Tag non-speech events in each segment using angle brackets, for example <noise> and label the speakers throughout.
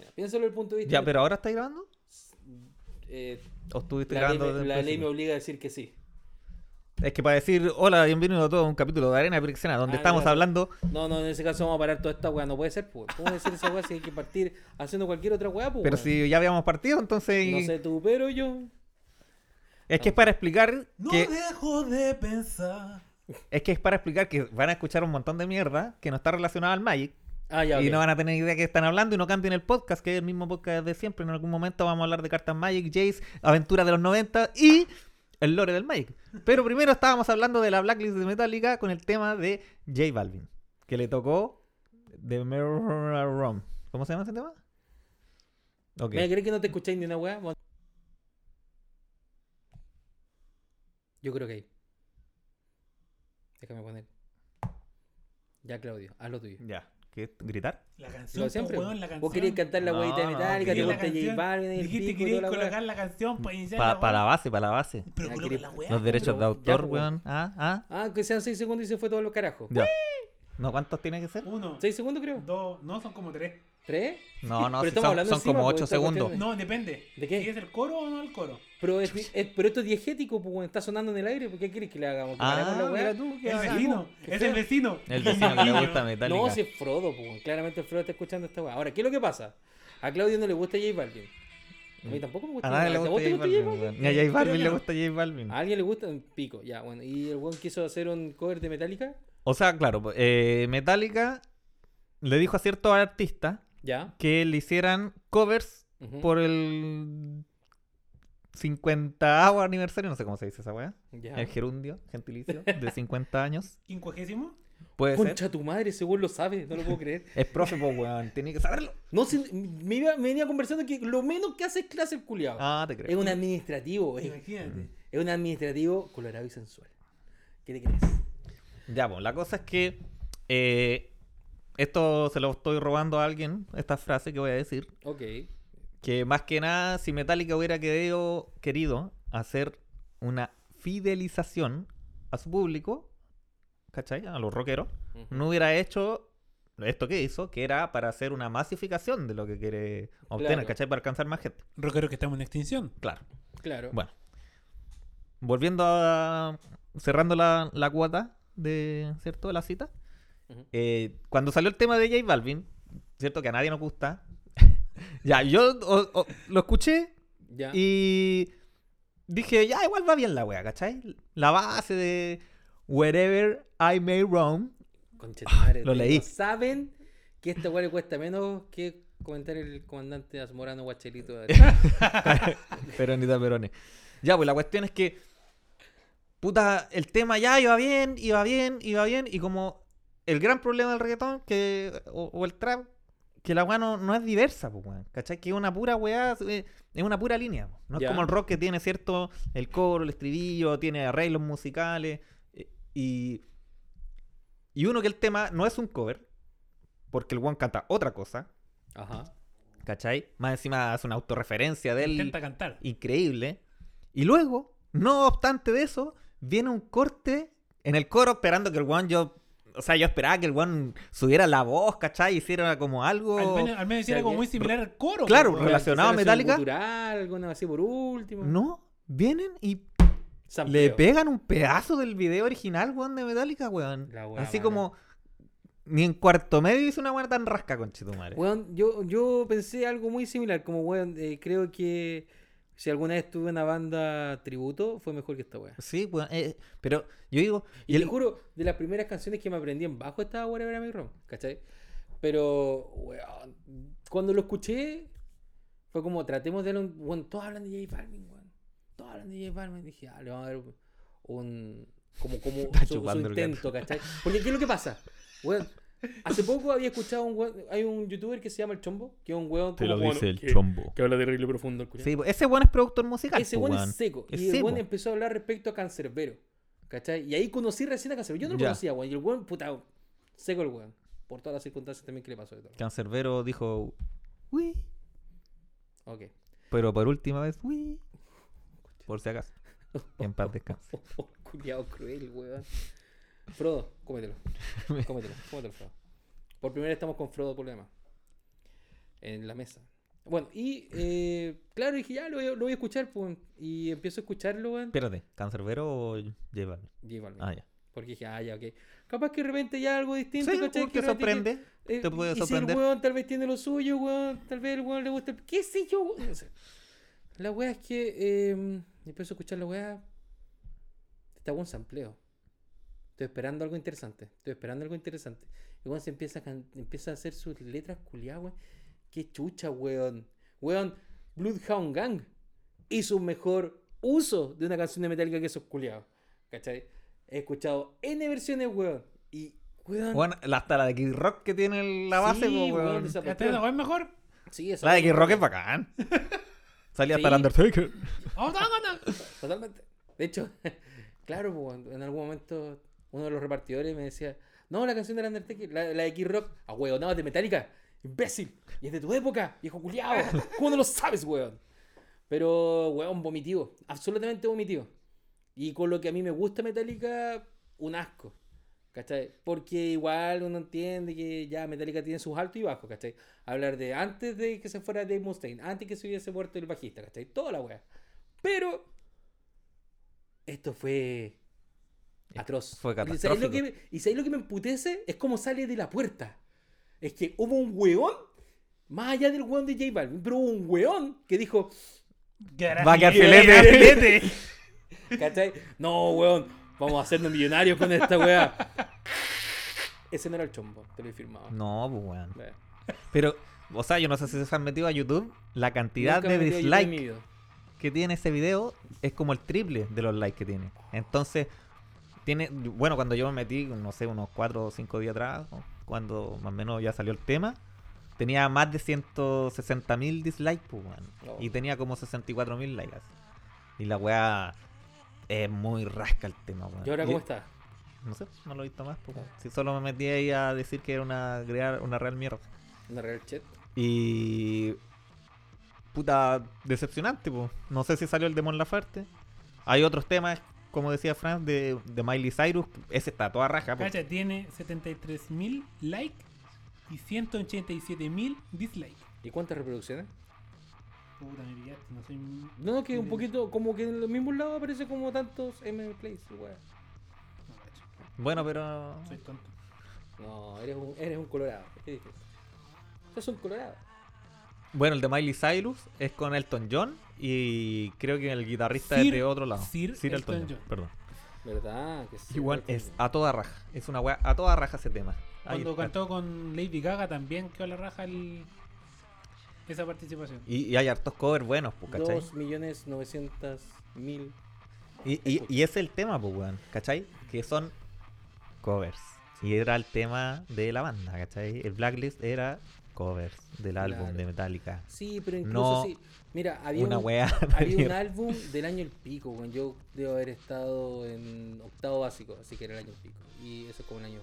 Speaker 1: Mira, piénsalo desde el punto de vista.
Speaker 2: Ya, pero ahora estáis grabando?
Speaker 1: eh,
Speaker 2: ¿O estuviste
Speaker 1: la ley,
Speaker 2: grabando el
Speaker 1: la ley me obliga a decir que sí.
Speaker 2: Es que para decir, hola, bienvenido a todo un capítulo de Arena Pirixena, donde
Speaker 1: Ah,
Speaker 2: estamos
Speaker 1: claro.
Speaker 2: hablando.
Speaker 1: No, no, en ese caso vamos a parar toda esta weá. No puede ser, pues. ¿Cómo decir esa weá si hay que partir haciendo cualquier otra weá, pues?
Speaker 2: Pero si ya habíamos partido, entonces.
Speaker 1: No sé tú, pero yo.
Speaker 2: Es que es para explicar
Speaker 3: No
Speaker 2: que.
Speaker 3: dejo de pensar.
Speaker 2: Es que es para explicar que van a escuchar un montón de mierda que no está relacionada al Magic.
Speaker 1: Ah, ya,
Speaker 2: Y no van a tener idea de qué están hablando y no cambien el podcast, que es el mismo podcast de siempre. En algún momento vamos a hablar de cartas Magic, Jace, aventuras de los 90 y el lore del Magic. Pero primero estábamos hablando de la blacklist de Metallica con el tema de J Balvin, que le tocó The Mirror Room. ¿Cómo se llama ese tema?
Speaker 1: ¿Me crees que no te escucháis ni una weá? Yo creo que hay. Déjame poner. Ya, Claudio, haz lo tuyo.
Speaker 2: Ya. ¿Qué? ¿Gritar?
Speaker 3: La
Speaker 1: Lo
Speaker 3: canción,
Speaker 1: de siempre.
Speaker 3: po, weón, la
Speaker 1: Vos
Speaker 3: canción.
Speaker 1: querías cantar la
Speaker 2: No,
Speaker 1: huevita de
Speaker 2: no,
Speaker 1: Metallica, te
Speaker 2: quería
Speaker 3: la
Speaker 1: gusta J
Speaker 3: canción.
Speaker 1: Balvin, el
Speaker 3: Dijiste que
Speaker 1: pico,
Speaker 3: querías
Speaker 1: toda la weá.
Speaker 3: colocar la canción para iniciar
Speaker 2: Para
Speaker 3: la
Speaker 2: la
Speaker 3: weá.
Speaker 2: base, para la base.
Speaker 3: Pero
Speaker 1: Ya,
Speaker 3: coloca
Speaker 1: quería-
Speaker 3: la weá.
Speaker 2: Los derechos de
Speaker 1: pero- ya,
Speaker 2: autor,
Speaker 1: pues,
Speaker 2: weón. Ah, ah.
Speaker 1: Ah, que sean 6 segundos y se fue todo lo carajo.
Speaker 2: Ya. ¿No cuántos tiene que ser?
Speaker 3: Uno,
Speaker 1: 6 segundos creo.
Speaker 3: dos, no, son como tres.
Speaker 1: ¿Tres?
Speaker 2: No, no,
Speaker 1: Pero
Speaker 2: si
Speaker 1: estamos
Speaker 2: son,
Speaker 1: hablando
Speaker 2: son
Speaker 1: encima,
Speaker 2: como
Speaker 1: pues,
Speaker 2: 8
Speaker 1: esta cuestión
Speaker 2: segundos.
Speaker 3: No, depende.
Speaker 1: ¿De qué?
Speaker 3: ¿Si es el coro o no el coro?
Speaker 1: Pero, es, es- pero esto es diegético, pues, está sonando en el aire. ¿Por qué quieres que le hagamos? ¿Que la
Speaker 2: Ah,
Speaker 1: weá?
Speaker 2: mira tú, qué
Speaker 3: El vecino.
Speaker 1: qué
Speaker 3: Es
Speaker 1: feo.
Speaker 3: el vecino.
Speaker 2: El vecino que le gusta Metallica.
Speaker 1: No, si es Frodo, pues, claramente Frodo está escuchando esta weá. Ahora, ¿qué es lo que pasa? A Claudio no le gusta J Balvin. A mí tampoco me gusta.
Speaker 2: A nadie le
Speaker 1: ¿A
Speaker 2: gusta J Balvin. Ni a J Balvin le gusta J Balvin.
Speaker 1: ¿A alguien le gusta? Un pico, ya, bueno. ¿Y el weón quiso hacer un cover de Metallica?
Speaker 2: O sea, claro, eh, Metallica le dijo a ciertos artistas
Speaker 1: Ya.
Speaker 2: que le hicieran covers por el 50 aniversario, no sé cómo se dice esa weá. El gerundio, gentilicio, de <laughs> 50 años.
Speaker 3: ¿Quincuagésimo?
Speaker 2: Puede ser.
Speaker 1: Concha tu madre, ese weón lo sabe, no lo puedo creer.
Speaker 2: Es profe, pues, weón. Tiene que saberlo.
Speaker 1: No, si- me, iba- me venía conversando que lo menos que hace es clase el culiado.
Speaker 2: Ah, te
Speaker 1: es
Speaker 2: creo.
Speaker 1: un administrativo, es,
Speaker 3: Imagínate.
Speaker 1: es un administrativo colorado y sensual. ¿Qué te crees?
Speaker 2: Ya, pues, la cosa es que eh, esto se lo estoy robando a alguien, esta frase que voy a decir.
Speaker 1: Ok.
Speaker 2: Que más que nada, si Metallica hubiera querido, querido hacer una fidelización a su público, ¿cachai? A los rockeros, no hubiera hecho esto que hizo, que era para hacer una masificación de lo que quiere obtener,
Speaker 1: Claro.
Speaker 2: ¿cachai? Para alcanzar más gente.
Speaker 3: Rockero que estamos en extinción.
Speaker 2: Claro.
Speaker 1: Claro.
Speaker 2: Bueno. Volviendo a. cerrando la, la cuota de. ¿Cierto? De la cita.
Speaker 1: Ujú.
Speaker 2: Eh, cuando salió el tema de J Balvin, ¿cierto? Que a nadie nos gusta. <laughs> ya, yo o- o- lo escuché
Speaker 1: Ya.
Speaker 2: y dije, ya, igual va bien la wea, ¿cachai? La base de Wherever I May Roam.
Speaker 1: Madre,
Speaker 2: lo leí.
Speaker 1: saben que esta weá le cuesta menos que comentar el comandante Azmorano Guachelito. <laughs> <laughs>
Speaker 2: Peronita Perone. Ya, pues la cuestión es que. Puta, el tema ya iba bien, iba bien, iba bien. Y como el gran problema del reggaetón que, o, o el trap, que la weá no, no es diversa, pues, weón. ¿Cachai? Que es una pura weá, eh, es una pura línea. po. No es como el rock que tiene cierto, el coro, el estribillo, tiene arreglos musicales. eh, Y, y uno que el tema no es un cover, porque el weón canta otra cosa,
Speaker 1: Ajá.
Speaker 2: ¿cachai? Más encima hace una autorreferencia de él
Speaker 3: Intenta cantar.
Speaker 2: increíble. Y luego, no obstante de eso, viene un corte en el coro esperando que el one yo. O sea, yo esperaba que el one subiera la voz, ¿cachai? Hiciera como algo.
Speaker 3: Al menos, al menos
Speaker 1: sea,
Speaker 3: era como muy similar al coro.
Speaker 2: Claro,
Speaker 3: weón.
Speaker 2: relacionado a Metallica.
Speaker 1: cultural, alguna así por último.
Speaker 2: No, vienen y
Speaker 1: Sampleo.
Speaker 2: le pegan un pedazo del video original, weón, de Metallica, weón. Así
Speaker 1: mala.
Speaker 2: como. Ni en cuarto medio hizo una weá tan rasca, conchetumare.
Speaker 1: Weón, yo, yo pensé algo muy similar, como weón, eh, creo que si alguna vez tuve una banda tributo, fue mejor que esta weá.
Speaker 2: Sí, weón. eh, pero yo digo.
Speaker 1: Y
Speaker 2: Y
Speaker 1: te
Speaker 2: el,
Speaker 1: juro, de las primeras canciones que me aprendí en bajo estaba Whatever I May Roam, ¿cachai? Pero, weón, cuando lo escuché, fue como, tratemos de darle un... Weón, todos hablan de J Balvin, weón. Todos hablan de J Balvin. Dije, ah, le vamos a dar un... Como, como <laughs> su, intento, ¿cachai? Porque, ¿qué es lo que pasa? Weón, hace poco había escuchado un weón, hay un youtuber que se llama El Chombo, que es un weón
Speaker 2: te
Speaker 1: como
Speaker 2: lo dice el
Speaker 1: que,
Speaker 2: chombo.
Speaker 1: que habla terrible profundo el.
Speaker 2: Sí, ese weón es productor musical.
Speaker 1: Ese weón es seco.
Speaker 2: Es
Speaker 1: Y el weón empezó a hablar respecto a Cancerbero. ¿Cachai? Y ahí conocí recién a Cancerbero. Yo no lo
Speaker 2: Ya.
Speaker 1: conocía, weón. Y el weón, puta, seco el weón. Por todas las circunstancias también que le pasó de todo.
Speaker 2: Cancerbero dijo. Uy.
Speaker 1: Ok.
Speaker 2: Pero por última vez, uy. Por si acaso. En paz descanse.
Speaker 1: Oh, <laughs> culiao cruel, weón. Frodo, cómetelo. Cómetelo, cómetelo, Frodo. Por primera vez estamos con Frodo demás. en la mesa. Bueno, y eh, claro, dije, ya lo voy, a- lo voy a escuchar, pues, y empiezo a escucharlo, weón.
Speaker 2: Espérate, ¿Cancerbero o J. Ah, ya.
Speaker 1: Porque dije, ah, ya, ok. Capaz que de repente ya algo distinto,
Speaker 2: Sí,
Speaker 1: ¿cachai? de repente
Speaker 2: sorprende.
Speaker 1: que- eh,
Speaker 2: te puede
Speaker 1: y si
Speaker 2: sorprender.
Speaker 1: el weón tal vez tiene lo suyo, weón, tal vez el weón le gusta el... ¿Qué sé yo? weón? No sé. La weá es que eh, empiezo a escuchar la weá. Está buen sampleo. Estoy esperando algo interesante. Estoy esperando algo interesante. Y weón se empieza a, empieza a hacer sus letras culiadas, weón. Qué chucha, weón. Weón, Bloodhound Gang hizo un mejor uso de una canción de Metallica que esos culiados. ¿Cachai? He escuchado N versiones, weón. Y, weón.
Speaker 2: Bueno, hasta la de Kid Rock que tiene la base,
Speaker 1: sí,
Speaker 2: po,
Speaker 1: weón,
Speaker 2: weón.
Speaker 3: ¿Esta es mejor?
Speaker 1: Sí, esa
Speaker 2: La de Kid. Rock es bacán. <laughs> Salía hasta
Speaker 1: Sí.
Speaker 2: el Undertaker.
Speaker 3: ¡Oh!
Speaker 1: Totalmente. De hecho, <laughs> claro, pues, en algún momento uno de los repartidores me decía, no, la canción de la Undertaker, la, la de Kid Rock, weón, no, de Metallica, imbécil, y es de tu época, viejo culiado, <laughs> ¿cómo no lo sabes, weón? Pero, weón, vomitivo, absolutamente vomitivo. Y con lo que a mí me gusta Metallica, un asco. ¿Cachai? Porque igual uno entiende que ya Metallica tiene sus altos y bajos, ¿cachai? Hablar de antes de que se fuera Dave Mustaine, antes que se hubiese muerto el bajista, ¿cachai? Toda la weá. Pero esto fue atroz.
Speaker 2: Fue
Speaker 1: ¿Y sabéis lo
Speaker 2: catastrófico.
Speaker 1: que me- ¿Y sabéis lo que me emputece? Es como sale de la puerta. Es que hubo un weón, más allá del weón de J Balvin, pero hubo un weón que dijo,
Speaker 2: Va a quedar <laughs> filete.
Speaker 1: ¿cachai? No, weón, vamos a hacernos millonarios con esta weá. Ese no era el chombo, te lo he firmado.
Speaker 2: No, pues weón. Pero, o sea, yo no sé si se han metido a YouTube. La cantidad
Speaker 1: Nunca
Speaker 2: de dislikes que tiene ese video es como el triple de los likes que tiene. Entonces, tiene. Bueno, cuando yo me metí, no sé, unos 4 o 5 días atrás, cuando más o menos ya salió el tema, tenía más de 160 mil dislikes, pues.
Speaker 1: Oh.
Speaker 2: Y tenía como 64 mil likes. Y la weá es muy rasca el tema, weón.
Speaker 1: ¿Y ahora
Speaker 2: Y-
Speaker 1: cómo está?
Speaker 2: No sé, no lo he visto más. pues, weón. Si solo me metí ahí a decir que era una, crear una real mierda.
Speaker 1: ¿Una real chat?
Speaker 2: Y. Puta, decepcionante, pues. No sé si salió el Demon Laferte. Hay otros temas, como decía Franz, de, de Miley Cyrus. Ese está toda raja, pues.
Speaker 3: Cacha, tiene 73.000 likes y 187.000 dislikes.
Speaker 1: ¿Y cuántas reproducciones?
Speaker 3: Puta, me pillaste, no soy...
Speaker 1: No, que un poquito, como que en los mismos lados aparece como tantos M plays, weón.
Speaker 2: Bueno, pero.
Speaker 3: soy tonto.
Speaker 1: No, eres un, eres un colorado. ¿Qué dices? Sos un colorado.
Speaker 2: Bueno, el de Miley Cyrus es con Elton John. Y creo que el guitarrista
Speaker 3: Sir-
Speaker 2: es de otro lado.
Speaker 3: Sir Elton John.
Speaker 2: Perdón.
Speaker 1: ¿Verdad? Que sí,
Speaker 2: Igual es a toda raja. Es una weá a toda raja ese tema. Ahí
Speaker 3: Cuando
Speaker 2: está.
Speaker 3: cantó con Lady Gaga también quedó la raja el... esa participación.
Speaker 2: Y, y hay hartos covers buenos, pues, ¿cachai?
Speaker 1: Dos millones novecientos mil.
Speaker 2: Y, y, y ese es el tema, pues, weón, ¿cachai? Que son covers. Y era el tema de la banda, ¿cachai? El Blacklist era covers del álbum de Metallica.
Speaker 1: Sí, pero incluso
Speaker 2: No
Speaker 1: sí. Mira, había
Speaker 2: Una
Speaker 1: un,
Speaker 2: weá. <laughs>
Speaker 1: había un álbum del año el pico, weón. Yo debo haber estado en octavo básico, así que era el año el pico. Y eso es como el año.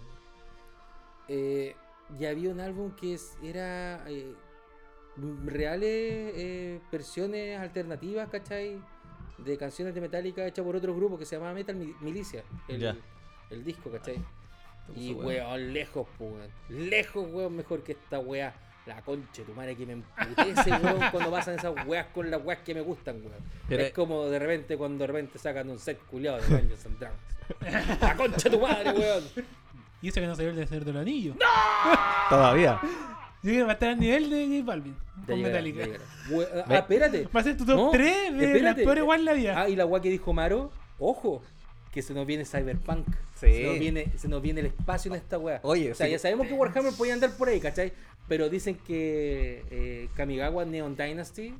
Speaker 1: Eh, y había un álbum que es- era eh, reales eh, versiones alternativas, ¿cachai? De canciones de Metallica hechas por otro grupo que se llamaba Metal Mi- Milicia. El, el disco, ¿cachai? Y weón, lejos, weón. Lejos, weón, mejor que esta weá. La concha de tu madre que me emputece, <laughs> weón, cuando pasan esas weas con las weas que me gustan, weón.
Speaker 2: Pero-
Speaker 1: es como de repente cuando de repente sacan un set culiado de Dungeons and Dragons. La concha de tu madre, weón.
Speaker 3: Y eso que no salió el de Señor del Anillo.
Speaker 2: Todavía.
Speaker 3: Yo creo que va a estar al nivel de J Balvin con
Speaker 1: llegará,
Speaker 3: Metallica.
Speaker 1: Ah, espérate.
Speaker 3: Va a ser tu top
Speaker 1: No,
Speaker 3: 3 de las
Speaker 1: espérate.
Speaker 3: peores igual la vida.
Speaker 1: Ah, y la wea que dijo Maro, ojo, que se nos viene Cyberpunk.
Speaker 2: Sí.
Speaker 1: Se nos viene, se nos viene el espacio en esta wea.
Speaker 2: Oye,
Speaker 1: o sea,
Speaker 2: sí.
Speaker 1: ya sabemos que Warhammer podía andar por ahí, ¿cachai? Pero dicen que eh, Kamigawa Neon Dynasty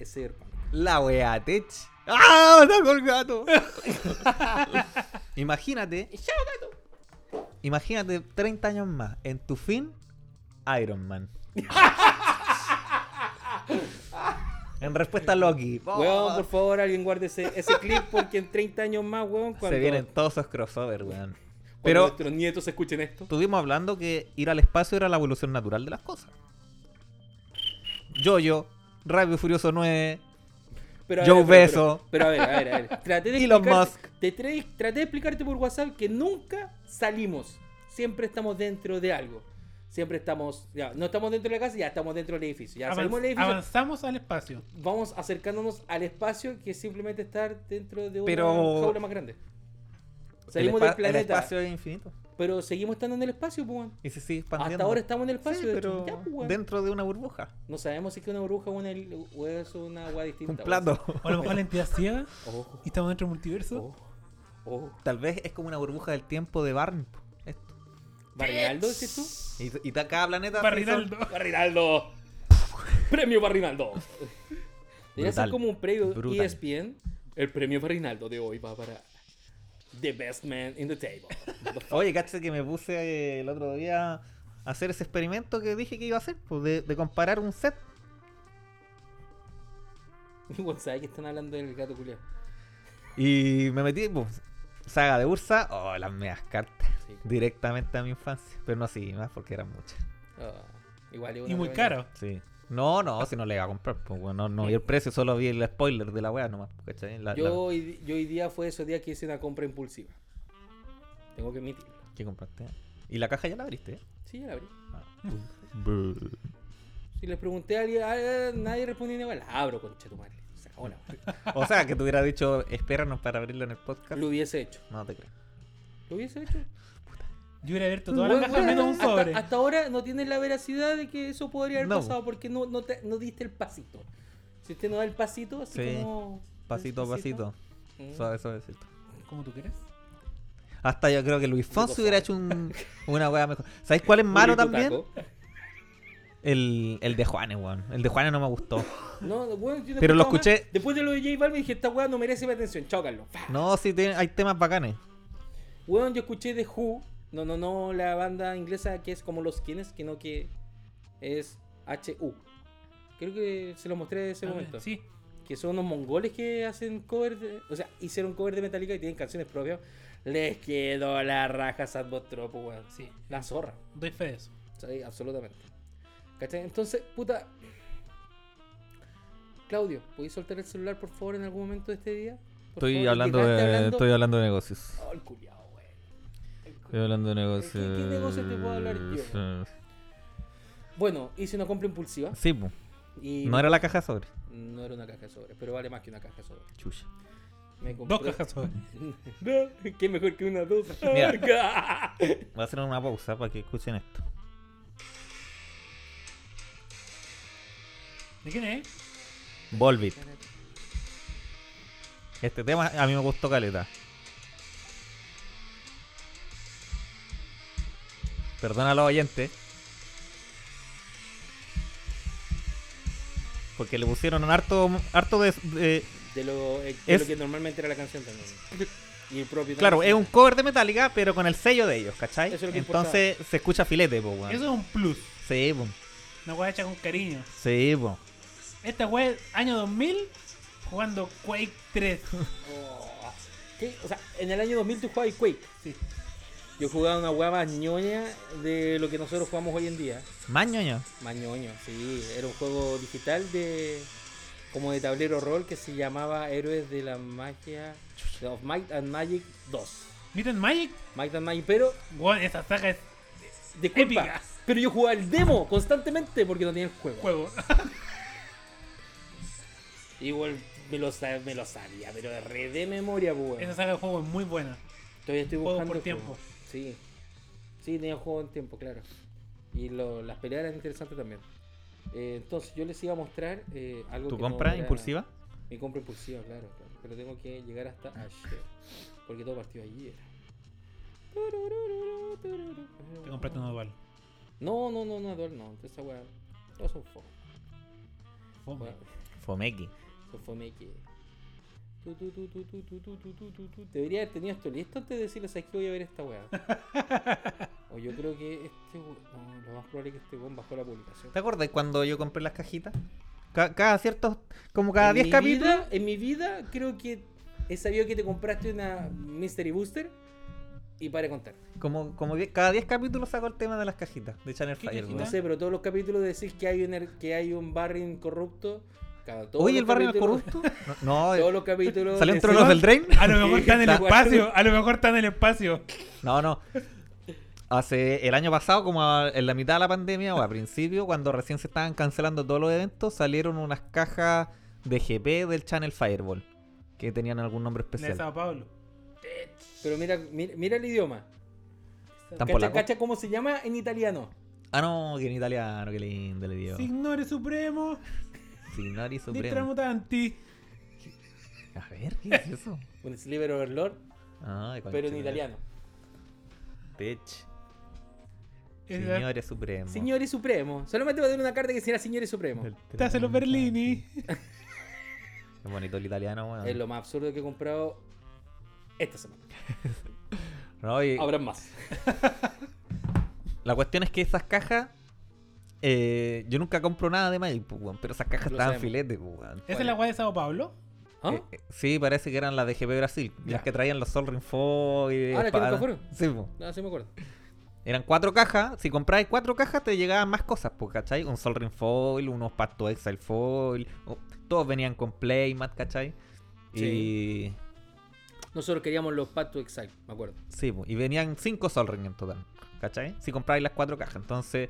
Speaker 1: es Cyberpunk.
Speaker 2: La wea, Tech. ¡Ah! ¡Sacó el gato! <laughs> Imagínate. Imagínate 30 años más. En tu fin, Iron Man. <laughs> en respuesta a Loki.
Speaker 1: Weón, por favor, alguien guarde ese, ese clip porque en 30 años más, weón, cuando,
Speaker 2: Se vienen todos esos crossovers, weón.
Speaker 1: cuando
Speaker 2: Pero
Speaker 1: nuestros nietos escuchen esto.
Speaker 2: estuvimos hablando que ir al espacio era la evolución natural de las cosas. Yo-Yo, y Furioso 9,
Speaker 1: Pero a
Speaker 2: Joe
Speaker 1: ver, pero-
Speaker 2: Bezos.
Speaker 1: Pero, pero a ver, a ver, a ver. <laughs> Traté de
Speaker 2: Elon Musk.
Speaker 1: Te traté de explicarte por WhatsApp que nunca salimos. Siempre estamos dentro de algo. Siempre estamos, ya, no estamos dentro de la casa, ya estamos dentro del edificio. Ya
Speaker 3: Avanz-
Speaker 1: salimos del edificio,
Speaker 3: avanzamos al espacio.
Speaker 1: vamos acercándonos al espacio que es simplemente estar dentro de una
Speaker 2: Pero-
Speaker 1: jaula más grande.
Speaker 2: El,
Speaker 1: Salimos del
Speaker 2: el
Speaker 1: planeta,
Speaker 2: espacio es infinito.
Speaker 1: pero seguimos estando en el espacio, pues.
Speaker 2: Y se sigue expandiendo.
Speaker 1: Hasta ahora estamos en el espacio,
Speaker 2: Sí,
Speaker 1: de
Speaker 2: pero
Speaker 1: hecho. Ya, pues,
Speaker 2: dentro de una burbuja.
Speaker 1: No sabemos si es que una bruja o, una, o es una agua distinta.
Speaker 2: Un plato.
Speaker 3: O a lo mejor la entidad ciega y estamos dentro del multiverso.
Speaker 1: ojo, ojo.
Speaker 2: Tal vez es como una burbuja del tiempo de Barney.
Speaker 1: ¿Barrinaldo dices tú?
Speaker 2: Y, y ta- cada planeta.
Speaker 3: Barrinaldo.
Speaker 1: Barrinaldo. Premio Barrinaldo. Debería ser como un premio
Speaker 2: Brutal.
Speaker 1: ESPN. El premio Barrinaldo de hoy va para The Best Man in the Table.
Speaker 2: Oye, caché que me puse eh, el otro día a hacer ese experimento que dije que iba a hacer, pues, de, de comparar un set. <laughs>
Speaker 1: Igual sabes que están hablando del gato culiao.
Speaker 2: Y me metí, pues, saga de Ursa, oh, las medias cartas.
Speaker 1: Sí.
Speaker 2: Directamente a mi infancia. Pero no así, más porque eran muchas.
Speaker 1: Ah, igual
Speaker 3: Y muy caro.
Speaker 2: Sí. No, no, si no le iba a comprar, pues bueno, no, vi el precio, solo vi el spoiler de la wea nomás. La,
Speaker 1: Yo,
Speaker 2: la-
Speaker 1: hoy, yo hoy día fue esos días que hice una compra impulsiva. Tengo que admitirlo.
Speaker 2: ¿Qué compraste? ¿Y la caja ya la abriste? eh?
Speaker 1: Sí, ya la abrí.
Speaker 2: Ah.
Speaker 1: Si les pregunté a alguien, ah, nadie respondió ni igual. La abro, concha tu madre.
Speaker 2: O sea, que te hubiera dicho, espéranos para abrirlo en el podcast.
Speaker 1: Lo hubiese hecho.
Speaker 2: No te creo.
Speaker 1: Lo hubiese hecho.
Speaker 3: Yo hubiera abierto toda la
Speaker 1: Bueno,
Speaker 3: caja menos un
Speaker 1: hasta,
Speaker 3: sobre.
Speaker 1: hasta ahora no tiene la veracidad de que eso podría haber
Speaker 2: No.
Speaker 1: pasado porque no, no, te- no diste el pasito. Si usted no da el pasito, así
Speaker 2: Sí.
Speaker 1: como.
Speaker 2: Pasito a pasito.
Speaker 1: Mm.
Speaker 2: Suave, suavecito.
Speaker 3: ¿Cómo tú quieres?
Speaker 2: Hasta yo creo que Luis Fonsi hubiera hecho un, una wea mejor. ¿Sabéis cuál es malo también?
Speaker 1: taco.
Speaker 2: El, el de Juanes, weón. El de Juanes no me gustó.
Speaker 1: No, bueno, yo no
Speaker 2: Pero lo
Speaker 1: más.
Speaker 2: escuché-
Speaker 1: Después de lo de J Balvin dije, esta weá no merece mi atención. Chao, Carlos.
Speaker 2: No, sí, hay temas bacanes.
Speaker 1: Weón, yo escuché de Who. No, no, no, la banda inglesa que es como los quienes, que no que es HU. Creo que se lo mostré en ese
Speaker 3: Ah,
Speaker 1: momento.
Speaker 3: Sí.
Speaker 1: que son unos mongoles que hacen cover de, o sea, hicieron cover de Metallica y tienen canciones propias. Les quedó la raja Sadbot Tropo, weón.
Speaker 3: Sí.
Speaker 1: La zorra.
Speaker 3: Doy fe de eso.
Speaker 1: Sí, absolutamente. ¿Cachai? Entonces, puta. Claudio, ¿podéis soltar el celular por favor en algún momento de este día? Por
Speaker 2: Estoy
Speaker 1: favor,
Speaker 2: hablando de,
Speaker 1: hablando-
Speaker 2: estoy hablando de negocios.
Speaker 1: Oh, el culiao,
Speaker 2: Estoy hablando de
Speaker 1: ¿Qué-
Speaker 2: negocios.
Speaker 1: qué negocio te puedo hablar yo? Bueno, hice una compra impulsiva.
Speaker 2: Sí.
Speaker 1: Y
Speaker 2: no era la caja sobre.
Speaker 1: no era una caja de sobre, pero vale más que una caja de sobre.
Speaker 2: Chucha.
Speaker 1: Me
Speaker 3: Dos cajas sobre. <laughs>
Speaker 1: No, qué mejor que una dos. <laughs>
Speaker 2: Mira. <laughs> Voy a hacer una pausa para que escuchen esto.
Speaker 3: ¿De quién es?
Speaker 2: Volbit. Este tema a mí me gustó caleta. Perdona a los oyentes. Porque le pusieron un harto, harto de, de-
Speaker 1: De lo, eh, de
Speaker 2: Es-
Speaker 1: lo que normalmente era la canción también. <laughs> Y el propio
Speaker 2: Claro, es un cover de Metallica, pero con el sello de ellos, ¿cachai?
Speaker 1: Eso es lo que
Speaker 2: Entonces se escucha filete, po, weón.
Speaker 3: Eso es un plus.
Speaker 2: Sí, po.
Speaker 3: Una weá hecha con cariño.
Speaker 2: Sí, po.
Speaker 3: Esta weá año 2000 jugando Quake 3. <laughs>
Speaker 1: Oh, ¿qué? O sea, en el año 2000 tú jugabas Quake.
Speaker 3: Sí.
Speaker 1: Yo jugaba una hueá más ñoña de lo que nosotros jugamos hoy en día.
Speaker 2: Más ñoño.
Speaker 1: Más ñoño, sí. Era un juego digital de como de tablero rol que se llamaba Héroes de la Magia of Might and Magic 2.
Speaker 3: Meet and Magic,
Speaker 1: Might and Magic, pero
Speaker 3: weón, esa saga es
Speaker 1: disculpa,
Speaker 3: Épica.
Speaker 1: pero yo jugaba el demo constantemente porque no tenía el juego.
Speaker 3: juego. <laughs>
Speaker 1: Igual me lo, me lo sabía, pero de re de memoria, pues. weón.
Speaker 3: Esa saga de juego es muy buena.
Speaker 1: Todavía estoy
Speaker 3: Juego
Speaker 1: buscando.
Speaker 3: por tiempo.
Speaker 1: juego. Sí. Sí, tenía juego en tiempo, claro. Y lo- las peleas eran interesantes también. Eh, entonces, yo les iba a mostrar eh, algo
Speaker 2: ¿Tu
Speaker 1: que no
Speaker 2: compra
Speaker 1: era-
Speaker 2: impulsiva?
Speaker 1: Mi compra impulsiva, claro, claro. Pero tengo que llegar hasta ayer. Porque todo partió ayer.
Speaker 3: Te compraste un dual.
Speaker 1: No, no, no, no, dual no. Esa weá. Todos son fo.
Speaker 3: Fome.
Speaker 2: Fomeki.
Speaker 1: Eso fue Debería haber tenido esto listo antes de decirles aquí voy a ver esta weá. <laughs> o yo creo que este. No, lo más probable es que este weón bajó la publicación.
Speaker 2: ¿Te acuerdas cuando yo compré las cajitas? Ca- cada ciertos, como cada
Speaker 1: En
Speaker 2: 10
Speaker 1: mi
Speaker 2: capítulos.
Speaker 1: vida- en mi vida creo que he sabido que te compraste una Mystery Booster y para contar.
Speaker 2: Como, como cada 10 capítulos saco el tema de las cajitas de Channel
Speaker 3: ¿Qué
Speaker 2: Fire.
Speaker 1: No sé, pero todos los capítulos decís que hay un, er- que hay un Barrin corrupto. Cada-
Speaker 2: Oye, el barrio corrupto. <laughs> No,
Speaker 1: Todos
Speaker 2: no
Speaker 1: los capítulos.
Speaker 2: ¿salió en
Speaker 1: decís-
Speaker 2: Tronos del Drain? <laughs>
Speaker 3: A lo mejor está en el <laughs>
Speaker 1: Está-
Speaker 3: espacio. A lo mejor está en el espacio.
Speaker 2: No, no. Hace el año pasado, como a- en la mitad de la pandemia o a principio, cuando recién se estaban cancelando todos los eventos, salieron unas cajas de GP del Channel Fireball que tenían algún nombre
Speaker 3: La de
Speaker 2: especial.
Speaker 3: Sao Paulo.
Speaker 1: Pero mira, mira, mira el idioma.
Speaker 2: ¿Tan
Speaker 1: ¿Cacha, cacha cómo se llama en italiano?
Speaker 2: Ah, no, que en italiano, qué lindo le dio.
Speaker 3: Signore Supremo
Speaker 2: Signori Supremo.
Speaker 3: Tramutanti.
Speaker 2: A ver, ¿qué es eso? <laughs>
Speaker 1: Un Sliver Overlord,
Speaker 2: Ay,
Speaker 1: pero en
Speaker 2: conchetumare.
Speaker 1: italiano.
Speaker 2: Bitch.
Speaker 3: Es la-
Speaker 2: Signore Supremo.
Speaker 1: Signore Supremo. Solamente va a tener una carta que sea Signore Supremo.
Speaker 2: El
Speaker 3: Te hace los Berlini.
Speaker 2: Qué bonito el italiano, weón.
Speaker 1: Es lo más absurdo que he comprado esta semana. <laughs>
Speaker 2: No, y
Speaker 1: Habrá más. <laughs>
Speaker 2: la cuestión es que esas cajas. Eh, yo nunca compro nada de Magic, pues, pero esas cajas
Speaker 1: Lo
Speaker 2: estaban
Speaker 1: sabemos.
Speaker 2: filete, pues.
Speaker 3: ¿Esa es la guay de Sao Paulo?
Speaker 1: ¿Ah?
Speaker 2: Eh, eh, sí, parece que eran las de GP Brasil.
Speaker 3: Ya.
Speaker 2: Las que traían los Sol Ring Foil.
Speaker 1: Ah, ¿las que nunca fueron?
Speaker 2: Sí, pues.
Speaker 1: No, sí me acuerdo.
Speaker 2: Eran cuatro cajas. Si comprabas cuatro cajas, te llegaban más cosas, pues, ¿cachai? Un Sol Ring Foil, unos Pacto Exile Foil. todos venían con Playmat, ¿cachai? Y.
Speaker 1: Nosotros queríamos los Path to Exile, me acuerdo.
Speaker 2: Sí, y venían cinco Sol Ring en total, ¿cachai? Si comprabais las cuatro cajas. Entonces,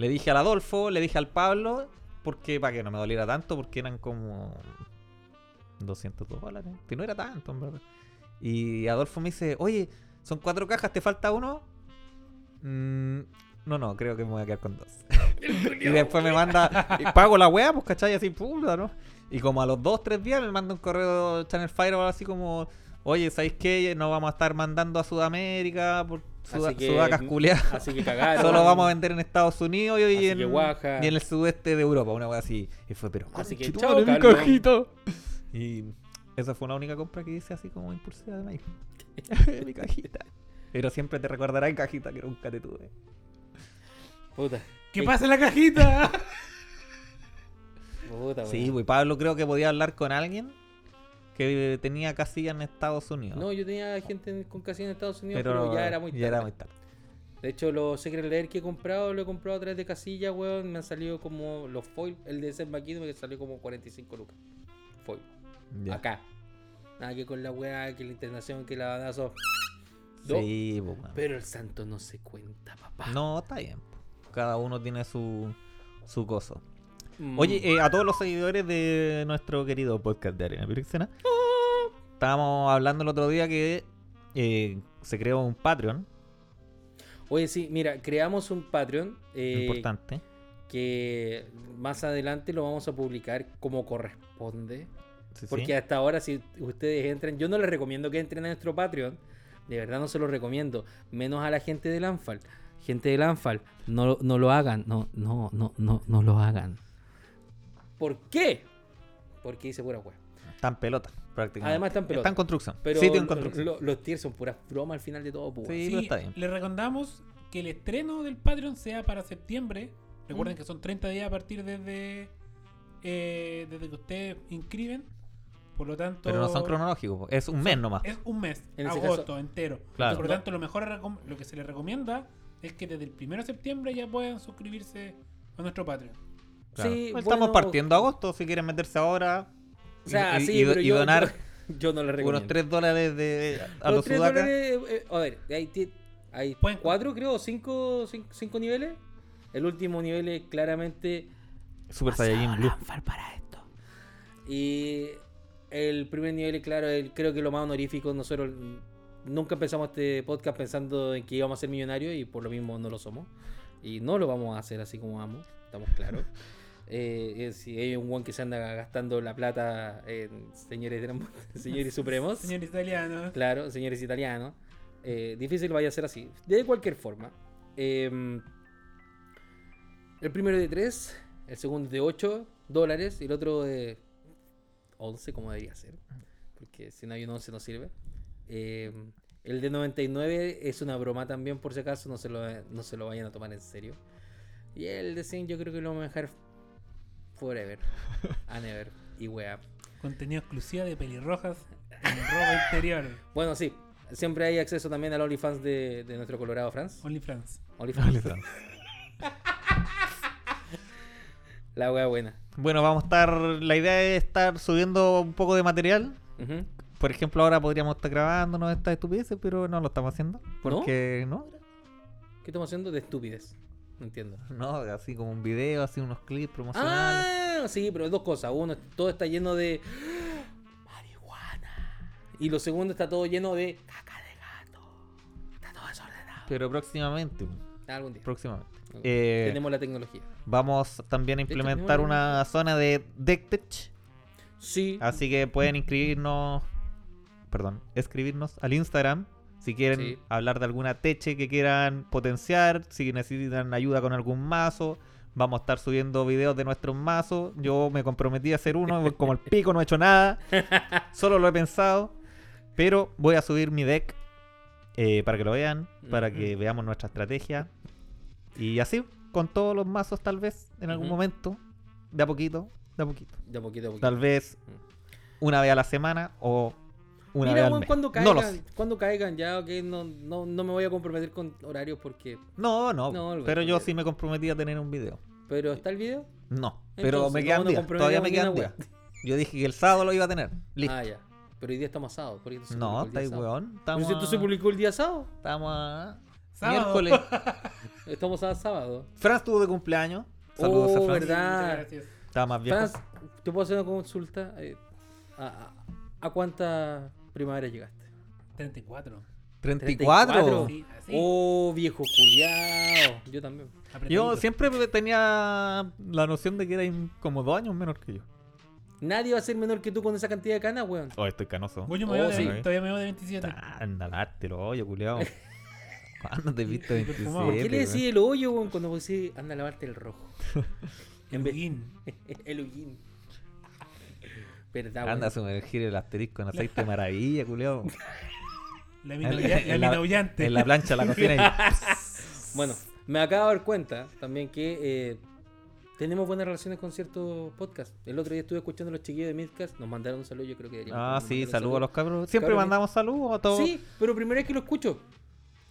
Speaker 2: le dije al Adolfo, le dije al Pablo, porque para que no me doliera tanto, porque eran como 200 dólares. Que no era tanto, en verdad. Y Adolfo me dice, oye, son cuatro cajas, ¿te falta uno? Mm, no, no, creo que me voy a quedar con dos. <laughs> y después me manda, y pago la weá, pues, ¿cachai? Así, puta, ¿no? Y como a los dos, tres días me manda un correo Channel Firewall así como, oye, ¿sabéis qué? No vamos a estar mandando a Sudamérica por
Speaker 1: Así que-
Speaker 2: sudacas culiadas.
Speaker 1: Así que cagaron. <laughs>
Speaker 2: Solo vamos a vender en Estados Unidos y, en, y el sudeste de Europa, una weá así. Y fue, pero
Speaker 1: Así que chao,
Speaker 2: mi cajita. Y esa fue la única compra que hice así como impulsiva de Mike. <laughs> mi cajita. Pero siempre te recordará en cajita que nunca te tuve.
Speaker 1: Puta.
Speaker 3: ¿Qué pasa en la cajita? <laughs>
Speaker 1: Puta,
Speaker 2: Sí, pues Pablo creo que podía hablar con alguien que tenía casilla en Estados Unidos.
Speaker 1: No, yo tenía gente en- con casilla en Estados Unidos, pero,
Speaker 2: pero
Speaker 1: ya era muy tarde.
Speaker 2: ya era muy tarde.
Speaker 1: De hecho, los Secret Lair que he comprado, lo he comprado a través de casilla, weón. Me han salido como los foil. El de Seth McKinney me salió como 45 lucas. Foil. Acá. Nada que con la weá, que la internación, que la badazo. Do-
Speaker 2: Sí, pues, weón.
Speaker 1: Pero el santo no se cuenta, papá.
Speaker 2: No, está bien. po. Cada uno tiene su, su coso.
Speaker 1: Mm.
Speaker 2: Oye, eh, a todos los seguidores de nuestro querido podcast de Arena Piroxena, estábamos hablando el otro día que eh, se creó un Patreon
Speaker 1: Oye, sí, mira, creamos un Patreon. eh,
Speaker 2: importante.
Speaker 1: que más adelante lo vamos a publicar como corresponde.
Speaker 2: Sí, sí.
Speaker 1: Porque hasta ahora, si ustedes entran, yo no les recomiendo que entren a nuestro Patreon. De verdad no se lo recomiendo. Menos a la gente del Anfal. Gente del Anfal, no, no lo hagan. No, no, no, no, no lo hagan. ¿Por qué? Porque dice pura wea.
Speaker 2: Están pelotas, prácticamente.
Speaker 1: Además están pelotas.
Speaker 2: Está en construcción.
Speaker 1: Pero
Speaker 2: Sitio en construcción.
Speaker 1: lo- los tiers son puras bromas al final de todo. pues,
Speaker 2: Sí. pero está bien.
Speaker 3: Le recomendamos que el estreno del Patreon sea para septiembre.
Speaker 1: Mm.
Speaker 3: Recuerden que son 30 días a partir desde, eh, desde que ustedes inscriben. Por lo tanto,
Speaker 2: Pero no son cronológicos, es un mes nomás.
Speaker 3: es un mes,
Speaker 1: En
Speaker 3: agosto
Speaker 1: caso-
Speaker 3: entero.
Speaker 2: Claro.
Speaker 3: Por lo tanto, lo mejor lo que se les recomienda es que desde el 1 de septiembre ya puedan suscribirse a nuestro Patreon.
Speaker 2: Claro.
Speaker 1: Sí,
Speaker 2: Estamos
Speaker 1: bueno,
Speaker 2: partiendo agosto, si quieren meterse ahora
Speaker 1: O sea,
Speaker 2: y,
Speaker 1: sí,
Speaker 2: y-
Speaker 1: pero
Speaker 2: y
Speaker 1: yo,
Speaker 2: donar
Speaker 1: yo, yo no les recomiendo.
Speaker 2: unos 3 dólares de, a
Speaker 1: Los
Speaker 2: los sudacas.
Speaker 1: dólares, eh, a ver, hay, hay cuatro, creo, cinco, cinco, cinco niveles. El último nivel es claramente
Speaker 2: Super Saiyajin Blue.
Speaker 1: Para esto. Y el primer nivel, es claro, el, creo que lo más honorífico. Nosotros nunca empezamos este podcast pensando en que íbamos a ser millonarios y por lo mismo no lo somos. Y no lo vamos a hacer así como vamos, estamos claros. <laughs> Eh, si hay un one que se anda gastando la plata en señores, <laughs> señores supremos.
Speaker 3: Señor italiano.
Speaker 1: Claro, señores italianos. Eh, difícil vaya a ser así. De cualquier forma. eh, el primero de 3, el segundo de 8 dólares y el otro de 11, como debería ser. Porque si no hay un 11 no sirve. Eh, el de 99 es una broma también, por si acaso, no se lo, no se lo vayan a tomar en serio. Y el de 100 yo creo que lo vamos a dejar forever. A never. Y wea.
Speaker 3: Contenido exclusivo de pelirrojas en <laughs> ropa interior.
Speaker 1: Bueno, sí. Siempre hay acceso también al OnlyFans de, de nuestro Colorado France.
Speaker 3: OnlyFans.
Speaker 1: OnlyFans. <laughs> La wea buena.
Speaker 2: Bueno, vamos a estar. La idea es estar subiendo un poco de material. Por ejemplo, ahora podríamos estar grabándonos estas estupideces, pero no lo estamos haciendo.
Speaker 1: ¿No?
Speaker 2: Porque no.
Speaker 1: ¿Qué ¿Qué estamos haciendo? De estupidez. No entiendo.
Speaker 2: No, así como un video, así unos clips promocionales.
Speaker 1: Ah, sí, pero dos cosas. Uno, todo está lleno de marihuana. Y lo segundo, está todo lleno de caca de gato. Está todo desordenado.
Speaker 2: Pero próximamente,
Speaker 1: Algún día.
Speaker 2: próximamente. Eh,
Speaker 1: Tenemos la tecnología.
Speaker 2: Vamos también a
Speaker 1: hecho,
Speaker 2: implementar
Speaker 1: la-
Speaker 2: una zona de DeckTech.
Speaker 1: Sí.
Speaker 2: Así que pueden inscribirnos, perdón, escribirnos al Instagram si quieren
Speaker 1: Sí.
Speaker 2: hablar de alguna teche que quieran potenciar, si necesitan ayuda con algún mazo. Vamos a estar subiendo videos de nuestros mazos. Yo me comprometí a hacer uno, <laughs> como el pico no he hecho nada. Solo lo he pensado. Pero voy a subir mi deck eh, para que lo vean, para que veamos nuestra estrategia. Y así, con todos los mazos tal vez, en algún momento, de a poquito, de a poquito.
Speaker 1: De a poquito a poquito.
Speaker 2: Tal vez una vez a la semana o una
Speaker 1: Mira,
Speaker 2: vez al
Speaker 1: weón,
Speaker 2: mes.
Speaker 1: cuando
Speaker 2: No
Speaker 1: caigan,
Speaker 2: lo sé.
Speaker 1: cuando caigan ya, ok, no, no, no me voy a comprometer con horarios porque...
Speaker 2: No, no, pero yo sí me comprometí a tener un video.
Speaker 1: ¿Pero está el video?
Speaker 2: No, pero
Speaker 1: Entonces,
Speaker 2: me quedan días. Todavía me quedan días. Yo dije que el sábado lo iba a tener. Listo.
Speaker 1: Ah, ya. Pero hoy día estamos sábado. Por
Speaker 2: no, está ahí, weón.
Speaker 1: Pero
Speaker 2: Estamos,
Speaker 1: si esto se publicó el día sábado.
Speaker 2: estamos a
Speaker 3: Sábado.
Speaker 2: miércoles. <laughs>
Speaker 1: Estamos a sábado.
Speaker 2: Fran estuvo de cumpleaños. Saludos
Speaker 1: Oh,
Speaker 2: a Fran.
Speaker 1: verdad.
Speaker 3: Gracias.
Speaker 2: Estaba más viejo.
Speaker 1: Franz, ¿te puedo hacer una consulta? Eh, ¿A, a, a cuántas primaveras llegaste?
Speaker 3: 34.
Speaker 2: 34.
Speaker 1: 34.
Speaker 3: Sí, así.
Speaker 1: Oh, viejo culiao. Yo también.
Speaker 3: apretadito.
Speaker 2: Yo siempre tenía la noción de que era como dos años menor que yo.
Speaker 1: Nadie va a ser menor que tú con esa cantidad de canas, weón.
Speaker 2: Oh, estoy canoso.
Speaker 3: Yo me
Speaker 1: Oh,
Speaker 3: de-
Speaker 1: sí.
Speaker 3: todavía me veo de 27.
Speaker 2: Anda, lávártelo, oye, culiao. <laughs> ¿Cuándo te viste
Speaker 3: Sí,
Speaker 2: 27?
Speaker 3: perfumado.
Speaker 1: ¿Por qué le decís el hoyo, weón, cuando vos decís anda a lavarte el rojo? el. <laughs> Verdad,
Speaker 2: Anda a sumergir el asterisco en aceite de maravilla, culiao. <laughs>
Speaker 3: La
Speaker 2: En,
Speaker 3: mina
Speaker 2: en
Speaker 3: la
Speaker 2: la,
Speaker 3: mina aullante.
Speaker 2: en la plancha la cocina. y- <laughs>
Speaker 1: Bueno, me acabo de dar cuenta también que eh, tenemos buenas relaciones con ciertos podcasts. El otro día estuve escuchando a los chiquillos de Midcast, nos mandaron un saludo, yo creo que deberíamos
Speaker 2: Ah, sí, saludos a los cabros. Siempre
Speaker 1: Cabros,
Speaker 2: mandamos saludos a todos.
Speaker 1: Sí, pero primera vez que lo escucho.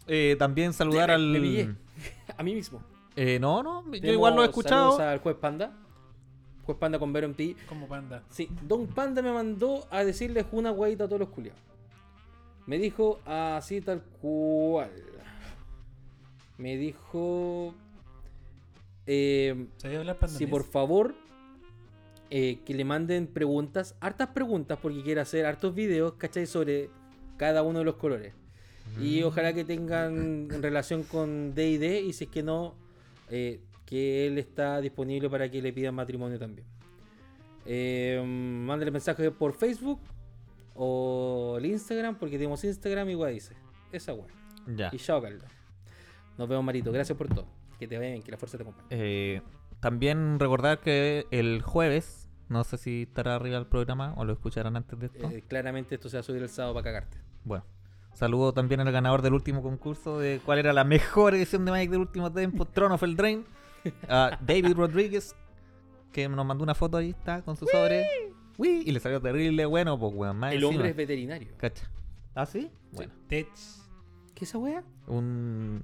Speaker 2: Eh, también saludar al.
Speaker 1: le pillé. <laughs> A mí mismo.
Speaker 2: Eh, no, no, yo igual lo he
Speaker 1: saludos
Speaker 2: escuchado.
Speaker 1: al juez Panda. Panda con Vero MTI.
Speaker 3: Como panda.
Speaker 1: Sí, Don Panda me mandó a decirles una guaita a todos los culiados. Me dijo así tal cual. Me dijo. Eh, si por favor eh, que le manden preguntas, hartas preguntas, porque quiere hacer hartos videos, ¿cachai? Sobre cada uno de los colores. Y ojalá que tengan relación con DD y si es que no, eh, que él está disponible para que le pidan matrimonio también. Eh, mándale mensaje por Facebook o el Instagram, porque tenemos Instagram igual dice. Esa weá.
Speaker 2: Ya.
Speaker 1: Y chao, Carlos. Nos vemos, Marito. Gracias por todo. Que te vaya bien, que la fuerza te acompañe.
Speaker 2: Eh, también recordar que el jueves, no sé si estará arriba el programa o lo escucharán antes de esto.
Speaker 1: Eh, claramente esto se va a subir el sábado para cagarte.
Speaker 2: Bueno, saludo también al ganador del último concurso de cuál era la mejor edición de Magic del último tiempo, Throne of Eldraine, a <laughs> David Rodríguez, que nos mandó una foto ahí, está, con su sobre. Uy, y le salió terrible, bueno, pues weón, más
Speaker 1: El
Speaker 2: encima.
Speaker 1: hombre es veterinario.
Speaker 2: Cacha. ¿Ah, sí? Bueno,
Speaker 3: Tech.
Speaker 1: ¿Qué es esa wea?
Speaker 2: un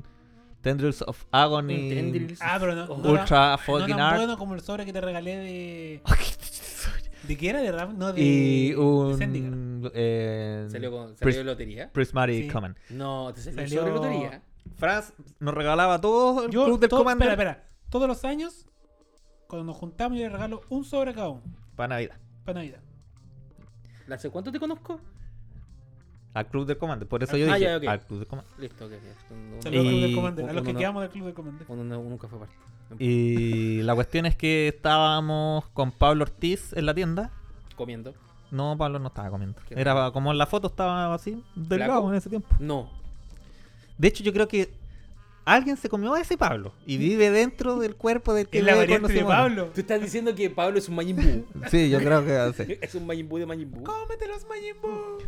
Speaker 2: Tendrils of Agony.
Speaker 1: Tendrils.
Speaker 3: Ah, pero no.
Speaker 1: Oh.
Speaker 3: no
Speaker 2: Ultra
Speaker 3: no
Speaker 2: fucking
Speaker 3: tan
Speaker 2: art.
Speaker 3: bueno como el sobre que te regalé de. <laughs> ¿De qué era? ¿De rap? No, de.
Speaker 2: y
Speaker 3: de
Speaker 2: un eh,
Speaker 1: ¿Salió, con,
Speaker 2: Pris-
Speaker 1: salió de lotería?
Speaker 2: Prismatic
Speaker 3: Sí.
Speaker 2: Command.
Speaker 1: No, te salió,
Speaker 3: Salió-
Speaker 1: sobre lotería.
Speaker 2: Franz nos regalaba todo el
Speaker 3: Yo,
Speaker 2: club del
Speaker 3: todo-
Speaker 2: Commander
Speaker 3: espera, espera. Todos los años, cuando nos juntamos, yo le regalo un sobre a cada uno.
Speaker 2: para Navidad.
Speaker 3: Para Navidad.
Speaker 1: ¿Hace cuánto te conozco?
Speaker 2: Al club del Commander. Por eso
Speaker 1: Ah,
Speaker 2: yo dije
Speaker 1: ya, ok.
Speaker 2: al club del Commander.
Speaker 1: Listo, ok.
Speaker 3: Saludos al Club del Commander. A los que
Speaker 1: uno-
Speaker 3: quedamos del Club del Commander.
Speaker 1: uno no- nunca fue parte.
Speaker 2: Y la cuestión es que estábamos con Pablo Ortiz en la tienda.
Speaker 1: Comiendo.
Speaker 2: No, Pablo no estaba comiendo. Era como en la foto estaba así, delgado
Speaker 1: ¿Flaco?
Speaker 2: en ese tiempo.
Speaker 1: No.
Speaker 2: De hecho, yo creo que alguien se comió a ese Pablo y vive dentro del cuerpo del que
Speaker 3: Es la variante de. Pablo.
Speaker 1: Tú estás diciendo que Pablo es un Majin Buu. <laughs>
Speaker 2: Sí, yo creo que sí.
Speaker 1: es un Majin Buu de Majin Buu.
Speaker 3: ¡Cómete los Majin Buu!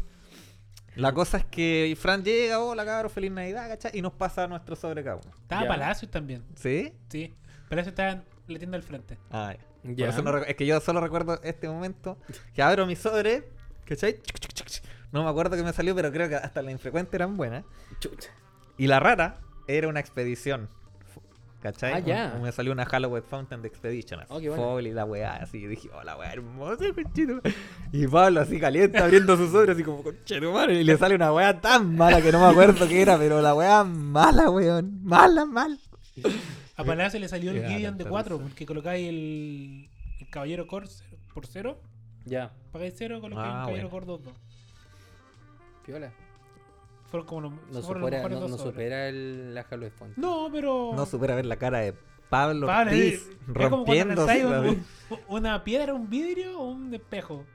Speaker 2: La cosa es que Fran llega, hola cabros, feliz Navidad, ¿cachai? Y nos pasa nuestro sobre cada uno.
Speaker 3: Estaba
Speaker 1: Ya.
Speaker 3: Palacios también.
Speaker 2: ¿Sí?
Speaker 3: Sí. Palacios estaba en la tienda al frente.
Speaker 2: Ah, ya. Por
Speaker 1: Ya.
Speaker 2: eso no es que yo solo recuerdo este momento que abro mi sobre, ¿cachai? No me acuerdo que me salió, pero creo que hasta las infrecuentes eran buenas.
Speaker 1: Chucha.
Speaker 2: Y la rara era una expedición. ¿Cachai?
Speaker 1: Ah, ya.
Speaker 2: Un- Me salió una Halloween Fountain de Expedition. Así,
Speaker 1: Oh, qué buena.
Speaker 2: foil y la weá, así. Y dije, oh, la weá hermosa, conchito. Y Pablo así caliente, abriendo su sobre, así como, conchetumare. Y le sale una weá tan mala que no me acuerdo qué era, pero la weá mala, weón. Mala, mal.
Speaker 3: A Palacio le salió el Gideon de
Speaker 2: gana,
Speaker 3: 4,
Speaker 2: entonces.
Speaker 3: porque colocáis el, el Caballero Core por 0,
Speaker 1: Ya,
Speaker 3: pagáis 0, colocáis
Speaker 2: Ah,
Speaker 3: un Caballero
Speaker 2: bueno.
Speaker 3: Core 2-2.
Speaker 1: piola.
Speaker 3: Fueron como los,
Speaker 1: No
Speaker 3: fueron los
Speaker 1: supera,
Speaker 3: mejores
Speaker 1: no,
Speaker 3: dos
Speaker 1: no
Speaker 3: sobres.
Speaker 1: supera el, la Halo Font.
Speaker 3: No, pero.
Speaker 2: No supera ver la cara de Pablo
Speaker 3: Vale,
Speaker 2: Ortiz
Speaker 3: es como cuando
Speaker 2: rompiéndose.
Speaker 3: lanzáis
Speaker 2: la-
Speaker 3: un- un- una piedra, un vidrio o un espejo.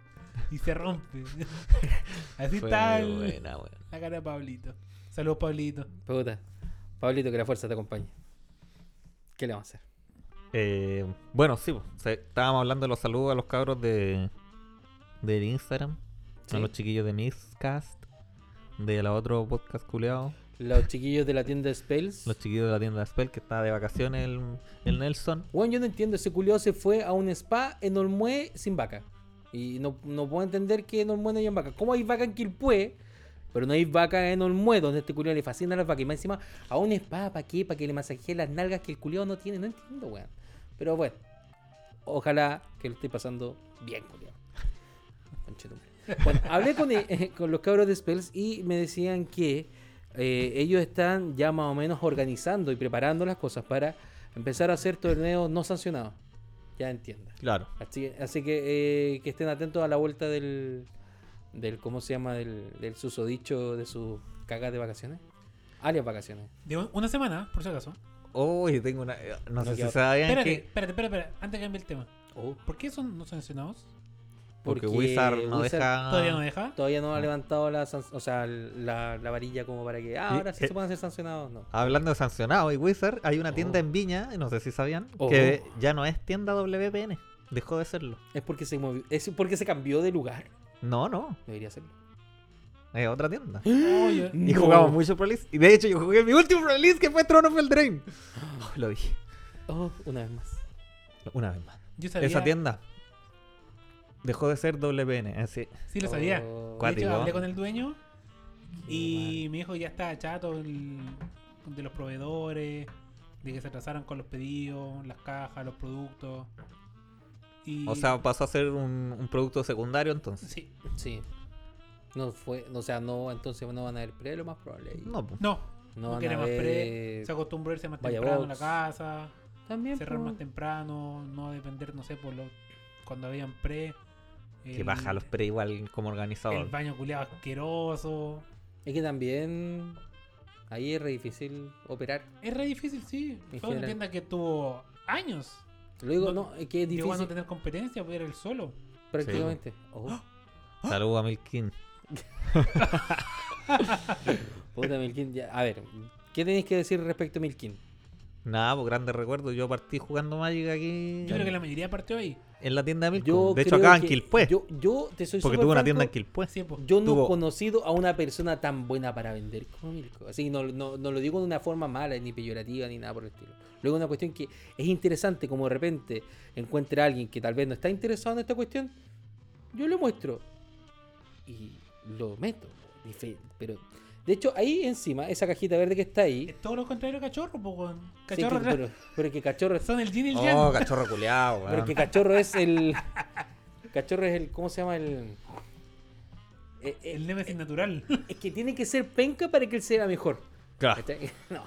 Speaker 3: Y se rompe. <laughs> Así
Speaker 2: Fue
Speaker 3: está el-
Speaker 2: buena,
Speaker 3: la cara de Pablito. Saludos, Pablito.
Speaker 1: Puta. Pablito, que la fuerza te acompañe. ¿Qué le vamos a hacer?
Speaker 2: Eh, bueno, sí. Se- estábamos hablando de los saludos a los cabros de del Instagram,
Speaker 1: Sí.
Speaker 2: a los chiquillos de Mixcast, de la otro podcast culeado,
Speaker 1: Los chiquillos de la tienda Spells.
Speaker 2: los chiquillos de la tienda Spell que está de vacaciones el, el Nelson.
Speaker 1: Bueno, yo no entiendo. Ese culiao se fue a un spa en Olmué sin vaca. Y no, no puedo entender que en Olmué no hay vaca. ¿Cómo hay vaca en Quilpué? Pero no hay vaca en Olmué, donde este culiao le fascina las vacas. Y más encima, a un spa, ¿para qué? ¿Para que le masajee las nalgas que el culiao no tiene? No entiendo, weón. Pero bueno. Ojalá que lo esté pasando bien, culiao. Conchetumare. Bueno, hablé con, eh, <laughs> con los cabros de Spells y me decían que eh, ellos están ya más o menos organizando y preparando las cosas para empezar a hacer torneos no sancionados. Ya entienda.
Speaker 2: Claro.
Speaker 1: Así, así que eh, que estén atentos a la vuelta del, del ¿cómo se llama? Del, del susodicho de sus cagas de vacaciones. Alias vacaciones.
Speaker 3: De un- una semana, por si acaso.
Speaker 2: Uy, tengo una. No,
Speaker 1: No
Speaker 2: sé si sabían
Speaker 3: Espérate,
Speaker 2: que.
Speaker 3: espérate, espérate, espérate. Antes que cambie el tema.
Speaker 1: Oh,
Speaker 3: ¿Por qué son no sancionados?
Speaker 2: Porque Wizard no
Speaker 1: Wizard
Speaker 2: deja.
Speaker 3: ¿Todavía no deja?
Speaker 1: Todavía no ha levantado la, o sea, la, la varilla como para que ah, ahora sí
Speaker 2: eh,
Speaker 1: se pueden ser sancionados. No.
Speaker 2: Hablando de sancionados y Wizard, hay una tienda
Speaker 1: Oh.
Speaker 2: en Viña, no sé si sabían,
Speaker 1: Oh.
Speaker 2: que ya no es tienda WPN. Dejó de serlo.
Speaker 1: Es porque se movió, es porque se cambió de lugar.
Speaker 2: No, no.
Speaker 1: Debería serlo.
Speaker 2: Es otra tienda. <gasps>
Speaker 3: Oye,
Speaker 2: Y
Speaker 1: No.
Speaker 2: jugamos mucho Pro Release. Y de hecho, yo jugué mi último Pro Release que fue Throne of Eldraine. Oh, <gasps> lo dije.
Speaker 1: Oh, una vez más.
Speaker 2: Una vez más.
Speaker 3: yo sabía.
Speaker 2: Esa tienda dejó de ser WPN. Así.
Speaker 3: Sí, lo sabía.
Speaker 1: Oh,
Speaker 3: De hecho, hablé con el dueño y mi hijo ya está chato el- de los proveedores, de que se atrasaran con los pedidos, las cajas, los productos. Y...
Speaker 2: O sea, pasó a ser un, un producto secundario entonces.
Speaker 3: sí.
Speaker 1: Sí. No fue, o sea, no, entonces no van a haber pre, lo más probable. Y
Speaker 2: No, pues.
Speaker 3: No,
Speaker 1: no
Speaker 3: no
Speaker 1: van
Speaker 3: quiere
Speaker 1: a
Speaker 3: más pre, se acostumbró a irse más
Speaker 1: Vaya
Speaker 3: temprano en la casa,
Speaker 1: También.
Speaker 3: cerrar más temprano, no depender, no sé, por lo, cuando habían pre.
Speaker 2: Que
Speaker 3: el-
Speaker 2: baja los pre igual como
Speaker 3: El
Speaker 2: organizador.
Speaker 3: baño culiado asqueroso.
Speaker 1: Es que también. Ahí es re difícil operar.
Speaker 3: Es re difícil, sí.
Speaker 1: En
Speaker 3: Fue una
Speaker 1: general.
Speaker 3: tienda que tuvo años.
Speaker 1: Lo digo,
Speaker 3: No-
Speaker 1: no, es que es
Speaker 3: Llegó a no
Speaker 1: difícil
Speaker 3: tener competencia, era el solo.
Speaker 1: prácticamente. Oh,
Speaker 2: Saludos a Milkin. <laughs>
Speaker 1: puta Milkin. ya- A ver, ¿qué tenéis que decir respecto a Milkin?
Speaker 2: Nada, pues grandes recuerdos. Yo partí jugando Magic aquí
Speaker 3: Yo creo que la mayoría partió ahí.
Speaker 2: En la tienda de.
Speaker 1: Yo
Speaker 2: De hecho, acá en Quilpué.
Speaker 1: Yo, yo te soy
Speaker 2: Porque tuvo una tienda en Quilpué.
Speaker 3: Sí, pues.
Speaker 1: Yo no he conocido a una persona tan buena para vender como Milko. Así no, no, no lo digo de una forma mala, ni peyorativa, ni nada por el estilo. Luego una cuestión que es interesante, como de repente encuentre a alguien que tal vez no está interesado en esta cuestión, yo le muestro y lo meto. Pero, de hecho, ahí encima, esa cajita verde que está ahí,
Speaker 3: Es todo lo contrario a cachorro, weón.
Speaker 1: sí,
Speaker 3: Cachorro
Speaker 1: que- pero, pero que cachorro es,
Speaker 3: son el yin y el yang.
Speaker 2: Oh, cachorro culeado,
Speaker 1: pero que cachorro es el, <laughs> cachorro es el, ¿cómo se llama el? eh, eh,
Speaker 3: el Nemesis natural.
Speaker 1: es que tiene que ser penca para que él sea mejor.
Speaker 2: Claro.
Speaker 1: ¿Cachai? <laughs> No.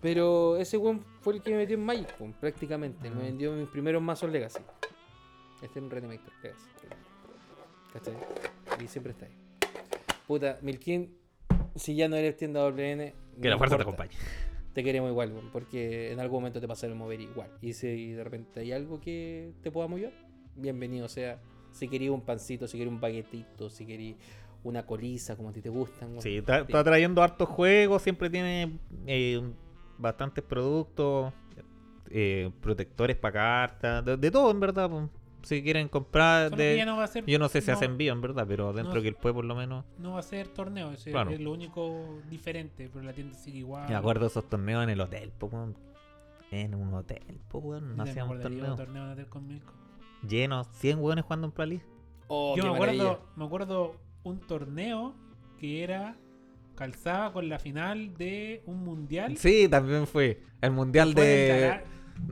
Speaker 1: Pero ese weón fue el que me metió en Magic, weón, prácticamente. Me vendió mis primeros mazos Legacy. Este es un Renemator Legacy. ¿Cachai? Y siempre está ahí. Puta, Milkin, si ya no eres tienda WN.
Speaker 2: Que la fuerza te acompañe.
Speaker 1: Te queremos igual, porque en algún momento te pasará el mover igual. Y si de repente hay algo que te pueda ayudar, bienvenido sea. Si querías un pancito, si querías un baguetito, si querías una coliza, como a ti te gustan.
Speaker 2: Sí, está, está trayendo hartos juegos, siempre tiene eh, bastantes productos, eh, protectores para cartas, de, de todo en verdad. Si quieren comprar,
Speaker 3: Solo que ya
Speaker 2: de,
Speaker 3: no va a ser.
Speaker 2: yo no sé si
Speaker 3: no-
Speaker 2: hace envío en verdad, pero dentro
Speaker 3: no-
Speaker 2: que el pueblo por lo menos.
Speaker 3: No va a ser torneo, ese
Speaker 2: Claro.
Speaker 3: es lo único diferente, pero la tienda sigue igual.
Speaker 2: Me acuerdo de esos torneos en el hotel, po. En un hotel, po, weón. No hacíamos torneos
Speaker 3: un torneo
Speaker 2: llenos, 100 weones jugando en Pro.
Speaker 1: Oh,
Speaker 3: Yo me
Speaker 1: maravilla.
Speaker 3: acuerdo, me acuerdo un torneo que era calzaba con la final de un mundial.
Speaker 2: Sí, también fue. El mundial de.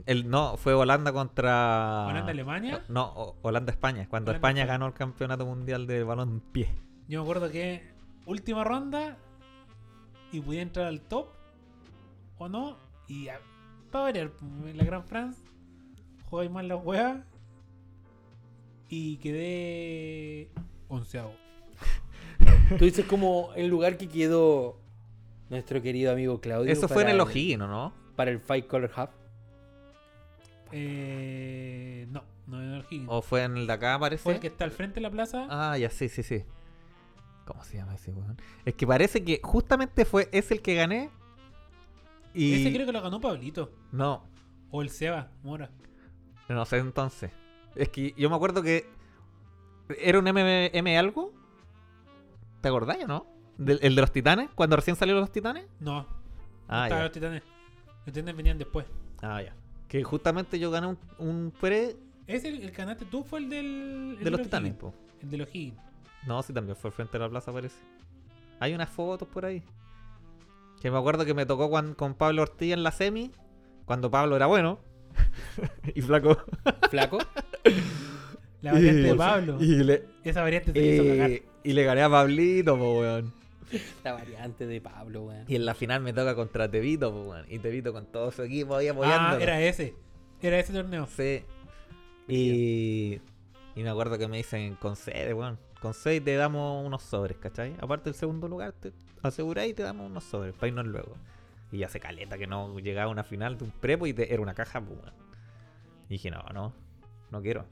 Speaker 2: El, no, fue Holanda contra.
Speaker 3: Holanda-Alemania.
Speaker 2: No, Holanda-España. Cuando
Speaker 3: Holanda,
Speaker 2: España ganó el campeonato mundial de balón en pie.
Speaker 3: Yo me acuerdo que última ronda y podía entrar al top o no. Y para variar, en la Gran France jugué mal la hueá y quedé onceavo.
Speaker 1: Tú dices como el lugar que quedó nuestro querido amigo Claudio.
Speaker 2: Eso fue en el O'Higgins, ¿no?
Speaker 1: Para el Fight Color Hub.
Speaker 3: Eh, no, no en el Higgins.
Speaker 2: ¿O fue en el de acá, parece?
Speaker 3: Fue el que está al frente de la plaza.
Speaker 2: Ah, ya sí, sí, sí. ¿Cómo se llama ese weón? Es que parece que justamente fue es el que gané. Y.
Speaker 3: Ese creo que lo ganó Pablito.
Speaker 2: No,
Speaker 3: O el Seba Mora.
Speaker 2: no sé entonces. Es que yo me acuerdo que era un M, M algo. ¿Te acordás o no? Del- el de los titanes, cuando recién salieron los titanes.
Speaker 3: No,
Speaker 2: Ah, ya.
Speaker 3: los titanes. Los titanes venían después.
Speaker 2: Ah, ya. Que justamente yo gané un, un pre
Speaker 3: Ese, el, el que ganaste tú fue el del. el
Speaker 2: de los titanes, po.
Speaker 3: El de los Higgins.
Speaker 2: No, sí, también fue frente a la plaza, parece. Hay unas fotos por ahí. Que me acuerdo que me tocó con Pablo Ortiz en la semi, cuando Pablo era bueno. <laughs> y flaco.
Speaker 1: Flaco.
Speaker 3: La variante de Pablo.
Speaker 2: Y le,
Speaker 3: Esa variante se hizo cagar.
Speaker 2: eh, y le gané a Pablito, po, weón. <laughs>
Speaker 1: La variante de Pablo, weón.
Speaker 2: Y en la final me toca contra Tevito, weón. Y Tevito con todo su equipo ahí apoyando.
Speaker 3: Ah, era ese. Era ese torneo.
Speaker 2: Sí. Y, y me acuerdo que me dicen con sede, weón. Con sede te damos unos sobres, ¿cachai? Aparte del segundo lugar, te aseguráis y te damos unos sobres para irnos luego. Y ya se caleta que no llegaba a una final de un prepo y te- era una caja, weón. Y dije, no, no, no quiero.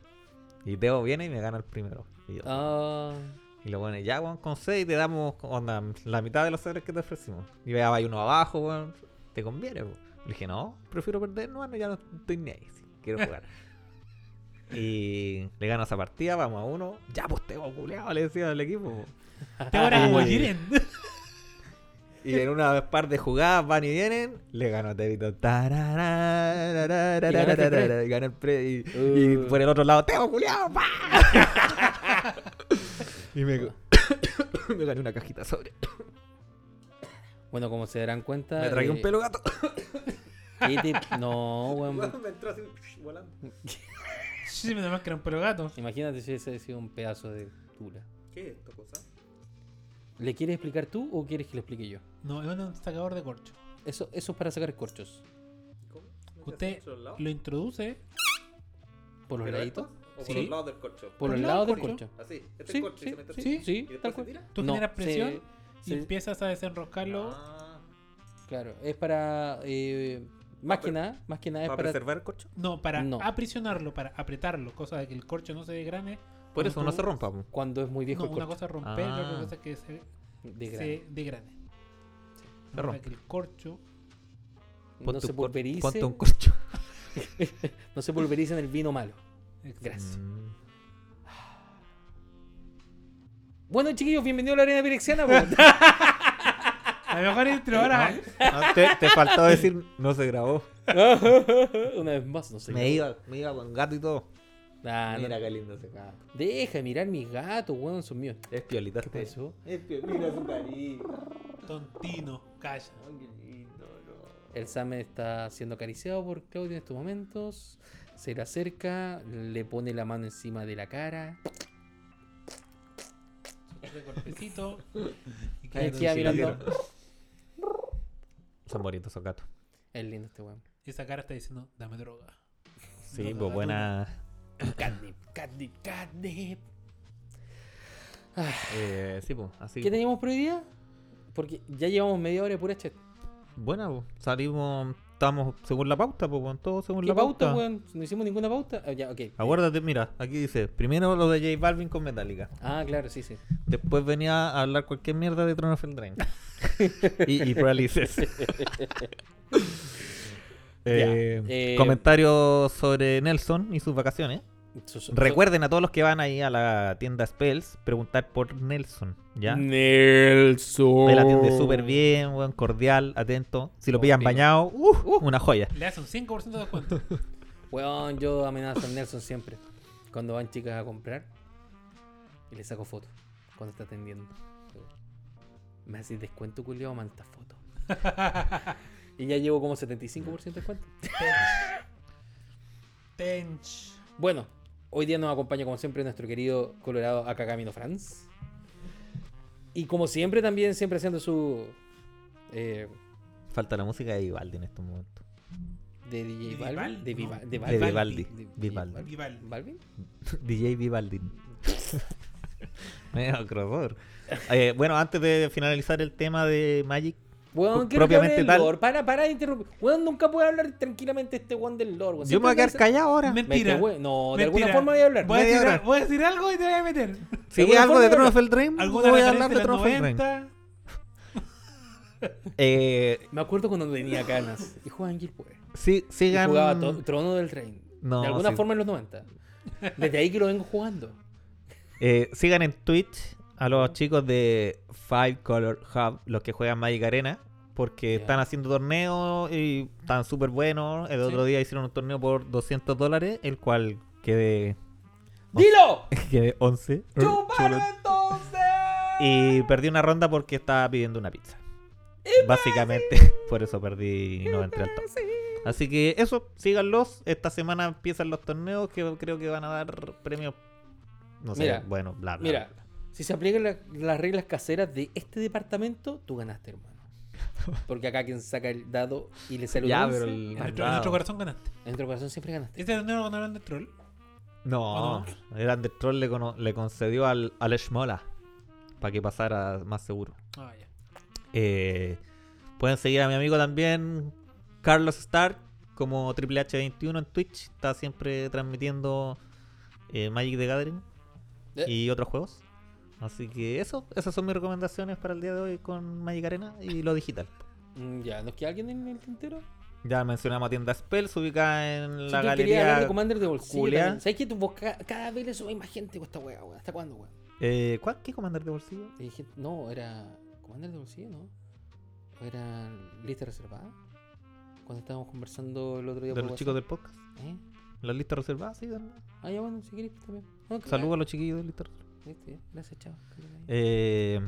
Speaker 2: Y Teo viene y me gana el primero. Y, yo,
Speaker 1: Ah,
Speaker 2: y lo pone, ya, weón, con 6 te damos la mitad de los sobres que te ofrecimos. Y ya va uno abajo, weón, te conviene. Le dije, no, prefiero perder, no, ya no estoy ni ahí, quiero jugar. <laughs> y le gano esa partida, vamos a uno, ya pues te voy culeado, le decía al equipo. <laughs>
Speaker 3: Te ahora como <laughs>
Speaker 2: y en una par de jugadas van y vienen, le ganó a Tevito. Y el pre. Y, por el otro lado, ¡Teo, culiao! Y me, <coughs> me gané una cajita sobre. <coughs>
Speaker 1: bueno, como se darán cuenta.
Speaker 2: Me tragué un pelo gato. <coughs>
Speaker 1: ¿qué te- No, weón.
Speaker 2: me entró así volando.
Speaker 3: Sí, me da que era un pelo gato.
Speaker 1: Imagínate si ese ha sido un pedazo de tula.
Speaker 2: ¿Qué es esta cosa?
Speaker 1: ¿Le quieres explicar tú o quieres que le explique yo?
Speaker 3: No, es un sacador de corcho.
Speaker 1: Eso, eso es para sacar corchos.
Speaker 3: Usted lo introduce.
Speaker 1: Por los laditos.
Speaker 2: ¿O
Speaker 3: por los
Speaker 2: lados del corcho?
Speaker 1: Por los
Speaker 3: el
Speaker 1: lados del
Speaker 3: corcho.
Speaker 1: corcho.
Speaker 2: Así, este
Speaker 1: Sí, sí, sí,
Speaker 3: Sí,
Speaker 1: sí,
Speaker 2: ¿Y después
Speaker 1: tal
Speaker 2: se
Speaker 1: cual.
Speaker 2: tira?
Speaker 3: Tú
Speaker 1: No,
Speaker 3: generas presión
Speaker 1: se-
Speaker 3: y
Speaker 1: se-
Speaker 3: empiezas a desenroscarlo.
Speaker 2: Ah,
Speaker 1: Claro, es para. eh, más que
Speaker 2: pre-
Speaker 1: nada, más que nada es
Speaker 2: ¿Para
Speaker 1: para.
Speaker 2: preservar el corcho?
Speaker 3: No, para
Speaker 1: No.
Speaker 3: aprisionarlo, para apretarlo, cosa de que el corcho no se degrane.
Speaker 2: Por eso no
Speaker 3: tú-
Speaker 2: se rompa. po.
Speaker 1: Cuando es muy viejo
Speaker 3: No,
Speaker 1: el
Speaker 3: una
Speaker 1: corcho.
Speaker 3: cosa es romper, la otra
Speaker 2: Ah.
Speaker 3: cosa es que se,
Speaker 1: De
Speaker 3: se degrane.
Speaker 2: Se
Speaker 3: Para
Speaker 2: rompe.
Speaker 3: que el corcho
Speaker 1: No se pulverice.
Speaker 2: Ponte un corcho. <laughs> <laughs>
Speaker 1: No se pulverice en el vino malo. Gracias.
Speaker 2: Mm.
Speaker 1: Bueno, chiquillos, bienvenidos a la arena pirexiana. po. <laughs>
Speaker 3: La mejor intro ahora.
Speaker 2: Ah, te, te faltó decir no se grabó. <laughs>
Speaker 1: Una vez más, no sé.
Speaker 2: Me iba, me iba con gato y todo.
Speaker 1: Ah, no.
Speaker 2: Mira qué lindo ese gato.
Speaker 1: Deja de mirar mis gatos, weón, son míos.
Speaker 2: Es piolita
Speaker 1: ¿Qué
Speaker 2: este.
Speaker 1: pasó?
Speaker 2: Es piolita. Mira su carita.
Speaker 3: Tontino, calla.
Speaker 2: Ay, qué lindo, no.
Speaker 1: El Sam está siendo acariciado por Claudio en estos momentos. Se le acerca, le pone la mano encima de la cara.
Speaker 3: Ese golpecito. Y
Speaker 1: Ahí
Speaker 3: queda
Speaker 1: queda mirando.
Speaker 2: Son bonitos esos gatos.
Speaker 1: Es lindo este weón.
Speaker 3: Y esa cara está diciendo, dame droga.
Speaker 2: Sí,
Speaker 3: Droga,
Speaker 2: pues buena.
Speaker 1: Catnip, catnip, catnip.
Speaker 2: Eh, sí, pues, así.
Speaker 1: ¿Qué teníamos por hoy día? Porque ya llevamos media hora de pura chat.
Speaker 2: Buena, pues. Salimos, estamos según la pauta, pues, weón, todo según
Speaker 1: ¿Qué
Speaker 2: la
Speaker 1: pauta? No hicimos ninguna pauta. Ah, ya.
Speaker 2: Acuérdate, mira, aquí dice, primero lo de J Balvin con Metallica.
Speaker 1: Ah, claro, sí, sí.
Speaker 2: Después venía a hablar cualquier mierda de Throne of the Drain. <laughs> y, y Paralysis. Eh,
Speaker 1: eh,
Speaker 2: comentarios sobre Nelson y sus vacaciones. Recuerden a todos los que van ahí a la tienda Spells preguntar por Nelson, ¿ya?
Speaker 1: Nelson.
Speaker 2: Él atiende súper bien, weón, cordial, atento. Si lo
Speaker 1: Oh,
Speaker 2: pillan bañado, uh, una joya.
Speaker 3: Le hace un 5% de descuento. <laughs>
Speaker 1: Weón, yo amenazo a Nelson siempre. Cuando van chicas a comprar. Y le saco fotos. Cuando está atendiendo. Me haces descuento, culiao, manda esta foto. <laughs> y ya llevo como 75% de descuento.
Speaker 3: Tench.
Speaker 1: Bueno, hoy día nos acompaña como siempre nuestro querido Colorado acá Camino Franz. Y como siempre también, siempre haciendo su... eh,
Speaker 2: Falta la música de Vivaldi en estos momentos.
Speaker 1: de DJ
Speaker 3: ¿De
Speaker 1: Balvin.
Speaker 3: Vivaldi?
Speaker 1: De, Viva-
Speaker 3: No.
Speaker 1: de
Speaker 2: De
Speaker 1: Balvin.
Speaker 2: Vivaldi.
Speaker 1: De-
Speaker 2: Vivaldi.
Speaker 3: Vivaldi. <laughs>
Speaker 2: DJ Vivaldi. <laughs> Medio crossover. Eh, bueno, antes de finalizar el tema de Magic,
Speaker 1: Weón,
Speaker 2: propiamente tal.
Speaker 1: lore. Para, para de interrumpir. Weón, nunca puede hablar tranquilamente este weón del lore. weón.
Speaker 2: yo me voy a quedar callado ahora.
Speaker 3: Me-
Speaker 1: Me
Speaker 3: Mentira.
Speaker 1: No, de alguna forma voy a hablar.
Speaker 3: Voy a, decir,
Speaker 2: hora.
Speaker 3: voy a decir algo y te voy a meter.
Speaker 2: Si
Speaker 1: alguna
Speaker 2: algo de
Speaker 1: de-
Speaker 2: of
Speaker 3: ¿Alguna
Speaker 2: voy a hablar de
Speaker 3: los
Speaker 2: of.
Speaker 3: 90? <laughs>
Speaker 2: Eh,
Speaker 1: Me acuerdo cuando tenía canas. Y jugaba en Guild Wars.
Speaker 2: sí,
Speaker 1: Y
Speaker 2: sigan.
Speaker 1: jugaba Trono del Reino.
Speaker 2: No,
Speaker 1: de alguna
Speaker 2: sí.
Speaker 1: forma en los 90. Desde ahí que lo vengo jugando.
Speaker 2: Eh, sigan en Twitch a los chicos de Five Color Hub, los que juegan Magic Arena, porque están haciendo torneos y están súper buenos. El otro día hicieron un torneo por 200 dólares, el cual quedé,
Speaker 1: ¡Dilo! <laughs>
Speaker 2: quedé 11.
Speaker 1: ¡Chúpalo
Speaker 2: Chulo.
Speaker 1: entonces!
Speaker 2: Y perdí una ronda porque estaba pidiendo una pizza. Básicamente, <laughs> por eso perdí y no entré al top. Así que eso, síganlos. Esta semana empiezan los torneos que creo que van a dar premios. No sé,
Speaker 1: Mira,
Speaker 2: bueno, bla, bla.
Speaker 1: Mira,
Speaker 2: bla.
Speaker 1: Si se aplican la- las reglas caseras de este departamento, tú ganaste, hermano. <laughs> Porque acá quien saca el dado y le sale un
Speaker 2: Ya,
Speaker 1: 11,
Speaker 2: pero el-
Speaker 3: En nuestro, en nuestro corazón ganaste.
Speaker 1: En nuestro corazón siempre ganaste.
Speaker 3: Este torneo lo ganaron de troll.
Speaker 2: No,
Speaker 3: ¿O
Speaker 2: el Undertroll le, cono- le concedió al, al Shmola para que pasara más seguro.
Speaker 3: Ah, ya.
Speaker 2: Eh, pueden seguir a mi amigo también, Carlos Stark, como Triple H21 en Twitch. Está siempre transmitiendo eh, Magic the Gathering
Speaker 1: Eh.
Speaker 2: y otros juegos. Así que eso, esas son mis recomendaciones para el día de hoy con Magic Arena y lo digital.
Speaker 1: Mm, Ya, ¿nos queda alguien en el tintero?
Speaker 2: Ya mencionamos a tienda Spells ubicada en
Speaker 1: Sí,
Speaker 2: la
Speaker 1: quería
Speaker 2: galería.
Speaker 1: de Commander de bolsillo. ¿Sabes que vos ca- cada vez le subes más gente con esta wea, weón? ¿Hasta cuándo, weón?
Speaker 2: Eh, ¿cuál- ¿Qué comandante de bolsillo?
Speaker 1: Dije, no, era Commander de bolsillo, ¿no? ¿O era lista reservada? Cuando estábamos conversando el otro día
Speaker 2: De
Speaker 1: por
Speaker 2: los chicos del
Speaker 1: WhatsApp.
Speaker 2: podcast.
Speaker 1: ¿Eh?
Speaker 2: ¿Las listas reservadas? Sí, también.
Speaker 1: Ah, ya bueno, si querés también. Que-
Speaker 2: Saludos a los chiquillos de listas reservadas.
Speaker 1: Ya. Gracias, chao.
Speaker 2: Eh,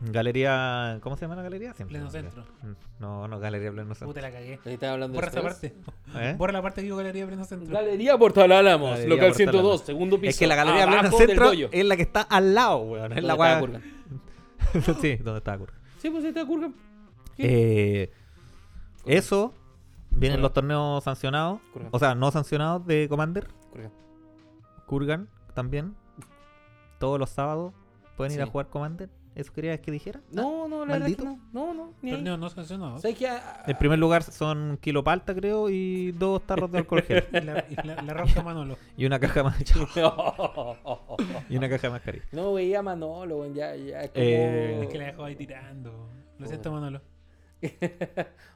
Speaker 2: galería. ¿Cómo se llama la galería? Siempre
Speaker 3: Pleno. Centro.
Speaker 2: Mm, No, no, Galería Pleno Centro.
Speaker 3: Puta, la cagué.
Speaker 1: Ahí estaba hablando
Speaker 3: Borra
Speaker 1: de
Speaker 3: esa parte.
Speaker 2: ¿Eh?
Speaker 3: Borra la parte que digo Galería Pleno Centro.
Speaker 1: Galería Portal Álamos,
Speaker 2: Galería
Speaker 1: local
Speaker 2: Portal
Speaker 1: 102,
Speaker 2: Álamos.
Speaker 1: segundo piso.
Speaker 2: Es que la Galería Pleno Centro es la que está al lado, weón. Es
Speaker 1: ¿Dónde
Speaker 2: la.
Speaker 1: Kurgan? <laughs>
Speaker 2: sí, ¿dónde está Kurgan?
Speaker 1: Sí, pues ahí está Kurgan.
Speaker 2: Eh, eso. Vienen los torneos sancionados. O sea, no sancionados de Commander.
Speaker 1: Kurgan.
Speaker 2: Kurgan también. Todos los sábados pueden ir a
Speaker 1: Sí.
Speaker 2: jugar Commander. ¿Eso querías que dijera?
Speaker 1: No, no, la verdad es que
Speaker 2: ¿Maldito?
Speaker 1: no. No, no, ni ahí.
Speaker 3: Torneo no sancionado.
Speaker 1: ¿Sabes qué? Ah,
Speaker 2: En primer lugar son kilo palta, creo, y dos tarros de alcohol gel. <laughs>
Speaker 3: Y la, y la, la rosca Manolo. <laughs>
Speaker 2: y una caja más <laughs> y una caja de mascarilla.
Speaker 1: No, veía a Manolo, weón, ya, ya, como...
Speaker 2: Eh,
Speaker 3: Es que la dejó ahí tirando. Lo siento, Manolo.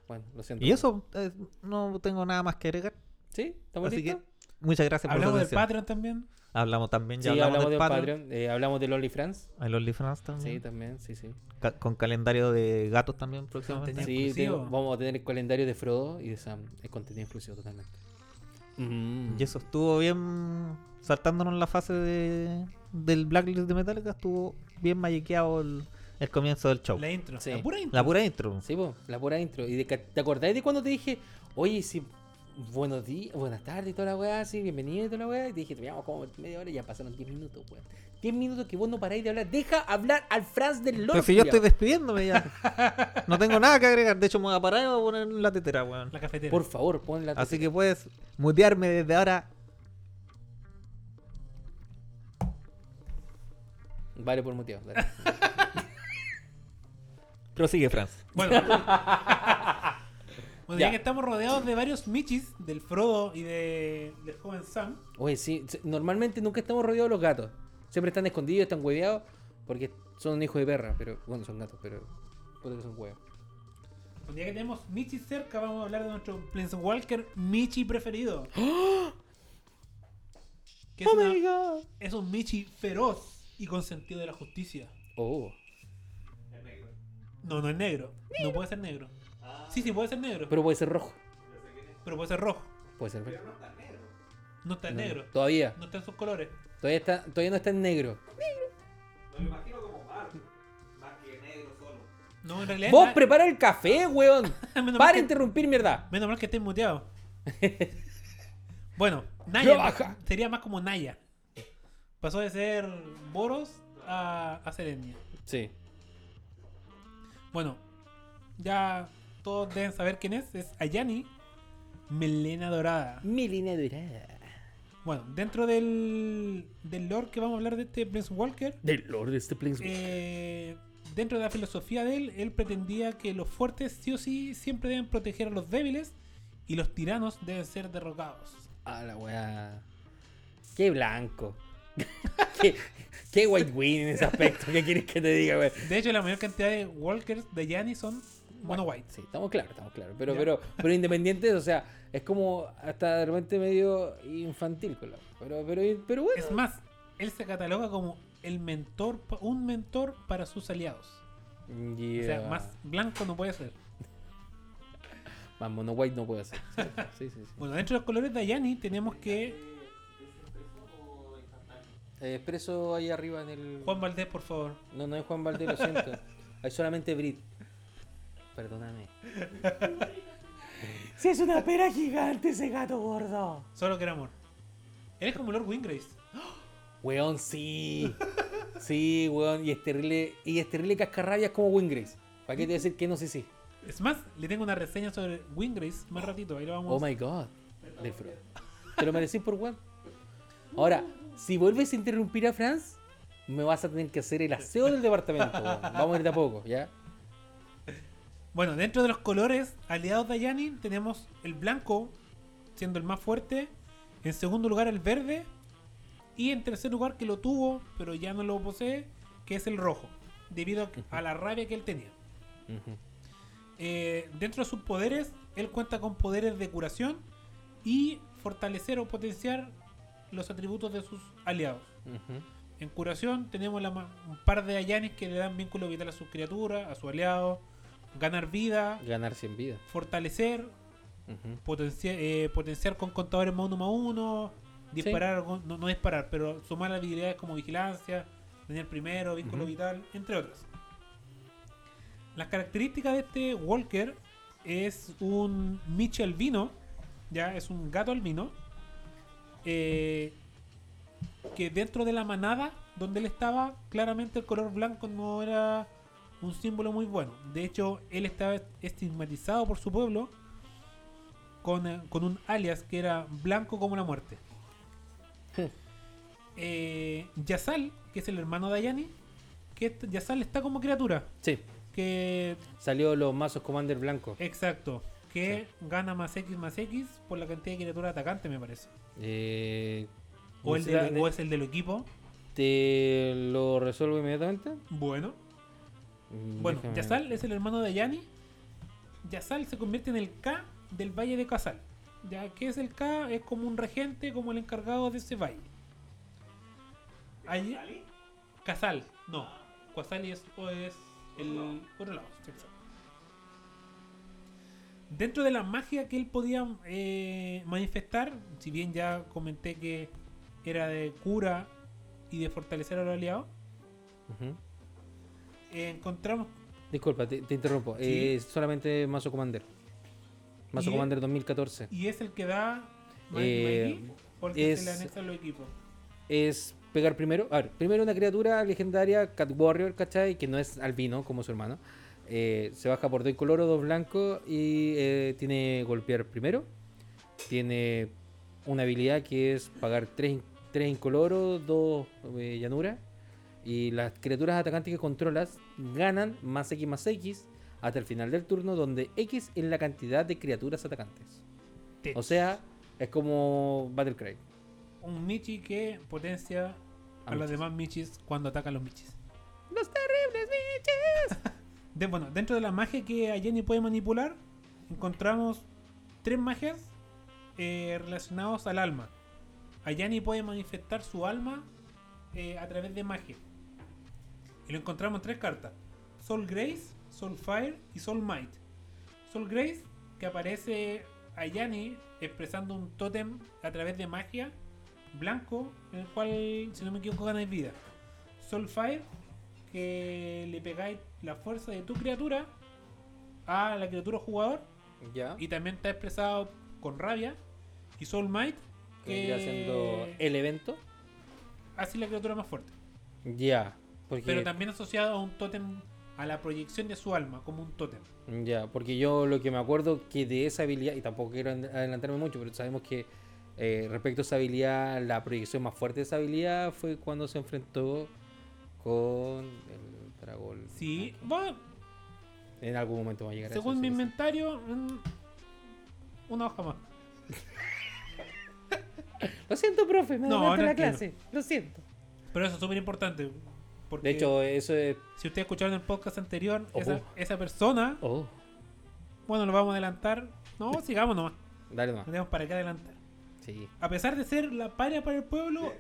Speaker 1: bueno, lo siento.
Speaker 2: Y eso, eh, no tengo nada más que agregar.
Speaker 1: ¿Sí? ¿Estamos
Speaker 2: Así que
Speaker 1: listos?
Speaker 2: muchas gracias por
Speaker 3: Hablamos
Speaker 2: su
Speaker 3: del. Patreon también.
Speaker 2: Hablamos también, ya
Speaker 1: Sí,
Speaker 2: hablamos,
Speaker 1: hablamos
Speaker 2: del
Speaker 1: del
Speaker 2: Patreon.
Speaker 1: Patreon. eh, hablamos del OnlyFans.
Speaker 2: Hay los OnlyFans también.
Speaker 1: Sí, también, sí, sí.
Speaker 2: Ca- con calendario de gatos también próximamente.
Speaker 1: Sí, tengo- vamos a tener el calendario de Frodo y de Sam. Es contenido exclusivo totalmente. Mm.
Speaker 2: Y eso estuvo bien saltándonos la fase de, del Blacklist de Metallica. Estuvo bien mallequeado el, el comienzo del show.
Speaker 3: La intro.
Speaker 1: Sí.
Speaker 3: La pura intro.
Speaker 2: La pura intro.
Speaker 1: Sí, po, la pura intro. ¿Y de, te acordás de cuando te dije, oye, si buenos días, buenas tardes y toda la weá, sí, bienvenido y toda la weá? Y te dije, te como media hora y ya pasaron 10 minutos, weón. 10 minutos que vos no paráis de hablar. Deja hablar al Franz del Lord.
Speaker 2: Pero si yo estoy despidiéndome ya. No tengo nada que agregar. De hecho, me voy a parar y voy a poner la tetera, weón.
Speaker 3: La cafetera.
Speaker 1: Por favor, pon la
Speaker 2: Así que puedes mutearme desde ahora.
Speaker 1: Vale por muteado. dale. <laughs>
Speaker 2: Prosigue, Franz. <laughs>
Speaker 3: Bueno. Bueno, ya.
Speaker 1: Ya.
Speaker 3: que estamos rodeados de varios Michis, del Frodo y de, del joven Sam.
Speaker 1: Oye, sí, normalmente nunca estamos rodeados de los gatos. Siempre están escondidos, están hueveados, porque son hijos de perra, pero bueno, son gatos, pero puede que son huevos.
Speaker 3: Bueno, ya que tenemos Michis cerca, vamos a hablar de nuestro Planeswalker Michi preferido. <gasps> Que es,
Speaker 1: Oh
Speaker 3: una-
Speaker 1: my god.
Speaker 3: es un Michi feroz y con sentido de la justicia.
Speaker 1: Oh,
Speaker 3: No, no es negro. No puede ser negro. Sí, sí, puede ser negro. Pero,
Speaker 1: pero puede ser rojo.
Speaker 3: puede ser rojo.
Speaker 1: Puede ser verde.
Speaker 3: No está en
Speaker 1: No,
Speaker 3: negro.
Speaker 1: Todavía.
Speaker 3: No está en sus colores.
Speaker 1: Todavía, está, todavía no está en negro.
Speaker 2: Me lo imagino como Mark, más que negro solo.
Speaker 3: No, en realidad.
Speaker 1: Vos prepara el café, <laughs> weón. Para
Speaker 3: que,
Speaker 1: interrumpir, mierda.
Speaker 3: menos mal que estés muteado. <laughs> bueno, Naya
Speaker 1: baja.
Speaker 3: sería más como Naya. Pasó de ser Boros a, a Serenia.
Speaker 1: Sí.
Speaker 3: Bueno, ya todos deben saber quién es. Es Ayani, Melena Dorada.
Speaker 1: Mi línea dorada.
Speaker 3: Bueno, dentro del, del lore que vamos a hablar de este Prince Walker,
Speaker 1: Del Lord de este Plains.
Speaker 3: eh, dentro de la filosofía de él, él pretendía que los fuertes sí o sí siempre deben proteger a los débiles y los tiranos deben ser derrocados.
Speaker 1: A la weá. Qué blanco. <laughs> qué, qué white win en ese aspecto. ¿Qué quieres que te diga, weón?
Speaker 3: De hecho, la mayor cantidad de walkers de Yanni son mono white.
Speaker 1: Sí, estamos claros, estamos claros. Pero, pero, pero independientes, o sea, es como hasta de repente medio infantil con la Pero, pero, pero bueno.
Speaker 3: Es más, él se cataloga como el mentor, un mentor para sus aliados. O
Speaker 1: Yeah.
Speaker 3: sea, más blanco no puede ser.
Speaker 1: Más mono white no puede ser. Sí, <laughs> sí, sí. sí.
Speaker 3: Bueno, dentro de los colores de Ayani tenemos que.
Speaker 1: Eh, expreso ahí arriba en el.
Speaker 3: Juan Valdés, por favor.
Speaker 1: No, no es Juan Valdés, lo siento. <laughs> Hay solamente Brit. Perdóname. si es una pera gigante ese gato gordo.
Speaker 3: Solo que era amor. Eres como Lord Wingrace.
Speaker 1: Weón, sí. Sí, weón. Y es terrible. Y es terrible cascarrabias como Wingrace. ¿Para qué te voy a decir que no sé si?
Speaker 3: Es más, le tengo una reseña sobre Wingrace más ratito. Ahí lo vamos
Speaker 1: Oh my god. Te lo merecí por weón. Ahora, si vuelves a interrumpir a Franz, me vas a tener que hacer el aseo del departamento, weón. Vamos a ir de a poco, ¿ya?
Speaker 3: Bueno, dentro de los colores aliados de Ayani tenemos el blanco, siendo el más fuerte. En segundo lugar, el verde. Y en tercer lugar, que lo tuvo, pero ya no lo posee, que es el rojo. Debido a- a la rabia que él tenía. Eh, dentro de sus poderes, él cuenta con poderes de curación y fortalecer o potenciar los atributos de sus aliados. En curación tenemos la un par de Ayanis que le dan vínculo vital a sus criaturas, a su aliado, ganar vida,
Speaker 1: Ganar 100 vidas.
Speaker 3: fortalecer,
Speaker 1: Ujú.
Speaker 3: potencia- eh, potenciar con contadores más uno más uno, disparar, con- no, no disparar, pero sumar habilidades como vigilancia, tener primero, vínculo vital, entre otras. Las características de este Walker es un Michi albino, ya es un gato albino, eh, que dentro de la manada donde él estaba, claramente el color blanco no era un símbolo muy bueno. De hecho, él estaba estigmatizado por su pueblo con, eh, con un alias que era blanco como la muerte. eh, Yasal, que es el hermano de Ayani, que Yasal está como criatura.
Speaker 1: Sí,
Speaker 3: Que,
Speaker 1: salió los mazos Commander blancos.
Speaker 3: exacto, que gana más X más X por la cantidad de criaturas atacantes, me parece.
Speaker 1: Eh,
Speaker 3: O, el de, o es el del equipo.
Speaker 1: ¿Te lo resuelvo inmediatamente?
Speaker 3: Bueno,
Speaker 1: Mm,
Speaker 3: bueno,
Speaker 1: déjame-
Speaker 3: Yasal es el hermano de Ayani. Yasal se convierte en el K del Valle de Casal. Ya que es el K, es como un regente, como el encargado de ese valle. Allí, Casal, no. Casali es, o es el otro lado. Dentro de la magia que él podía eh, manifestar, si bien ya comenté que era de cura y de fortalecer a los aliados. Eh, encontramos
Speaker 1: Disculpa, te, te interrumpo.
Speaker 3: Sí.
Speaker 1: Eh, solamente Mazo Commander. Mazo Commander 2014.
Speaker 3: y es el que da
Speaker 1: Eh,
Speaker 3: porque
Speaker 1: es-
Speaker 3: se le anexan los equipos.
Speaker 1: Es pegar primero. A ver, primero una criatura legendaria, Cat Warrior, ¿cachai? Que no es albino como su hermano. Eh, se baja por dos coloro, dos blancos y eh, tiene golpear primero. Tiene una habilidad que es pagar tres, tres incoloros, dos eh, llanura. Y las criaturas atacantes que controlas ganan más X más X hasta el final del turno, donde X es la cantidad de criaturas atacantes. O sea, es como Battlecry.
Speaker 3: un Michi que potencia a,
Speaker 1: A
Speaker 3: los
Speaker 1: Michis.
Speaker 3: demás Michis cuando atacan los Michis. <laughs>
Speaker 1: Los terribles bichos. <laughs>
Speaker 3: De, bueno, dentro de la magia que Ayeni puede manipular, encontramos tres magias eh, relacionadas al alma. Ayani puede manifestar su alma eh, a través de magia. Y lo encontramos en tres cartas: Soul Grace, Soul Fire y Soul Might. Soul Grace, que aparece Ayani expresando un tótem a través de magia blanco, en el cual, si no me equivoco, gana vida. Soul Fire, que le pegáis la fuerza de tu criatura a la criatura jugador
Speaker 1: Ya.
Speaker 3: y también está expresado con rabia y Soul Might
Speaker 1: Que
Speaker 3: que
Speaker 1: el evento.
Speaker 3: hace la criatura más fuerte.
Speaker 1: Ya. Porque,
Speaker 3: Pero también asociado a un tótem, a la proyección de su alma, como un tótem.
Speaker 1: Ya, porque yo lo que me acuerdo que de esa habilidad, y tampoco quiero ad- adelantarme mucho, pero sabemos que eh, respecto a esa habilidad, la proyección más fuerte de esa habilidad fue cuando se enfrentó con el dragón.
Speaker 3: Sí, bueno,
Speaker 1: En algún momento va a llegar a
Speaker 3: según
Speaker 1: eso,
Speaker 3: mi
Speaker 1: sí,
Speaker 3: inventario, una hoja más. <laughs>
Speaker 1: Lo siento, profe, me
Speaker 3: No,
Speaker 1: la clase. Lo siento.
Speaker 3: Pero eso es súper importante. Porque
Speaker 1: De hecho, eso es.
Speaker 3: si ustedes escucharon el podcast anterior,
Speaker 1: Oh.
Speaker 3: esa, esa persona,
Speaker 1: Oh,
Speaker 3: bueno, lo vamos a adelantar. No, sigamos nomás.
Speaker 1: dale más.
Speaker 3: No tenemos para qué adelantar.
Speaker 1: Sí.
Speaker 3: A pesar de ser la paria para el pueblo,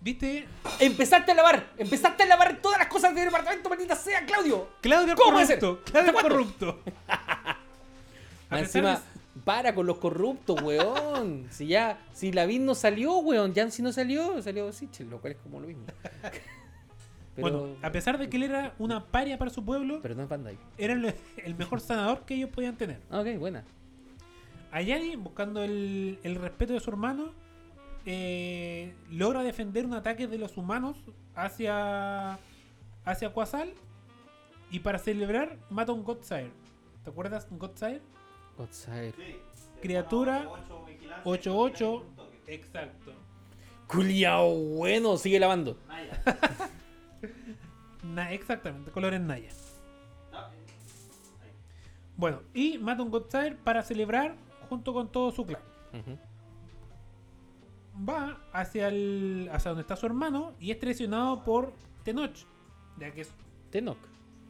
Speaker 3: ¿viste?
Speaker 1: Empezaste a lavar, empezaste a lavar todas las cosas del departamento, maldita sea, Claudio.
Speaker 3: Claudio
Speaker 1: ¿Cómo
Speaker 3: corrupto. Claudio corrupto. <laughs> A pesar
Speaker 1: encima,
Speaker 3: de-
Speaker 1: para con los corruptos, weón. si ya, si Lavín no salió, weón, Jansi no salió, salió Sichel, lo cual es como lo mismo. <laughs> Pero,
Speaker 3: Bueno, a pesar de que él era una paria para su pueblo,
Speaker 1: pero no es
Speaker 3: era el, el mejor sanador que ellos podían tener.
Speaker 1: Ah, ok, buena.
Speaker 3: Ayani, buscando el, el respeto de su hermano, eh, logra defender un ataque de los humanos hacia, hacia Quasal y para celebrar mata a un Godsire. ¿Te acuerdas de un Godsire?
Speaker 1: Godsair.
Speaker 3: Criatura 8-8. Exacto.
Speaker 1: Culiao, bueno, sigue lavando. <laughs>
Speaker 3: Na- exactamente, colores Naya. Bueno, y mata un Godsire para celebrar junto con todo su clan. Va hacia el hacia donde está su hermano y es traicionado por Tenoch, ya que es
Speaker 1: Tenok.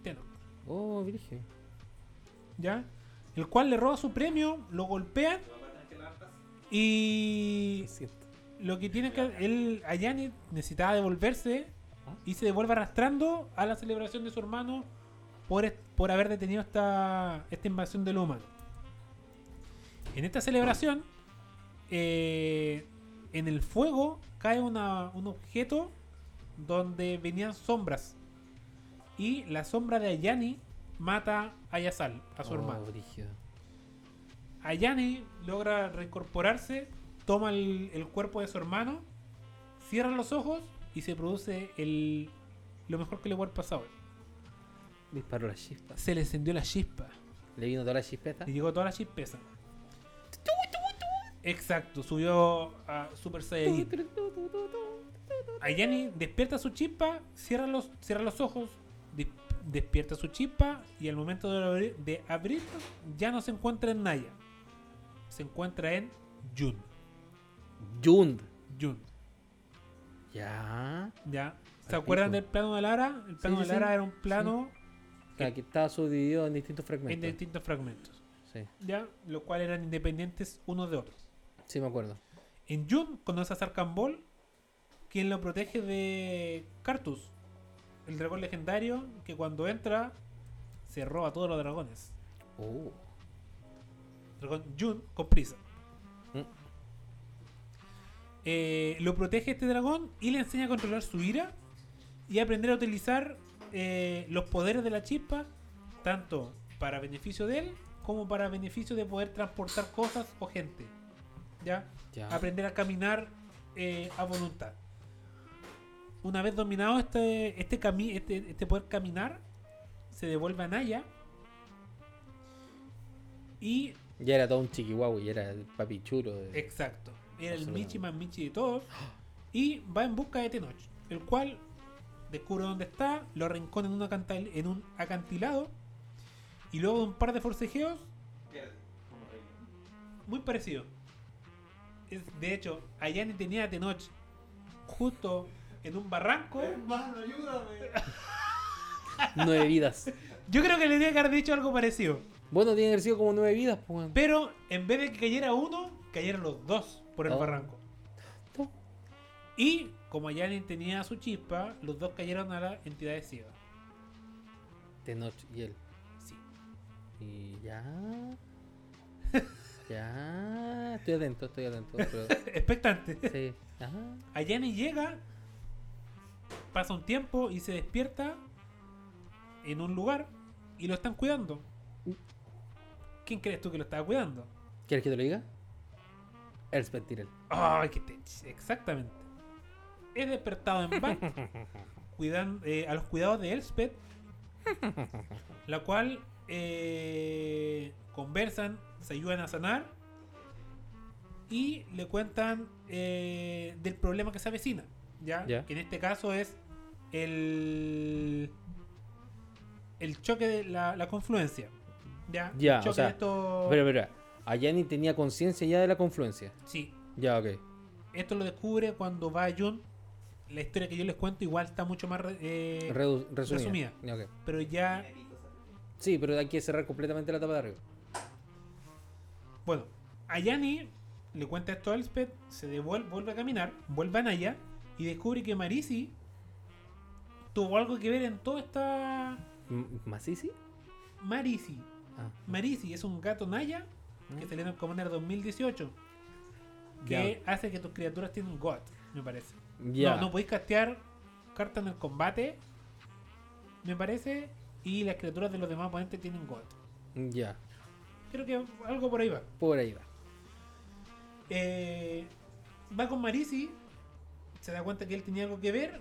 Speaker 3: Tenoch,
Speaker 1: Oh, virgen.
Speaker 3: ¿ya? El cual le roba su premio, lo golpean y
Speaker 1: Lo
Speaker 3: que tiene que él Ayani necesitaba devolverse y se devuelve arrastrando a la celebración de su hermano por, por haber detenido esta, esta invasión de lo humano. En esta celebración, eh, en el fuego cae una- un objeto donde venían sombras. Y la sombra de Ayani mata a Yasal, a su
Speaker 1: Oh,
Speaker 3: hermano.
Speaker 1: brígido.
Speaker 3: Ayani logra reincorporarse, toma el, el cuerpo de su hermano, cierra los ojos y se produce el, lo mejor que le puede haber pasado.
Speaker 1: Disparó la chispa.
Speaker 3: Se le encendió la chispa.
Speaker 1: Le vino toda la chispeta.
Speaker 3: Le llegó toda la chispeza. Exacto, subió a Super Saiyajin. Ayani despierta su chispa, cierra los, cierra los ojos, despierta su chispa y al momento de abrir, de ya no se encuentra en Naya. Se encuentra en Jun.
Speaker 1: Jund.
Speaker 3: Jun.
Speaker 1: Ya.
Speaker 3: ¿Ya? ¿Se acuerdan del plano de Lara? El plano
Speaker 1: Sí,
Speaker 3: de Lara
Speaker 1: sí.
Speaker 3: era un plano
Speaker 1: que estaba subdividido en distintos
Speaker 3: en
Speaker 1: fragmentos.
Speaker 3: distintos fragmentos.
Speaker 1: Sí.
Speaker 3: ¿Ya? Los cuales eran independientes unos de otros.
Speaker 1: Sí, me acuerdo.
Speaker 3: En Jun conoce a Sarkhan Ball, quien lo protege de Cartus, el dragón legendario que cuando entra se roba a todos los dragones.
Speaker 1: Oh.
Speaker 3: Dragón Jun con prisa.
Speaker 1: Mm.
Speaker 3: Eh, lo protege este dragón y le enseña a controlar su ira y aprender a utilizar eh, los poderes de la chispa, tanto para beneficio de él como para beneficio de poder transportar cosas o gente. ¿Ya?
Speaker 1: Ya.
Speaker 3: aprender a caminar eh, a voluntad. Una vez dominado este, este, cami este, este poder caminar, se devuelve a Naya. Y,
Speaker 1: Ya era todo un chiquihuahua y era el papi churo. de-
Speaker 3: exacto, era el. Michi más Michi de todos. Y va en busca de Tenoch, el cual descubre dónde está, lo arrincona en un, acantil- en un acantilado. Y luego de un par de forcejeos, muy parecido. Es- de hecho, Ayani tenía a Tenoch justo en un barranco.
Speaker 2: Hermano, ayúdame. <laughs>
Speaker 1: Nueve vidas.
Speaker 3: Yo creo que le tenía que haber dicho algo parecido.
Speaker 1: Bueno, tiene que haber sido como nueve vidas, pues.
Speaker 3: Pero en vez de que cayera uno, cayeron los dos por el
Speaker 1: Oh.
Speaker 3: barranco.
Speaker 1: No.
Speaker 3: Y como Ayani tenía su chispa, los dos cayeron a la entidad de Siva.
Speaker 1: Tenoch y él.
Speaker 3: Sí.
Speaker 1: Y ya. <laughs> ya. Estoy atento, estoy atento. Pero, <laughs>
Speaker 3: Expectante.
Speaker 1: sí. Ajá.
Speaker 3: Ayani llega Pasa un tiempo y se despierta en un lugar y lo están cuidando. ¿Quién crees tú que lo estaba cuidando?
Speaker 1: ¿Quieres que te lo diga? Elspeth Tyrell.
Speaker 3: Ay, qué te... Exactamente. Es despertado en Bank <laughs> cuidan, eh, a los cuidados de Elspeth, la cual eh, conversan, se ayudan a sanar y le cuentan eh, del problema que se avecina. ¿Ya?
Speaker 1: Ya.
Speaker 3: Que en este caso es el, el choque de la, la confluencia. ¿ya?
Speaker 1: Ya,
Speaker 3: El choque
Speaker 1: o sea,
Speaker 3: de estos-
Speaker 1: Pero, pero, Ayani tenía conciencia ya de la confluencia.
Speaker 3: Sí,
Speaker 1: Ya, ok.
Speaker 3: Esto lo descubre cuando va a Jun. La historia que yo les cuento igual está mucho más eh,
Speaker 1: Redu- resumida.
Speaker 3: pero ya
Speaker 1: Sí, pero hay que cerrar completamente la tapa de arriba.
Speaker 3: bueno a Yanni le cuenta esto a Elspeth se devuelve vuelve a caminar vuelve a Naya y descubre que Marisi tuvo algo que ver en toda esta
Speaker 1: ¿Masisi?
Speaker 3: Marisi
Speaker 1: Ah.
Speaker 3: Marisi es un gato Naya que salió en el Commander 2018 que
Speaker 1: Ya.
Speaker 3: hace que tus criaturas tienen God me parece
Speaker 1: Ya.
Speaker 3: No, no podéis castear cartas en el combate, me parece, y las criaturas de los demás oponentes tienen God.
Speaker 1: Ya.
Speaker 3: Creo que algo por ahí va.
Speaker 1: Por ahí va.
Speaker 3: Eh, va con Marisi, se da cuenta que él tenía algo que ver,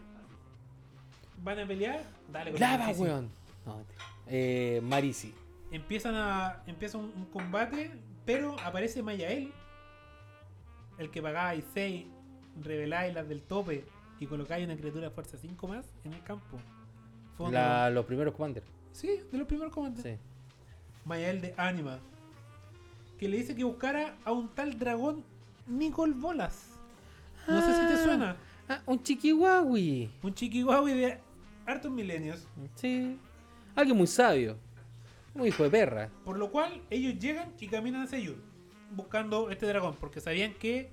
Speaker 3: van a pelear, dale con
Speaker 1: ¡Lava, weón! No, eh, Marisi.
Speaker 3: Empiezan a, empieza un, un combate, pero aparece Mayael, el que pagáis 6, reveláis las del tope y colocáis una criatura de fuerza 5 más en el campo. De los-
Speaker 1: primeros commanders.
Speaker 3: Sí, de los primeros comandos.
Speaker 1: Sí.
Speaker 3: Mayael de Anima. Que le dice que buscara a un tal dragón Nicol Bolas. No sé si te
Speaker 1: Ah.
Speaker 3: suena.
Speaker 1: Ah, un chiquihuahui.
Speaker 3: Un chiquihuahua de hartos milenios.
Speaker 1: Sí. Alguien muy sabio. Un hijo de perra.
Speaker 3: Por lo cual ellos llegan y caminan hacia Yun. Buscando este dragón. Porque sabían que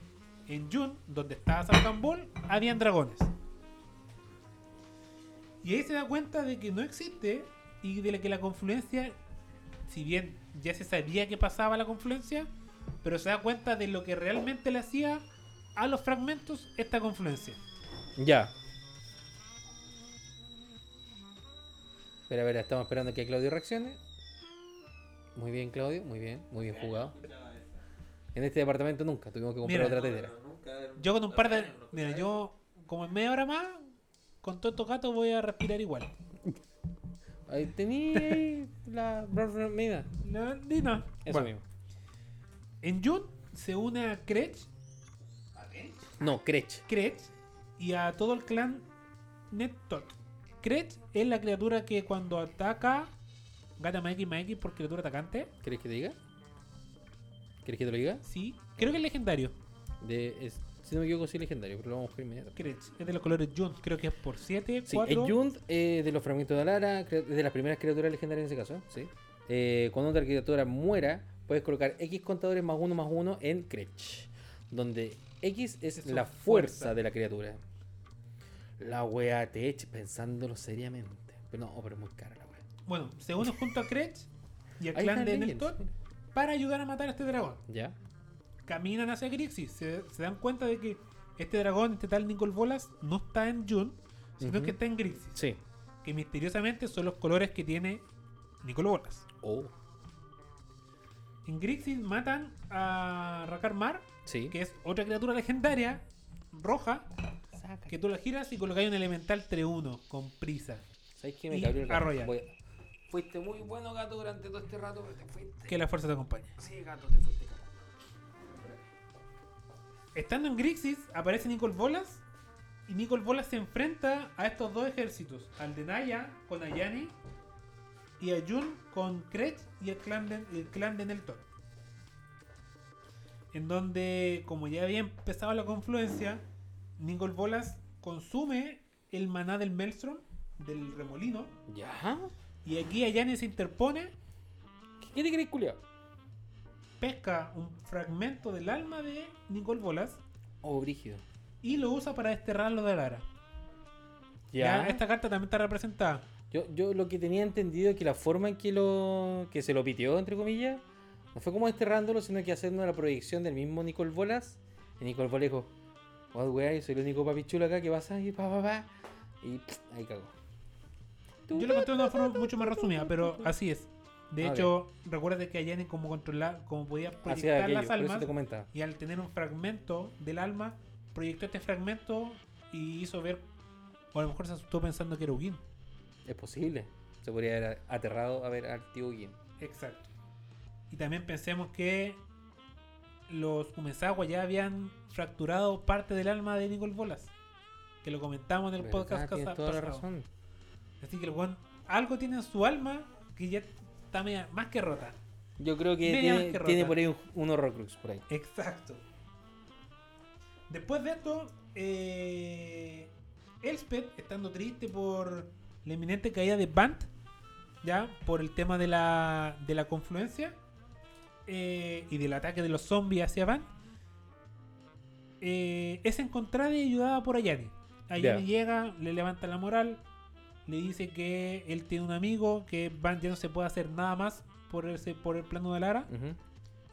Speaker 3: en Yun, donde estaba Sarkambol, habían dragones. Y ahí se da cuenta de que no existe y de que la confluencia, si bien ya se sabía que pasaba la confluencia, pero se da cuenta de lo que realmente le hacía a los fragmentos esta confluencia.
Speaker 1: Ya. Espera, espera, estamos esperando que Claudio reaccione. Muy bien, Claudio, muy bien, muy bien jugado. En este departamento nunca, tuvimos que comprar
Speaker 3: Mira.
Speaker 1: otra tetera.
Speaker 3: Yo con un par de... Mira, yo como en media hora más, con todos estos gatos voy a respirar igual.
Speaker 1: Ahí tenía <laughs> ahí la.
Speaker 3: No, ni no.
Speaker 1: Eso
Speaker 3: Bueno,
Speaker 1: mismo.
Speaker 3: En Jun se une a Kretch,
Speaker 1: No, Krech.
Speaker 3: Kretch y a todo el clan Nettot. Kretch es la criatura que cuando ataca gana más X más X por criatura atacante.
Speaker 1: ¿Quieres que te diga? ¿Quieres que te lo diga?
Speaker 3: Sí, creo que es legendario.
Speaker 1: De, es- si no me equivoco, sí legendario, pero lo vamos a buscar inmediato.
Speaker 3: Kretch es de los colores Jun, creo que es por 7,
Speaker 1: Sí,
Speaker 3: 4.
Speaker 1: es Jund eh, de los fragmentos de Alara, es de las primeras criaturas legendarias en ese caso. ¿sí? Eh, cuando otra criatura muera, puedes colocar X contadores más uno más uno en Kretch, donde X es, la fuerza,
Speaker 3: fuerza.
Speaker 1: de la criatura. La wea te eche pensándolo seriamente. Pero no, pero es muy cara la wea.
Speaker 3: Bueno, se une junto a Kretch y al clan de
Speaker 1: mira.
Speaker 3: para ayudar a matar a este dragón.
Speaker 1: ¿Ya?
Speaker 3: caminan hacia Grixis. Se, se dan cuenta de que este dragón, este tal Nicol Bolas, no está en Jun, sino que está en Grixis.
Speaker 1: Sí.
Speaker 3: Que misteriosamente son los colores que tiene Nicol Bolas.
Speaker 1: Oh,
Speaker 3: En Grixis matan a Rakar Mar,
Speaker 1: sí.
Speaker 3: que es otra criatura legendaria, roja, que tú la giras y colocáis un elemental 3-1 con prisa.
Speaker 1: ¿Sabes qué me
Speaker 3: y
Speaker 1: cabrió el gato?
Speaker 3: arrollar.
Speaker 1: Voy a- Fuiste muy bueno gato durante todo este rato, pero te fuiste.
Speaker 3: Que la fuerza te acompañe.
Speaker 1: Sí, gato, te fuiste. gato.
Speaker 3: Estando en Grixis, aparece Nicol Bolas. Y Nicol Bolas se enfrenta a estos dos ejércitos: al de Naya con Ayani y a Jun con Kretch y el clan de, el clan de Neltor. En donde, como ya había empezado la confluencia, Nicol Bolas consume el maná del Maelstrom, del remolino.
Speaker 1: ¿Ya?
Speaker 3: Y aquí Ayani se interpone,
Speaker 1: ¿Qué te crees, culiao?
Speaker 3: pesca un fragmento del alma de Nicol Bolas
Speaker 1: Oh, brígido.
Speaker 3: y lo usa para desterrarlo de Lara.
Speaker 1: Ya.
Speaker 3: Ya, esta carta también está representada.
Speaker 1: Yo, yo lo que tenía entendido es que la forma en que lo que se lo pitió, entre comillas, no fue como desterrándolo, sino que haciendo la proyección del mismo Nicole Bolas. Y Nicole Bolas dijo, oh, weá, yo soy el único papichulo acá que pasa y pa, pa, pa. Y pff, ahí cagó.
Speaker 3: Yo lo conté de una forma mucho más resumida, pero así es. De hecho, recuerda que Ayane como controlar, como podía proyectar
Speaker 1: aquello,
Speaker 3: las almas, y al tener un fragmento del alma, proyectó este fragmento y hizo ver, o a lo mejor se asustó pensando que era Ugin.
Speaker 1: Es posible. Se podría haber aterrado a ver al tío Gin.
Speaker 3: Exacto. Y también pensemos que los Kumesawa ya habían fracturado parte del alma de Nicole Bolas. Que lo comentamos en el podcast
Speaker 1: Tienes
Speaker 3: casa-
Speaker 1: toda la razón.
Speaker 3: Así que el weón algo tiene en su alma que ya está media- más que rota.
Speaker 1: Yo creo que tiene,
Speaker 3: que
Speaker 1: tiene
Speaker 3: rota.
Speaker 1: por ahí un, un Horrocrux por ahí.
Speaker 3: Exacto. Después de esto, eh, Elspeth, estando triste por la inminente caída de Bant, ya, por el tema de la, de la confluencia eh, y del ataque de los zombies hacia Bant, eh, es encontrada y ayudada por Ayani. Ayani
Speaker 1: Ya.
Speaker 3: llega, le levanta la moral, le dice que él tiene un amigo, que Bant ya no se puede hacer nada más por, ese, por el plano de Lara
Speaker 1: Ujú.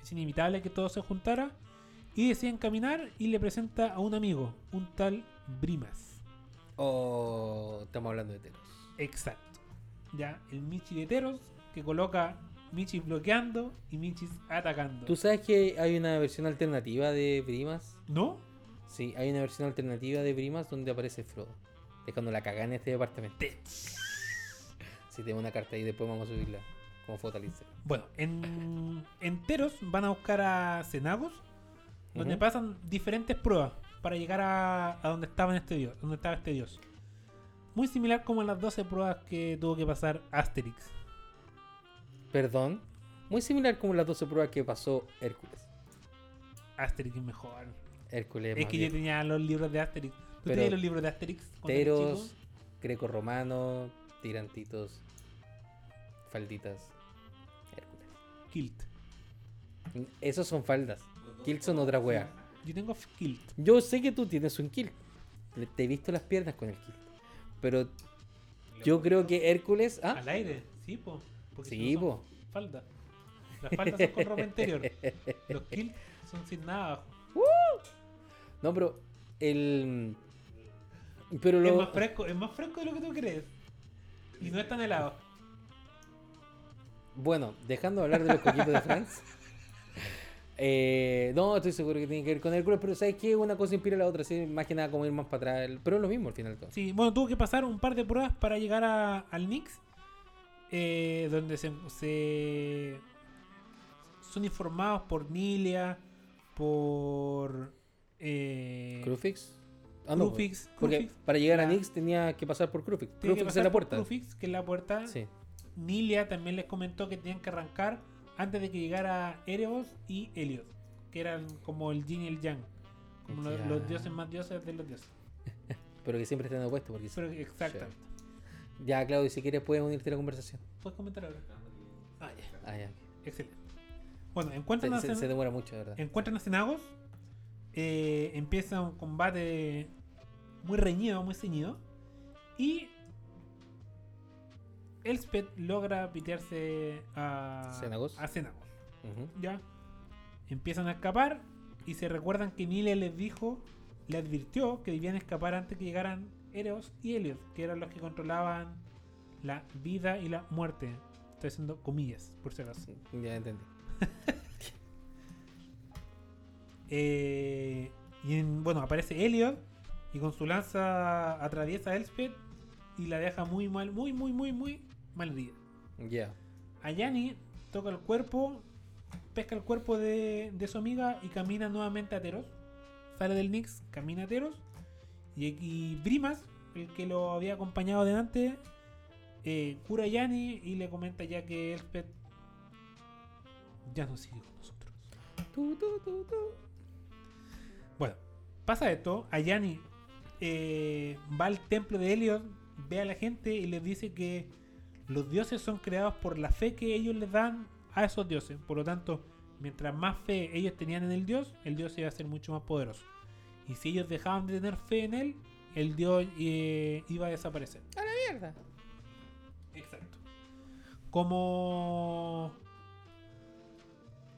Speaker 3: es inevitable que todo se juntara y deciden caminar y le presenta a un amigo, un tal Brimas.
Speaker 1: O estamos hablando de Teros.
Speaker 3: Exacto. Ya, el Michi de Teros que coloca Michis bloqueando y Michis atacando.
Speaker 1: ¿Tú sabes que hay una versión alternativa de Brimas?
Speaker 3: ¿No?
Speaker 1: Sí, hay una versión alternativa de Brimas donde aparece Frodo. Dejando la cagada en este departamento. Si tengo una carta ahí, después vamos a subirla como foto al Instagram.
Speaker 3: Bueno, en, en Teros van a buscar a Cenagos, donde pasan diferentes pruebas para llegar a, a donde estaba este dios, donde estaba este dios. Muy similar como en las 12 pruebas que tuvo que pasar Asterix.
Speaker 1: Perdón. Muy similar como las 12 pruebas que pasó Hércules.
Speaker 3: Asterix es mejor.
Speaker 1: Hércules
Speaker 3: Es
Speaker 1: más
Speaker 3: que yo tenía los libros de Asterix. ¿Tú
Speaker 1: Pero
Speaker 3: tenías los libros de Asterix?
Speaker 1: Teros, greco-romano, tirantitos, falditas, Hércules.
Speaker 3: Kilt.
Speaker 1: Esos son faldas. Kilt son otra wea.
Speaker 3: Yo tengo Kilt.
Speaker 1: Yo sé que tú tienes un kilt. Te he visto las piernas con el kilt. Pero yo creo que Hércules. ¿Ah?
Speaker 3: Al aire, sí, po. Porque
Speaker 1: Sí,
Speaker 3: si no son
Speaker 1: po.
Speaker 3: Falda. Las faldas son con ropa interior. <laughs> Los Kilt son sin nada abajo.
Speaker 1: No, pero el. Pero
Speaker 3: Es más fresco, es más fresco de lo que tú crees. Y no es tan helado.
Speaker 1: Bueno, dejando de hablar de los coquitos de Franz. <laughs> eh, no, estoy seguro que tiene que ver con Hércules, pero ¿sabes qué? Una cosa inspira a la otra, ¿sí? más que nada como ir más para atrás. Pero es lo mismo al final. todo.
Speaker 3: Sí, bueno, tuvo que pasar un par de pruebas para llegar a- al Nix. Eh, donde se, se- son informados por Nilia, por eh,
Speaker 1: ¿Crufix? Ah, no,
Speaker 3: Crufix,
Speaker 1: Porque
Speaker 3: Crufix.
Speaker 1: para llegar a Nix tenía que pasar por Crufix. Crufix es la puerta.
Speaker 3: Crufix, que es la puerta.
Speaker 1: Sí.
Speaker 3: Nilia también les comentó que tenían que arrancar antes de que llegara Erebos y Helios, que eran como el yin y el yang, como los, dioses más dioses de los dioses. <laughs>
Speaker 1: Pero que siempre estén opuestos. Porque
Speaker 3: Pero exactamente.
Speaker 1: Ya, Claudio, si quieres puedes unirte a la conversación.
Speaker 3: ¿Puedes comentar ahora? Ah, ya.
Speaker 1: Ah, ya.
Speaker 3: Excelente. Bueno, encuentran,
Speaker 1: Se,
Speaker 3: a,
Speaker 1: se- se demora mucho, ¿verdad?
Speaker 3: encuentran a Cenagos. eh, empieza un combate muy reñido, muy ceñido. Y Elspeth logra pitearse a
Speaker 1: Cenagos.
Speaker 3: A Cenagos. Ya. Empiezan a escapar y se recuerdan que Nilia les dijo, le advirtió que debían escapar antes que llegaran Eros y Helios, que eran los que controlaban la vida y la muerte. Estoy haciendo comillas, por si acaso.
Speaker 1: Ya entendí. <laughs>
Speaker 3: Eh, y en- bueno, aparece Elliot y con su lanza atraviesa a Elspeth y la deja muy mal, muy, muy, muy, muy mal herida.
Speaker 1: Ya.
Speaker 3: A Yanni toca el cuerpo, pesca el cuerpo de, de su amiga y camina nuevamente a Teros. Sale del Nix, camina a Teros. Y, y Brimas, el que lo había acompañado delante, eh, cura a Yanni y le comenta ya que Elspeth ya no sigue con nosotros.
Speaker 1: Tu, tu, tu, tu.
Speaker 3: Bueno, pasa esto. A Yanni eh, va al templo de Helios, ve a la gente y les dice que los dioses son creados por la fe que ellos les dan a esos dioses. Por lo tanto, mientras más fe ellos tenían en el dios, el dios iba a ser mucho más poderoso. Y si ellos dejaban de tener fe en él, el dios eh, iba a desaparecer.
Speaker 1: Mierda.
Speaker 3: Exacto. Como.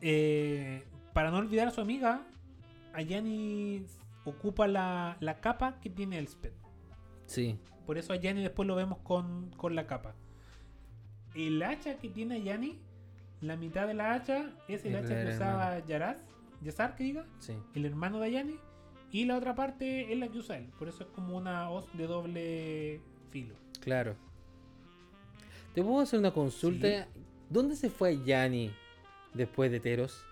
Speaker 3: eh, para no olvidar a su amiga, Ayani ocupa la, la capa que tiene Elspeth.
Speaker 1: Sí.
Speaker 3: Por eso a Yanni después lo vemos con, con la capa. El hacha que tiene Yanni, la mitad de la hacha es el hacha
Speaker 1: la
Speaker 3: que usaba Yaraz, Yazar, que diga,
Speaker 1: Sí.
Speaker 3: el hermano de Yanni. Y la otra parte es la que usa él. Por eso es como una hoz de doble filo.
Speaker 1: Claro. ¿Te puedo hacer una consulta? ¿Dónde se fue Yanni después de Teros?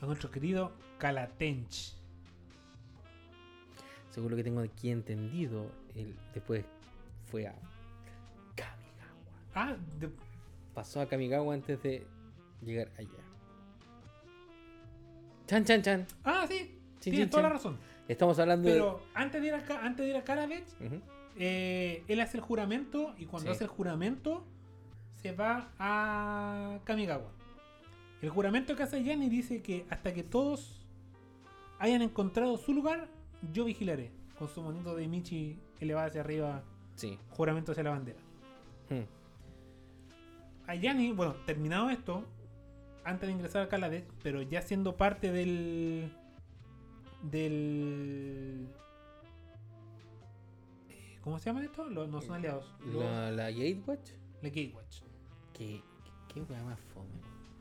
Speaker 3: A nuestro querido Calatench.
Speaker 1: Según lo que tengo aquí entendido, él después fue a Kamigawa.
Speaker 3: Ah, de-
Speaker 1: Pasó a Kamigawa antes de llegar allá. Chan, chan, chan.
Speaker 3: ah sí.
Speaker 1: Chin,
Speaker 3: toda la razón.
Speaker 1: Estamos hablando
Speaker 3: Pero antes de ir a, antes de ir a Karavech,
Speaker 1: de...
Speaker 3: Eh, él hace el juramento y cuando hace el juramento se va a Kamigawa. El juramento que hace Yanni dice que hasta que todos hayan encontrado su lugar, yo vigilaré. Con su manito de Michi elevada hacia arriba,
Speaker 1: Sí.
Speaker 3: juramento hacia la bandera.
Speaker 1: Hmm.
Speaker 3: A Yanni, bueno, terminado esto, antes de ingresar a Kaladesh, pero ya siendo parte del. Del. eh, ¿Cómo se llaman estos? Los, no son aliados. Los,
Speaker 1: La, la Gatewatch.
Speaker 3: la Gatewatch.
Speaker 1: ¿Qué, qué wea más fome.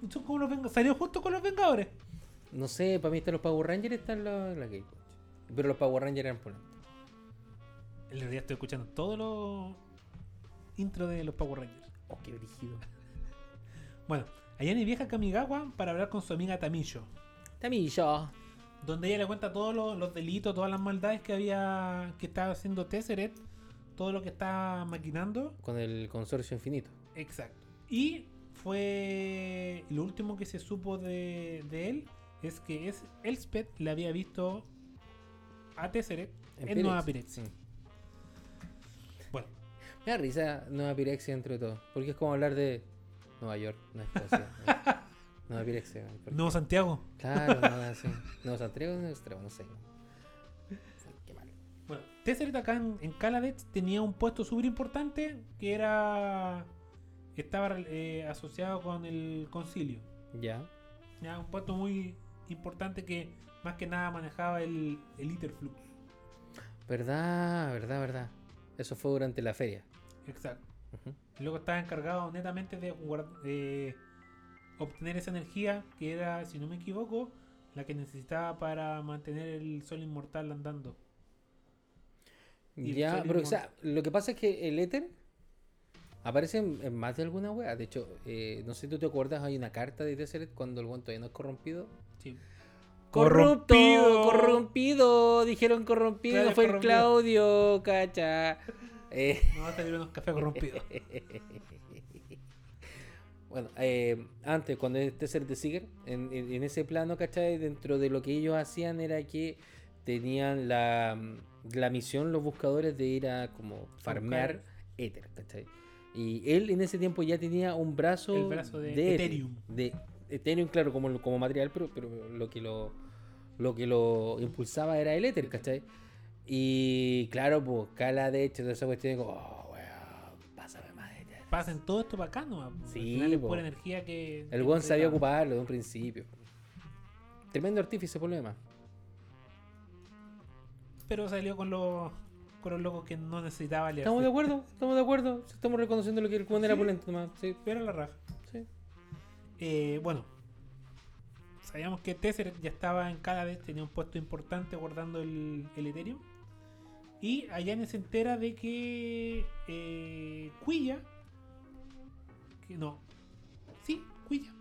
Speaker 3: Son como los Vengadores. Salió justo con los Vengadores.
Speaker 1: No sé, para mí están los Power Rangers y están los, la Gatewatch. Pero los Power Rangers eran por
Speaker 3: El otro día estoy escuchando todos los intros de los Power Rangers.
Speaker 1: Oh, qué brígido. <laughs>
Speaker 3: Bueno, a Yanni viaja a Kamigawa para hablar con su amiga Tamillo.
Speaker 1: Tamillo.
Speaker 3: Donde ella le cuenta todos los, los delitos, todas las maldades que había que estaba haciendo Tesseret, todo lo que estaba maquinando.
Speaker 1: Con el consorcio infinito.
Speaker 3: Exacto. Y fue lo último que se supo de, de él es que es Elspeth le había visto a Tesseret en, Nueva Pirexia.
Speaker 1: Mm.
Speaker 3: Bueno,
Speaker 1: Me da risa Nueva Pirexia entre todo. Porque es como hablar de Nueva York, no Escocia. <laughs> ¿no? Pirexia. porque-
Speaker 3: Nuevo Santiago.
Speaker 1: Claro, no, <laughs> sí. Nuevo Santiago, Nuevo Extremo, no sé. Qué mal.
Speaker 3: Bueno, Tesseret acá en, en tenía un puesto súper importante que era estaba eh, asociado con el concilio.
Speaker 1: Ya.
Speaker 3: Ya, un puesto muy importante que más que nada manejaba el, el Iterflux.
Speaker 1: Verdad, verdad, verdad. Eso fue durante la feria.
Speaker 3: Exacto. Luego estaba encargado netamente de, guard- de obtener esa energía que era, si no me equivoco, la que necesitaba para mantener el sol inmortal andando. Y el
Speaker 1: Ya, pero o sea, lo que pasa es que el éter aparece en, en más de alguna wea. De hecho, eh, no sé si tú te acuerdas, hay una carta de Tesseret cuando el guante todavía no es corrompido.
Speaker 3: Sí.
Speaker 1: ¡Corrupto!
Speaker 3: ¡Corrompido!
Speaker 1: ¡Corrompido! Dijeron corrompido,
Speaker 3: Claudio
Speaker 1: fue el
Speaker 3: corrompido.
Speaker 1: Claudio, cacha. Eh, <laughs>
Speaker 3: No va a salir unos cafés corrompidos. <laughs>
Speaker 1: bueno, eh, antes, cuando este ser de Seeker, en, en- en ese plano, ¿cachai? Dentro de lo que ellos hacían era que tenían la, la misión, los buscadores, de ir a como farmear Ether, ¿cachai? Y él en ese tiempo ya tenía un brazo,
Speaker 3: El brazo de
Speaker 1: Ether,
Speaker 3: Ethereum.
Speaker 1: De Ethereum, claro, como, como material, pero, pero lo que lo lo que lo impulsaba era el Ether, ¿cachai? Y claro, pues, Cala de hecho, toda esa cuestión, como, oh,
Speaker 3: Pasen todo esto para acá, ¿no?
Speaker 1: Sí,
Speaker 3: Al final es
Speaker 1: po.
Speaker 3: pura energía que.
Speaker 1: El weón sabía ocuparlo de un principio. Tremendo artífice, por lo demás.
Speaker 3: Pero salió con los, con los locos que no necesitaba aliarse.
Speaker 1: ¿Estamos de acuerdo? ¿Estamos de acuerdo? Estamos reconociendo lo que el weón era
Speaker 3: Sí.
Speaker 1: pulento nomás. Sí,
Speaker 3: Pero la raja.
Speaker 1: sí.
Speaker 3: Eh, bueno, sabíamos que Tesseret ya estaba en cada vez, tenía un puesto importante guardando el, el Ethereum. Y Ayane se entera de que eh, Quilla, no, sí, Quilla,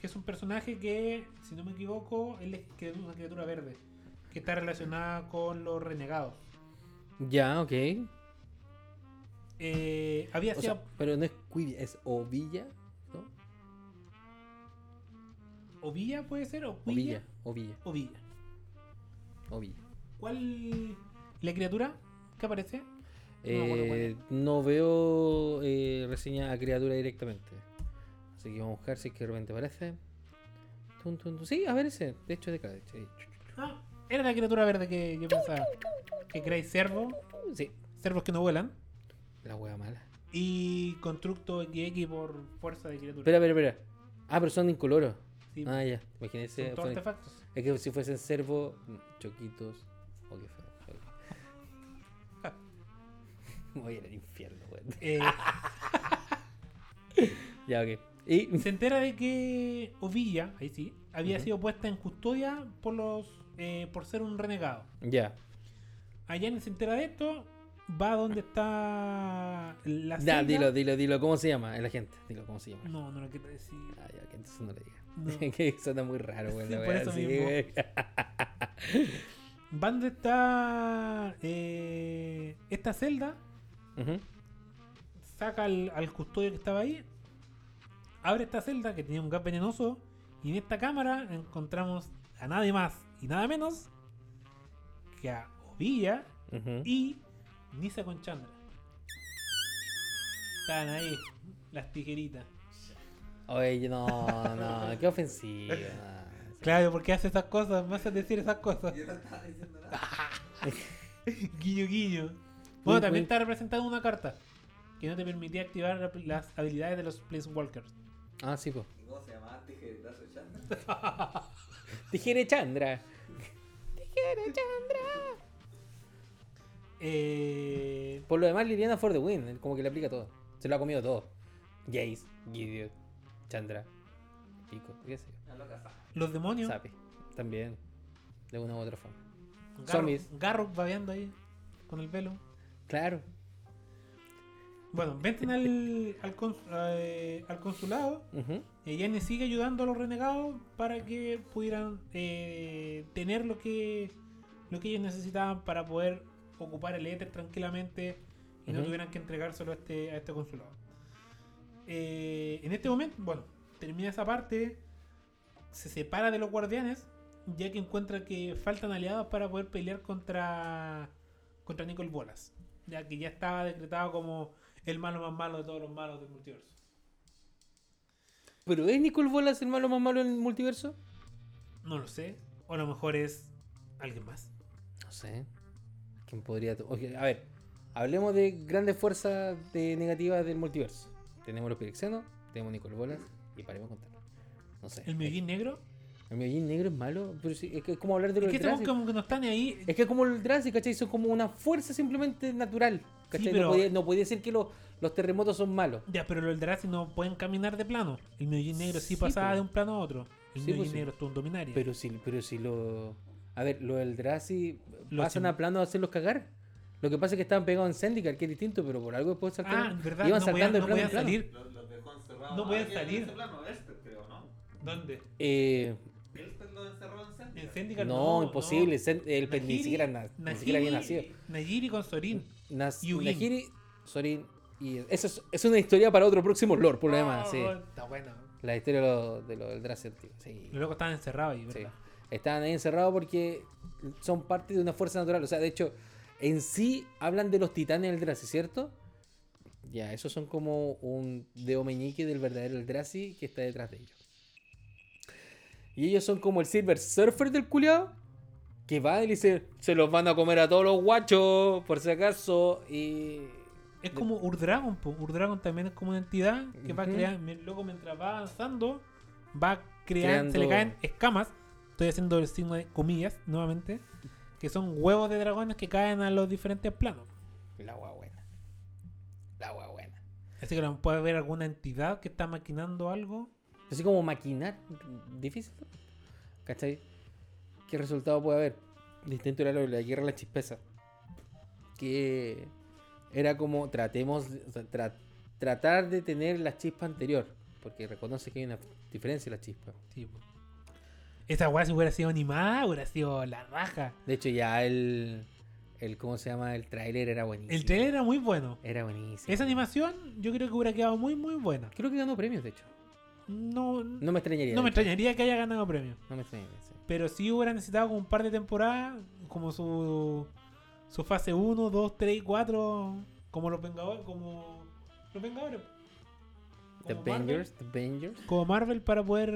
Speaker 3: que es un personaje que, si no me equivoco, él es que es una criatura verde, que está relacionada con los renegados.
Speaker 1: Ya, ok.
Speaker 3: Eh, había
Speaker 1: O
Speaker 3: sido
Speaker 1: sea, pero no es Quivia, es Ovilla, ¿no?
Speaker 3: Ovilla, puede ser, o Quilla,
Speaker 1: Ovilla, Ovilla,
Speaker 3: Ovilla.
Speaker 1: Ovilla.
Speaker 3: ¿Cuál la criatura que aparece?
Speaker 1: Eh, no veo eh, reseña a criatura directamente. Así que vamos a buscar si es que de repente aparece. Tun, tun, tun. Sí, aparece. De hecho, de acá. de hecho.
Speaker 3: Ah, era la criatura verde que yo pensaba. Que creáis cervo,
Speaker 1: Sí,
Speaker 3: cervos que no vuelan.
Speaker 1: la wea mala.
Speaker 3: Y constructo XX por fuerza de criatura.
Speaker 1: Espera, espera, espera. Ah, pero son incoloros.
Speaker 3: Sí,
Speaker 1: Ah, ya. Imagínense.
Speaker 3: son artefactos.
Speaker 1: Es que si fuesen servo, mm, choquitos. Oh, qué feo. <laughs> Voy a ir al infierno, weón.
Speaker 3: Eh, <laughs>
Speaker 1: Ya, ok. Y.
Speaker 3: se entera de que Ovilla, ahí sí, había sido puesta en custodia por los eh, por ser un renegado.
Speaker 1: Ya.
Speaker 3: Allá se entera de esto, va donde está la
Speaker 1: Ya,
Speaker 3: celda.
Speaker 1: dilo, dilo, dilo. ¿Cómo se llama? El agente. Dilo, ¿cómo se llama?
Speaker 3: No, no lo quiero decir.
Speaker 1: Ah, ya, que entonces no le digas.
Speaker 3: No. <laughs>
Speaker 1: que suena muy raro, güey.
Speaker 3: Sí, por eso
Speaker 1: así,
Speaker 3: mismo. Va donde está eh, esta celda, Saca al, al custodio que estaba ahí, abre esta celda que tenía un gas venenoso y en esta cámara encontramos a nadie más y nada menos que a Ovilla y Nisa con Chandra. Estaban ahí, las tijeritas.
Speaker 1: Oye, no, no, qué ofensiva. <laughs>
Speaker 3: Claro, ¿por qué hace esas cosas? Me hace decir esas cosas. <laughs>
Speaker 4: Yo no estaba diciendo nada. <laughs>
Speaker 3: guiño, guiño. Bueno, también está representada una carta que no te permitía activar la- las habilidades de los Planeswalkers.
Speaker 1: Ah, sí, pues.
Speaker 4: ¿Y ¿Cómo se llamaba? Tijeretazo de Chandra. <laughs>
Speaker 1: Tijere Chandra. Tijere Chandra.
Speaker 3: Eh,
Speaker 1: Por lo demás, Liliana for the win. Como que le aplica todo. Se lo ha comido todo. Jace, Gideon, Chandra, Pico, qué sé yo.
Speaker 3: Los demonios.
Speaker 1: Sape. También. De una u otra forma.
Speaker 3: Garruk-
Speaker 1: Zombies.
Speaker 3: Garruk babeando ahí con el velo.
Speaker 1: Claro.
Speaker 3: Bueno, venten al, al, cons- eh, al consulado.
Speaker 1: Ujú.
Speaker 3: Y Yanni sigue ayudando a los renegados para que pudieran eh, tener lo que lo que ellos necesitaban para poder ocupar el éter tranquilamente y no tuvieran que entregárselo a este, a este consulado. Eh, en este momento, bueno, termina esa parte, se separa de los guardianes, ya que encuentra que faltan aliados para poder pelear contra contra Nicol Bolas, ya que ya estaba decretado como el malo más malo de todos los malos del multiverso.
Speaker 1: ¿Pero es Nicole Bolas el malo más malo en el multiverso?
Speaker 3: No lo sé. O a lo mejor es alguien más.
Speaker 1: No sé. ¿Quién podría.? A ver, hablemos de grandes fuerzas de negativas del multiverso. Tenemos los Pirexenos, tenemos Nicole Bolas y paremos contar. No sé.
Speaker 3: El Meowin negro.
Speaker 1: ¿El Meowin negro es malo? Pero sí, es que es como hablar de
Speaker 3: Es
Speaker 1: los
Speaker 3: que estamos como que no están ahí.
Speaker 1: Es que como el Eldrazi, ¿cachai? Son como una fuerza simplemente natural. ¿Cachai?
Speaker 3: pero-
Speaker 1: no, podía, no podía decir que los, los terremotos son malos.
Speaker 3: Ya, pero los Eldrazi no pueden caminar de plano. El Meowin negro sí,
Speaker 1: Sí,
Speaker 3: pasaba de un plano a otro. El
Speaker 1: Sí, pues sí.
Speaker 3: negro estuvo en Dominaria.
Speaker 1: Pero si, pero si lo. A ver, los Eldrazi pasan a plano a hacerlos cagar. Lo que pasa es que estaban pegados en Zendikar, que es distinto, pero por algo después
Speaker 3: ah,
Speaker 1: saltaron.
Speaker 3: verdad,
Speaker 1: iban
Speaker 3: no
Speaker 1: saltando
Speaker 3: podían,
Speaker 1: de
Speaker 3: no
Speaker 1: plano en
Speaker 3: podían
Speaker 1: plano.
Speaker 3: salir.
Speaker 4: Los, los dejó encerrados.
Speaker 3: No pueden salir.
Speaker 4: ese plano, Elspeth, creo, ¿no?
Speaker 3: ¿Dónde?
Speaker 1: Eh,
Speaker 4: Lo encerró en Zendikar.
Speaker 3: En Zendikar
Speaker 1: no, imposible. El pe- ni siquiera, na- ni siquiera había nacido.
Speaker 3: Nahiri con Sorin.
Speaker 1: Nas-
Speaker 3: Yugin.
Speaker 1: Nahiri, Sorin. Y eso es, es una historia para otro próximo lore, por lo demás.
Speaker 3: Oh,
Speaker 1: Sí.
Speaker 3: Está bueno.
Speaker 1: La historia de los de los Eldrazi antiguos. Sí.
Speaker 3: Los locos estaban encerrados ahí,
Speaker 1: Sí.
Speaker 3: ¿verdad?
Speaker 1: Estaban ahí encerrados porque son parte de una fuerza natural. O sea, de hecho, en sí hablan de los titanes Eldrazi, ¿cierto? Ya, esos son como un deo meñique del verdadero Eldrazi que está detrás de ellos. Y ellos son como el Silver Surfer del culiao. Que va y dice, se los van a comer a todos los guachos, por si acaso. Y...
Speaker 3: Es como Urdragon. Urdragon también es como una entidad que va a
Speaker 1: Ujú.
Speaker 3: crear. mi- Luego, mientras va avanzando, va a crear. Se le
Speaker 1: Creando-
Speaker 3: caen escamas. Estoy haciendo el signo de comillas nuevamente. Que son huevos de dragones que caen a los diferentes planos.
Speaker 1: La agua buena. La agua buena.
Speaker 3: Así que puede haber alguna entidad que está maquinando algo.
Speaker 1: Así como maquinar, difícil. ¿Cachai? ¿Qué resultado puede haber? Distinto era lo de la guerra de la chispeza. Que era como tratemos, tra- tratar de tener la chispa anterior. Porque reconoce que hay una diferencia en la chispa.
Speaker 3: Tipo. Esa weá si hubiera sido animada, hubiera sido la raja.
Speaker 1: De hecho, ya el, el ¿cómo se llama? El tráiler era buenísimo.
Speaker 3: El trailer era muy bueno.
Speaker 1: Era buenísimo.
Speaker 3: Esa animación yo creo que hubiera quedado muy muy buena.
Speaker 1: Creo que ganó premios, de hecho.
Speaker 3: No,
Speaker 1: No me extrañaría.
Speaker 3: no me extrañaría que haya ganado premio.
Speaker 1: No me extrañaría, sí.
Speaker 3: Pero sí hubiera necesitado como un par de temporadas, como su, su fase 1, 2, 3 y 4, como los Vengadores, como los Vengadores.
Speaker 1: The Avengers, The Avengers.
Speaker 3: como Marvel para poder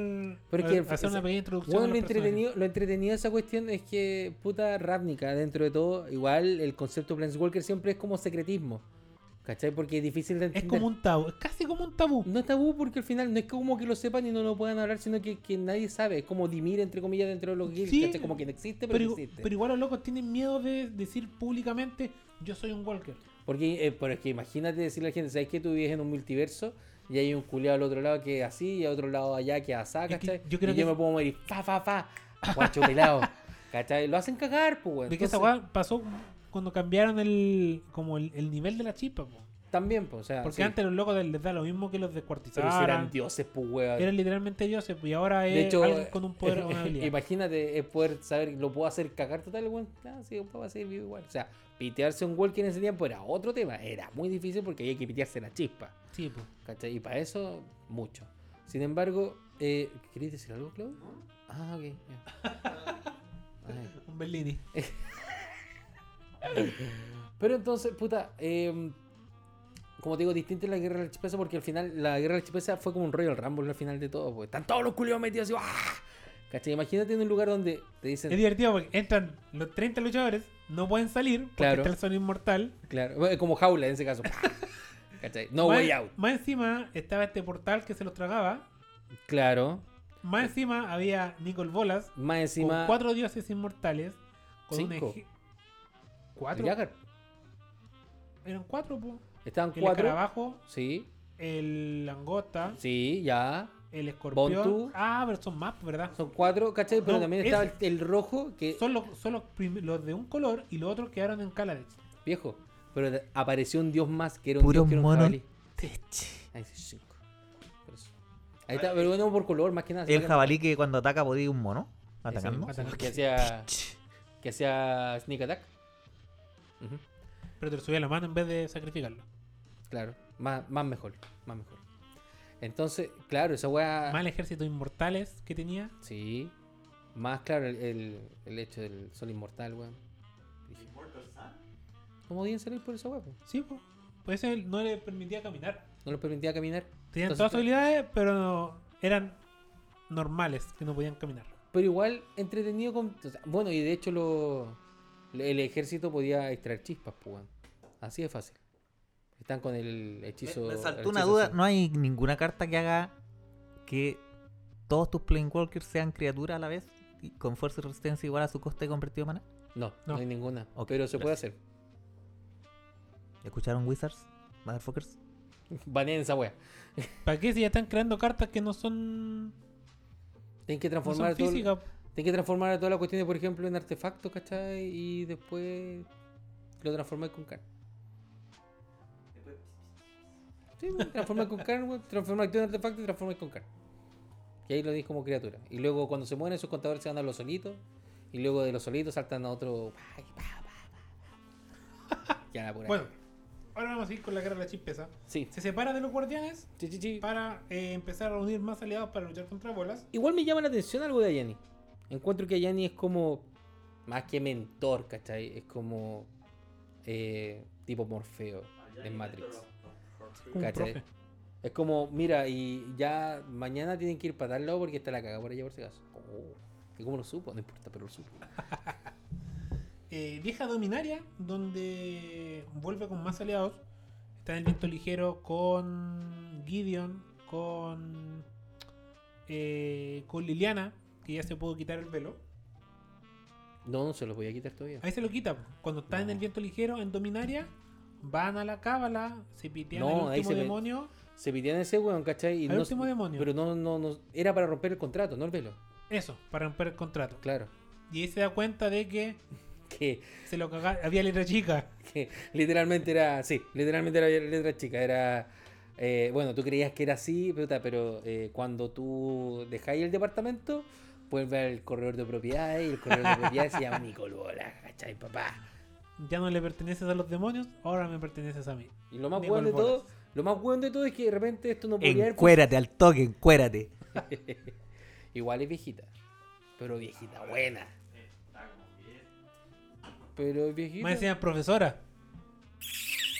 Speaker 3: hacer una pequeña introducción.
Speaker 1: Bueno,
Speaker 3: personajes.
Speaker 1: lo entretenido de esa cuestión es que, puta Ravnica, dentro de todo, igual el concepto de Planeswalker siempre es como secretismo. ¿Cachai? Porque es difícil de
Speaker 3: Es
Speaker 1: entender.
Speaker 3: como un tabú, es casi como un tabú.
Speaker 1: No es tabú porque al final no es como que lo sepan y no lo puedan hablar, sino que, que nadie sabe. Es como dimir, entre comillas, dentro de los guilds.
Speaker 3: Sí,
Speaker 1: ¿cachai? Como que no existe, pero,
Speaker 3: Pero,
Speaker 1: existe.
Speaker 3: pero igual los locos tienen miedo de decir públicamente: Yo soy un Walker.
Speaker 1: Porque, eh, pero es que imagínate decirle a la gente, ¿sabes que tú vives en un multiverso? Y hay un culiado al otro lado que es así, y al otro lado allá que es
Speaker 3: Es que
Speaker 1: ¿cachai?
Speaker 3: yo creo
Speaker 1: y
Speaker 3: que
Speaker 1: yo me
Speaker 3: es-
Speaker 1: puedo morir, fa, fa, fa, <laughs> guacho pelado, ¿cachai? Lo hacen cagar, pues.
Speaker 3: De que esa weá pasó cuando cambiaron el como el, el nivel de la chispa, po.
Speaker 1: También, pues, o sea,
Speaker 3: Porque
Speaker 1: sí.
Speaker 3: antes los locos les da lo mismo que los
Speaker 1: Pero
Speaker 3: descuartizaron.
Speaker 1: si eran dioses, pues, weón.
Speaker 3: Eran literalmente dioses, pues, y ahora es
Speaker 1: De hecho,
Speaker 3: alguien con un poder o una habilidad.
Speaker 1: imagínate es poder saber, lo puedo hacer cagar total, weón. Ah, sí, puedo hacer vivo igual. O sea, pitearse un Walker en ese tiempo era otro tema. Era muy difícil porque había que pitearse la chispa.
Speaker 3: Sí, pues.
Speaker 1: ¿Cachai? Y para eso, mucho. Sin embargo, eh, ¿queréis decir algo, Claudio? Ah, ok. <laughs>
Speaker 3: Un Bellini. <laughs>
Speaker 1: Pero entonces, puta, eh, como te digo, distinta es la guerra de la chispeza porque al final la guerra de la chispeza fue como un Royal Rumble al final de todo. Pues. Están todos los culiados metidos así. ¡ah! ¿Cachai? Imagínate en un lugar donde te dicen.
Speaker 3: Es divertido porque entran los 30 luchadores, no pueden salir porque
Speaker 1: Claro.
Speaker 3: está el sonido inmortal.
Speaker 1: Claro, como jaula en ese caso. <laughs> ¿Cachai? No
Speaker 3: más,
Speaker 1: way out.
Speaker 3: Más encima estaba este portal que se los tragaba.
Speaker 1: Claro.
Speaker 3: Más encima había Nicole Bolas
Speaker 1: Más
Speaker 3: con
Speaker 1: encima.
Speaker 3: cuatro dioses inmortales. Con
Speaker 1: Cinco.
Speaker 3: ¿Cuatro?
Speaker 1: Jagger.
Speaker 3: Eran cuatro, po.
Speaker 1: Estaban
Speaker 3: El
Speaker 1: cuatro.
Speaker 3: escarabajo,
Speaker 1: Sí,
Speaker 3: el langosta,
Speaker 1: sí, ya.
Speaker 3: el escorpión.
Speaker 1: Bontu.
Speaker 3: Ah, pero son más, ¿verdad?
Speaker 1: Son cuatro, ¿cachai? Pero
Speaker 3: No,
Speaker 1: también estaba el, el rojo que.
Speaker 3: Son los, son los, de un color y los otros quedaron en Kaladesh.
Speaker 1: Viejo. Pero apareció un dios más que era un
Speaker 2: Puro
Speaker 1: dios que era un cinco. Ahí está, pero bueno, por color, más que nada.
Speaker 2: El jabalí que cuando ataca podía ir un mono
Speaker 1: ese
Speaker 2: atacando.
Speaker 1: mismo, Que hacía. Que hacía sneak attack.
Speaker 3: Pero te lo subía a la mano en vez de sacrificarlo.
Speaker 1: Claro, más, más mejor, más mejor. Entonces, claro, esa weá.
Speaker 3: Más el ejército inmortales que tenía.
Speaker 1: Sí. Más claro el, el, el hecho del sol inmortal, weón. ¿Cómo podían salir por esa weá?
Speaker 3: Sí, pues. Pues ese no le permitía caminar.
Speaker 1: No les permitía caminar.
Speaker 3: Tenían
Speaker 1: Entonces,
Speaker 3: todas sus habilidades, pero no- eran normales, que no podían caminar.
Speaker 1: Pero igual entretenido con. bueno, y de hecho lo, el ejército podía extraer chispas, pues. Así de fácil. Están con el hechizo.
Speaker 2: Me, me saltó una duda. No hay ninguna carta que haga que todos tus Planewalkers sean criaturas a la vez y con fuerza y resistencia igual a su coste convertido en mana.
Speaker 1: No, no,
Speaker 3: No.
Speaker 1: hay ninguna.
Speaker 2: Ok,
Speaker 1: pero se puede hacer.
Speaker 2: ¿Escucharon Wizards? Motherfuckers.
Speaker 1: Baneen esa weá.
Speaker 3: ¿Para qué si ya están creando cartas que no son,
Speaker 1: Tienen que
Speaker 3: no son
Speaker 1: transformar todo. Tienen que transformar toda la cuestión, por ejemplo, en artefactos, ¿cachai? Y después lo transformáis con carne. Sí, transformáis con carne, transformáis todo en artefacto y transformáis con carne. Y ahí lo dis como criatura. Y luego cuando se mueren esos contadores se van a los solitos. Y luego de los solitos saltan a otro. pa, y pa, pa, pa. <laughs> Ya la pura.
Speaker 3: Bueno, ahora vamos a ir con la guerra de la chispeza.
Speaker 1: Sí.
Speaker 3: Se separa de los guardianes
Speaker 1: Sí, sí, sí.
Speaker 3: para eh, empezar a reunir más aliados para luchar contra bolas.
Speaker 1: Igual me llama la atención algo de Ayani. Encuentro que Ayani es como. Más que mentor, ¿cachai? Es como. eh, tipo Morfeo
Speaker 4: hay
Speaker 1: Matrix. ¿Cachai? Es como, mira, y ya mañana tienen que ir para tal lado porque está la caga por allá por si acaso. Oh, ¿Y cómo lo supo? No importa, pero lo supo. <laughs>
Speaker 3: Eh, vieja dominaria, donde vuelve con más aliados. Está en el viento ligero con Gideon, con, eh, con Liliana, que ya se pudo quitar el velo.
Speaker 1: No, no se los voy a quitar todavía.
Speaker 3: Ahí se lo quita. Cuando está en el viento ligero, en dominaria, van a la cábala, se pitean
Speaker 1: No, ahí
Speaker 3: último
Speaker 1: se ve-
Speaker 3: demonio.
Speaker 1: Se pidían ese weón, ¿cachai? Y
Speaker 3: Al
Speaker 1: no-
Speaker 3: último demonio.
Speaker 1: Pero no, no, no. Era para romper el contrato, no el velo.
Speaker 3: Eso, para romper el contrato.
Speaker 1: Claro.
Speaker 3: Y ahí se da cuenta de que <laughs>
Speaker 1: Que,
Speaker 3: se lo caga- había letra chica. <laughs>
Speaker 1: que literalmente era. Sí, literalmente era letra chica. Era. eh, bueno, tú creías que era así, puta, pero eh, cuando tú dejáis el departamento, vuelve al corredor de propiedades y el corredor de propiedades se llama Nicolola, ¿cachai, papá?
Speaker 3: Ya no le perteneces a los demonios, ahora me perteneces a mí.
Speaker 1: Y lo más
Speaker 3: Nicole
Speaker 1: bueno de todo, lo más bueno de todo es que de repente esto no podía haber
Speaker 2: Encuérate al toque, encuérate. <laughs>
Speaker 1: Igual es viejita. Pero viejita buena.
Speaker 4: Está como bien.
Speaker 1: Pero es viejita.
Speaker 3: Más encima, profesora.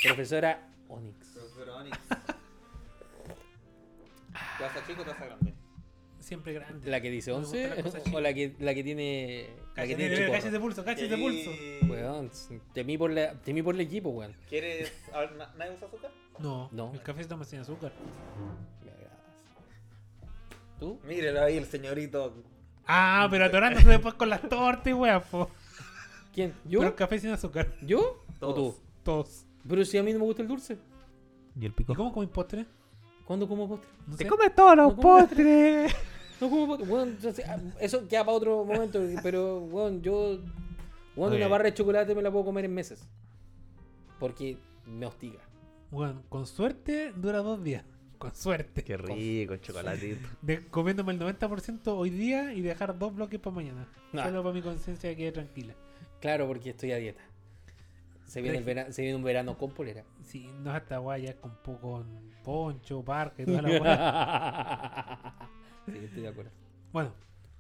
Speaker 1: Profesora Onyx.
Speaker 4: Profesor Onyx. <laughs> ¿Taza chico o taza grande?
Speaker 3: Siempre grande.
Speaker 1: ¿La que dice
Speaker 3: Me gusta
Speaker 1: 11?
Speaker 3: la cosa
Speaker 1: o la que, la que tiene. La que
Speaker 3: Cállate,
Speaker 1: tiene
Speaker 3: cállate
Speaker 1: chiporro?
Speaker 3: de pulso, cállate de pulso.
Speaker 1: Weón, temí por, la, temí por el equipo, weón.
Speaker 4: ¿Quieres. a ver, na- ¿Nadie usa azúcar?
Speaker 3: No,
Speaker 1: No.
Speaker 3: el café se toma sin azúcar.
Speaker 1: Me agradas. ¿Tú?
Speaker 2: Mírelo ahí, el señorito.
Speaker 3: Ah, pero atorándose después con las tortas, y wea, po.
Speaker 1: ¿Quién? ¿Yo?
Speaker 3: Pero el café sin azúcar.
Speaker 1: ¿Yo? ¿O tú?
Speaker 3: Todos.
Speaker 1: Pero si a mí no me gusta el dulce.
Speaker 2: ¿Y el
Speaker 3: ¿Y
Speaker 2: pico?
Speaker 3: cómo comís postre?
Speaker 1: ¿Cuándo como postre?
Speaker 3: No
Speaker 2: ¡Te
Speaker 3: sé.
Speaker 2: comes todos los
Speaker 1: No como-
Speaker 2: postres! <laughs>
Speaker 1: No como. Bueno, ah, eso queda para otro momento. Pero, bueno, yo. Bueno, una barra de chocolate me la puedo comer en meses. Porque me hostiga.
Speaker 3: Bueno, con suerte dura dos días. Con suerte.
Speaker 2: ¡Qué rico, chocolatito! <laughs>
Speaker 3: De, comiéndome el 90% hoy día y dejar dos bloques para mañana.
Speaker 1: Ah.
Speaker 3: Solo para mi conciencia quede tranquila.
Speaker 1: Claro, porque estoy a dieta. Se viene, el vera- se viene un verano con polera.
Speaker 3: Si no hasta guaya con poco con poncho, parque toda la. <laughs>
Speaker 1: sí, estoy de acuerdo.
Speaker 3: Bueno,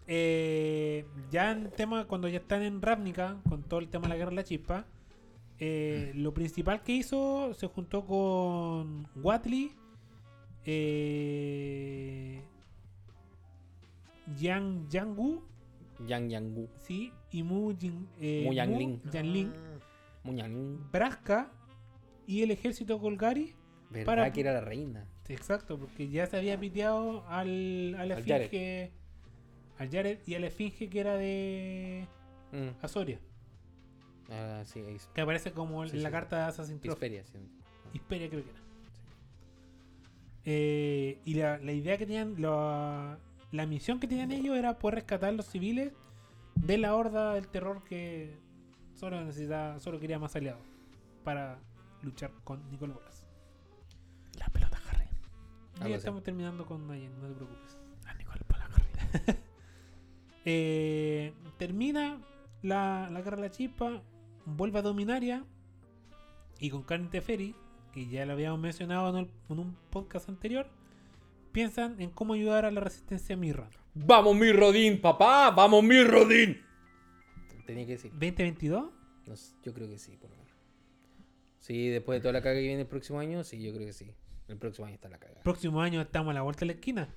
Speaker 3: eh, ya en tema, cuando ya están en Ravnica, con todo el tema de la guerra de la chispa, eh, lo principal que hizo se juntó con Watley, eh, Yang Yanggu,
Speaker 1: Yang Yangu.
Speaker 3: sí, y Mu, Jin, eh,
Speaker 1: Mu Yanling.
Speaker 3: Yanling,
Speaker 1: Muñan.
Speaker 3: Braska y el ejército Golgari.
Speaker 1: ¿Verdad
Speaker 3: Para-
Speaker 1: que era la reina?
Speaker 3: Exacto, porque ya se había piteado al, a la
Speaker 1: Al Jared.
Speaker 3: esfinge. Al Jared y a la esfinge que era de
Speaker 1: Mm.
Speaker 3: Azoria.
Speaker 1: Ah, sí, es
Speaker 3: Que aparece como
Speaker 1: Sí,
Speaker 3: en la
Speaker 1: sí.
Speaker 3: carta de Assassin's Creed.
Speaker 1: Hisperia, sí.
Speaker 3: Hisperia creo que era. Eh, y la, la idea que tenían, la, la misión que tenían ellos era poder rescatar a los civiles de la horda del terror que solo necesitaba, solo quería más aliados para luchar con Nicole Ya
Speaker 1: Algo así.
Speaker 3: estamos terminando con Nayen, no te preocupes.
Speaker 2: La Nicole Pola, Harry.
Speaker 3: Eh, termina la, la guerra de la chispa, vuelve a Dominaria y con Karen Teferi, que ya lo habíamos mencionado en, el- en un podcast anterior, piensan en cómo ayudar a la resistencia Mirra.
Speaker 1: ¡Vamos, mi Rodín, papá! ¡Vamos, mi Rodín! Tenía que decir.
Speaker 3: ¿2022?
Speaker 1: No sé, yo creo que sí, por lo menos. Sí, después de toda la caga que viene el próximo año, sí, yo creo que sí. El próximo año está la caga.
Speaker 3: Próximo año estamos a la vuelta de la esquina.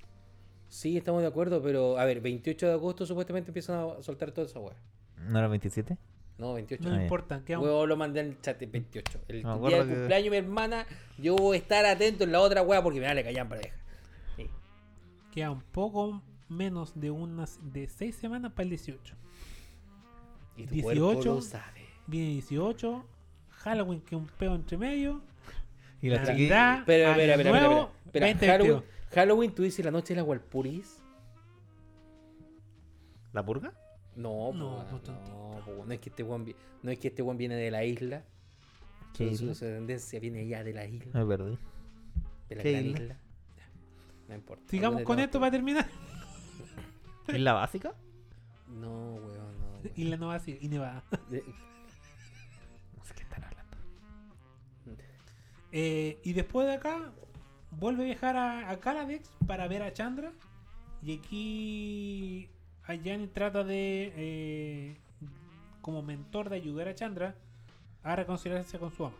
Speaker 1: Sí, estamos de acuerdo, pero a ver, 28 de agosto supuestamente empiezan a soltar toda esa weá.
Speaker 2: ¿No era 27?
Speaker 1: No, 28.
Speaker 3: No
Speaker 2: Ah,
Speaker 3: importa, queda un-
Speaker 1: Huevo lo mandé en el chat el 28. El
Speaker 2: Me
Speaker 1: día del
Speaker 2: que-
Speaker 1: cumpleaños de mi hermana, yo voy a estar atento en la otra weá porque me da la callan para dejar. Sí.
Speaker 3: queda un poco menos de unas de 6 semanas para el 18.
Speaker 1: Y tu cuerpo
Speaker 3: 18.
Speaker 1: lo sabe.
Speaker 3: Viene 18, Halloween que es un peo entre medio,
Speaker 2: Y la chiquilla.
Speaker 3: Navidad,
Speaker 1: Espera, espera, espera, espera,
Speaker 3: Nuevo,
Speaker 1: espera. Espera,
Speaker 3: 2022.
Speaker 1: Halloween, Halloween, tú dices la noche de la Walpuris.
Speaker 2: ¿La purga?
Speaker 1: No,
Speaker 3: No,
Speaker 1: po,
Speaker 3: no
Speaker 1: no, po, no es que este vi- no es que este weón viene de la isla.
Speaker 2: ¿Qué
Speaker 1: Su, su
Speaker 2: isla?
Speaker 1: descendencia viene ya de la isla,
Speaker 2: Me perdí.
Speaker 1: de la
Speaker 2: ¿Qué
Speaker 1: gran
Speaker 2: isla?
Speaker 1: isla. No importa.
Speaker 3: sigamos con
Speaker 1: no,
Speaker 3: esto para terminar.
Speaker 2: ¿Es la básica?
Speaker 1: No, weón, no. weón. <laughs>
Speaker 3: Y la nueva sí, y Nevada. Eh, y después de acá, vuelve a viajar a, a Kaladex para ver a Chandra. Y aquí Ayani trata de, eh, como mentor, de ayudar a Chandra a reconciliarse con su ama.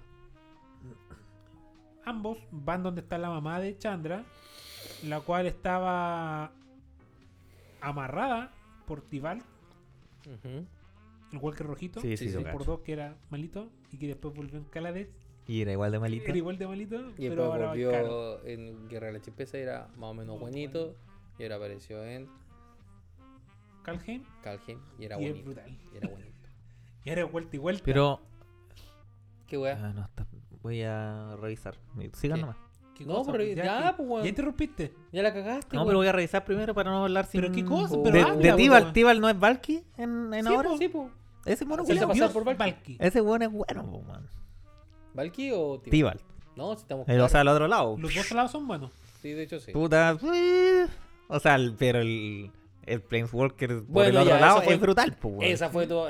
Speaker 3: Ambos van donde está la mamá de Chandra, la cual estaba amarrada por Tival,
Speaker 1: Ujú.
Speaker 3: el Walker rojito,
Speaker 2: Sí,
Speaker 3: por dos que era malito, y que después volvió en Kaladex.
Speaker 2: Y era igual de malito.
Speaker 3: Era igual de malito,
Speaker 1: Y
Speaker 3: pero
Speaker 1: después
Speaker 3: ahora caro.
Speaker 1: volvió en Guerra de la Chispeza, era más o menos
Speaker 3: Muy
Speaker 1: buenito. Y ahora apareció en
Speaker 3: Kalheim
Speaker 1: Calheim y era
Speaker 3: y es
Speaker 1: bonito.
Speaker 3: brutal.
Speaker 1: Y era bonito. <laughs>
Speaker 3: Y ahora vuelta y vuelta.
Speaker 2: Pero.
Speaker 1: ¿Qué weá?
Speaker 2: Ah, no, está- voy a revisar. Sigan
Speaker 1: ¿Qué?
Speaker 2: nomás.
Speaker 3: ¿Qué
Speaker 1: No,
Speaker 3: cosa?
Speaker 1: pero
Speaker 3: ya,
Speaker 1: ya,
Speaker 3: que-
Speaker 1: pues, weón.
Speaker 3: ya interrumpiste.
Speaker 1: Ya la cagaste,
Speaker 2: No,
Speaker 1: weón.
Speaker 2: pero voy a revisar primero para no hablar sin.
Speaker 3: ¿Pero qué cosa?
Speaker 1: Oh.
Speaker 3: Pero
Speaker 2: de,
Speaker 3: habla,
Speaker 2: de
Speaker 3: weón.
Speaker 2: Tival no es Valky en, en
Speaker 3: Sí,
Speaker 2: ahora.
Speaker 3: po.
Speaker 1: Sí, po.
Speaker 2: Ese mono
Speaker 1: por Valky.
Speaker 3: Valky.
Speaker 2: Ese weón es bueno, po, man.
Speaker 1: ¿Valky o Tío?
Speaker 2: Tival.
Speaker 1: No, si estamos
Speaker 2: Eh, o sea, al otro lado.
Speaker 3: Los dos lados son buenos.
Speaker 1: Sí, de hecho sí.
Speaker 2: Puta. eh, O sea, el- pero el. El Planeswalker por
Speaker 1: Bueno,
Speaker 2: el otro
Speaker 1: ya,
Speaker 2: lado
Speaker 1: fue-
Speaker 2: es brutal, weón.
Speaker 1: Esa fue todo.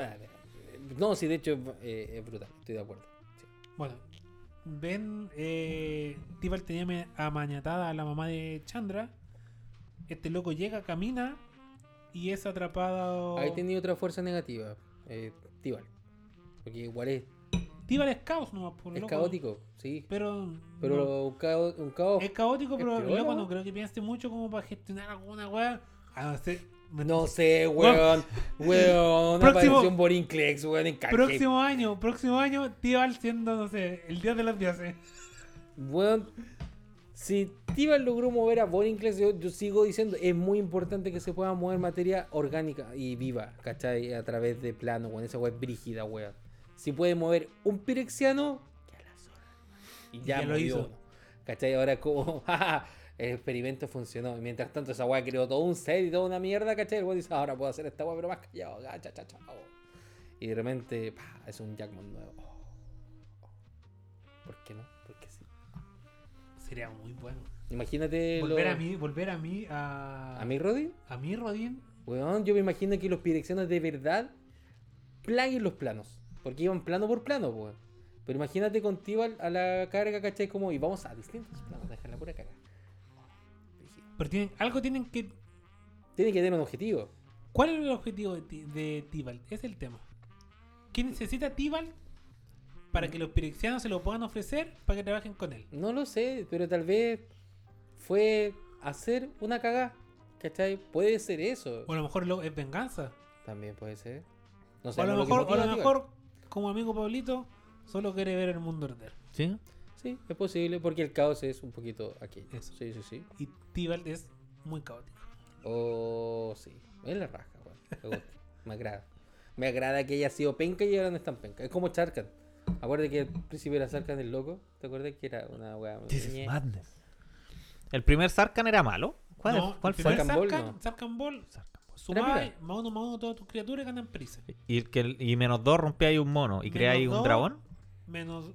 Speaker 1: No, sí, de hecho eh, es brutal. Estoy de acuerdo. Sí.
Speaker 3: Bueno, ven, eh, Tival tenía amañatada a la mamá de Chandra. Este loco llega, camina y es atrapado.
Speaker 1: Ahí tenía otra fuerza negativa. Eh, Tibal. Porque igual es,
Speaker 3: Tival es caos nomás, por
Speaker 1: es
Speaker 3: loco.
Speaker 1: caótico, sí.
Speaker 3: Pero,
Speaker 1: Pero
Speaker 3: no-
Speaker 1: un caos. Un caos
Speaker 3: es caótico, pero
Speaker 1: es weón.
Speaker 3: no creo que piense mucho como para gestionar alguna weá. A no ser-
Speaker 1: No sé, weón. Weón. Una
Speaker 3: Próximo-
Speaker 1: aparición Borinclex, weón, en Calheim.
Speaker 3: Próximo año, próximo año, Tival siendo, no sé, el dios de los dioses.
Speaker 1: Weón. Si Tibal logró mover a Borinclex, yo, yo sigo diciendo, es muy importante que se pueda mover materia orgánica y viva, ¿cachai? A través de plano, weón. Esa weón es brígida, weón. Si puede mover un pirexiano, que a la zorra. Y ya,
Speaker 3: ya lo hizo.
Speaker 1: uno. ¿Cachai? Ahora es como, <laughs> el experimento funcionó. Y mientras tanto esa weá creó todo un set y toda una mierda, ¿cachai? El weón dice, ahora puedo hacer esta weá, pero más callado. cha, cha, cha. Y de repente, pa, es un Jackman nuevo. Oh, oh. ¿Por qué no? Porque sí.
Speaker 3: Sería muy bueno.
Speaker 1: Imagínate
Speaker 3: Volver
Speaker 1: lo-
Speaker 3: a mí, volver a mí a.
Speaker 1: ¿A mí, Rodin?
Speaker 3: A mí, Rodin.
Speaker 1: Weón, yo me imagino que los pirexianos de verdad plaguen los planos. Porque iban plano por plano, weón. Pero imagínate contigo al- a la carga, ¿cachai? Como, y vamos a distintos planos, dejar la pura carga.
Speaker 3: Pero tienen, algo tienen que.
Speaker 1: Tiene que tener un objetivo.
Speaker 3: ¿Cuál es el objetivo de, de? Es el tema. ¿Qué necesita Tibalt para que los pirexianos se lo puedan ofrecer para que trabajen con él?
Speaker 1: No lo sé, pero tal vez fue hacer una cagada. ¿Cachai? Puede ser eso.
Speaker 3: O a lo mejor lo- es venganza.
Speaker 1: También puede ser. No
Speaker 3: O a lo mejor, o a lo mejor como amigo Pablito, solo quiere ver el mundo arder.
Speaker 2: ¿Sí?
Speaker 1: Sí, es posible, porque el caos es un poquito aquí.
Speaker 3: Eso.
Speaker 1: Sí, sí, sí.
Speaker 3: Y Tibalt es muy caótico.
Speaker 1: Oh, sí. Es la raja, weón. Me gusta. Me agrada. Me agrada que haya sido penca y ahora no es tan penca. Es como Charkan. Acuérdate que al principio era Charkan el loco. ¿Te acuerdas que era una weá?
Speaker 2: This is madness. ¿El primer Sarkan era malo? ¿Cuál,
Speaker 3: No,
Speaker 2: cuál
Speaker 3: el
Speaker 2: fue?
Speaker 1: Sarkhan Ball, no.
Speaker 3: Sarkhan Ball,
Speaker 2: Sarkhan Ball.
Speaker 3: Sumáis más uno más uno todas tus criaturas y ganan prisa.
Speaker 2: Y, el que, y menos dos rompía un mono y
Speaker 3: Menos
Speaker 2: creáis un
Speaker 3: dos.
Speaker 2: dragón.
Speaker 3: Menos.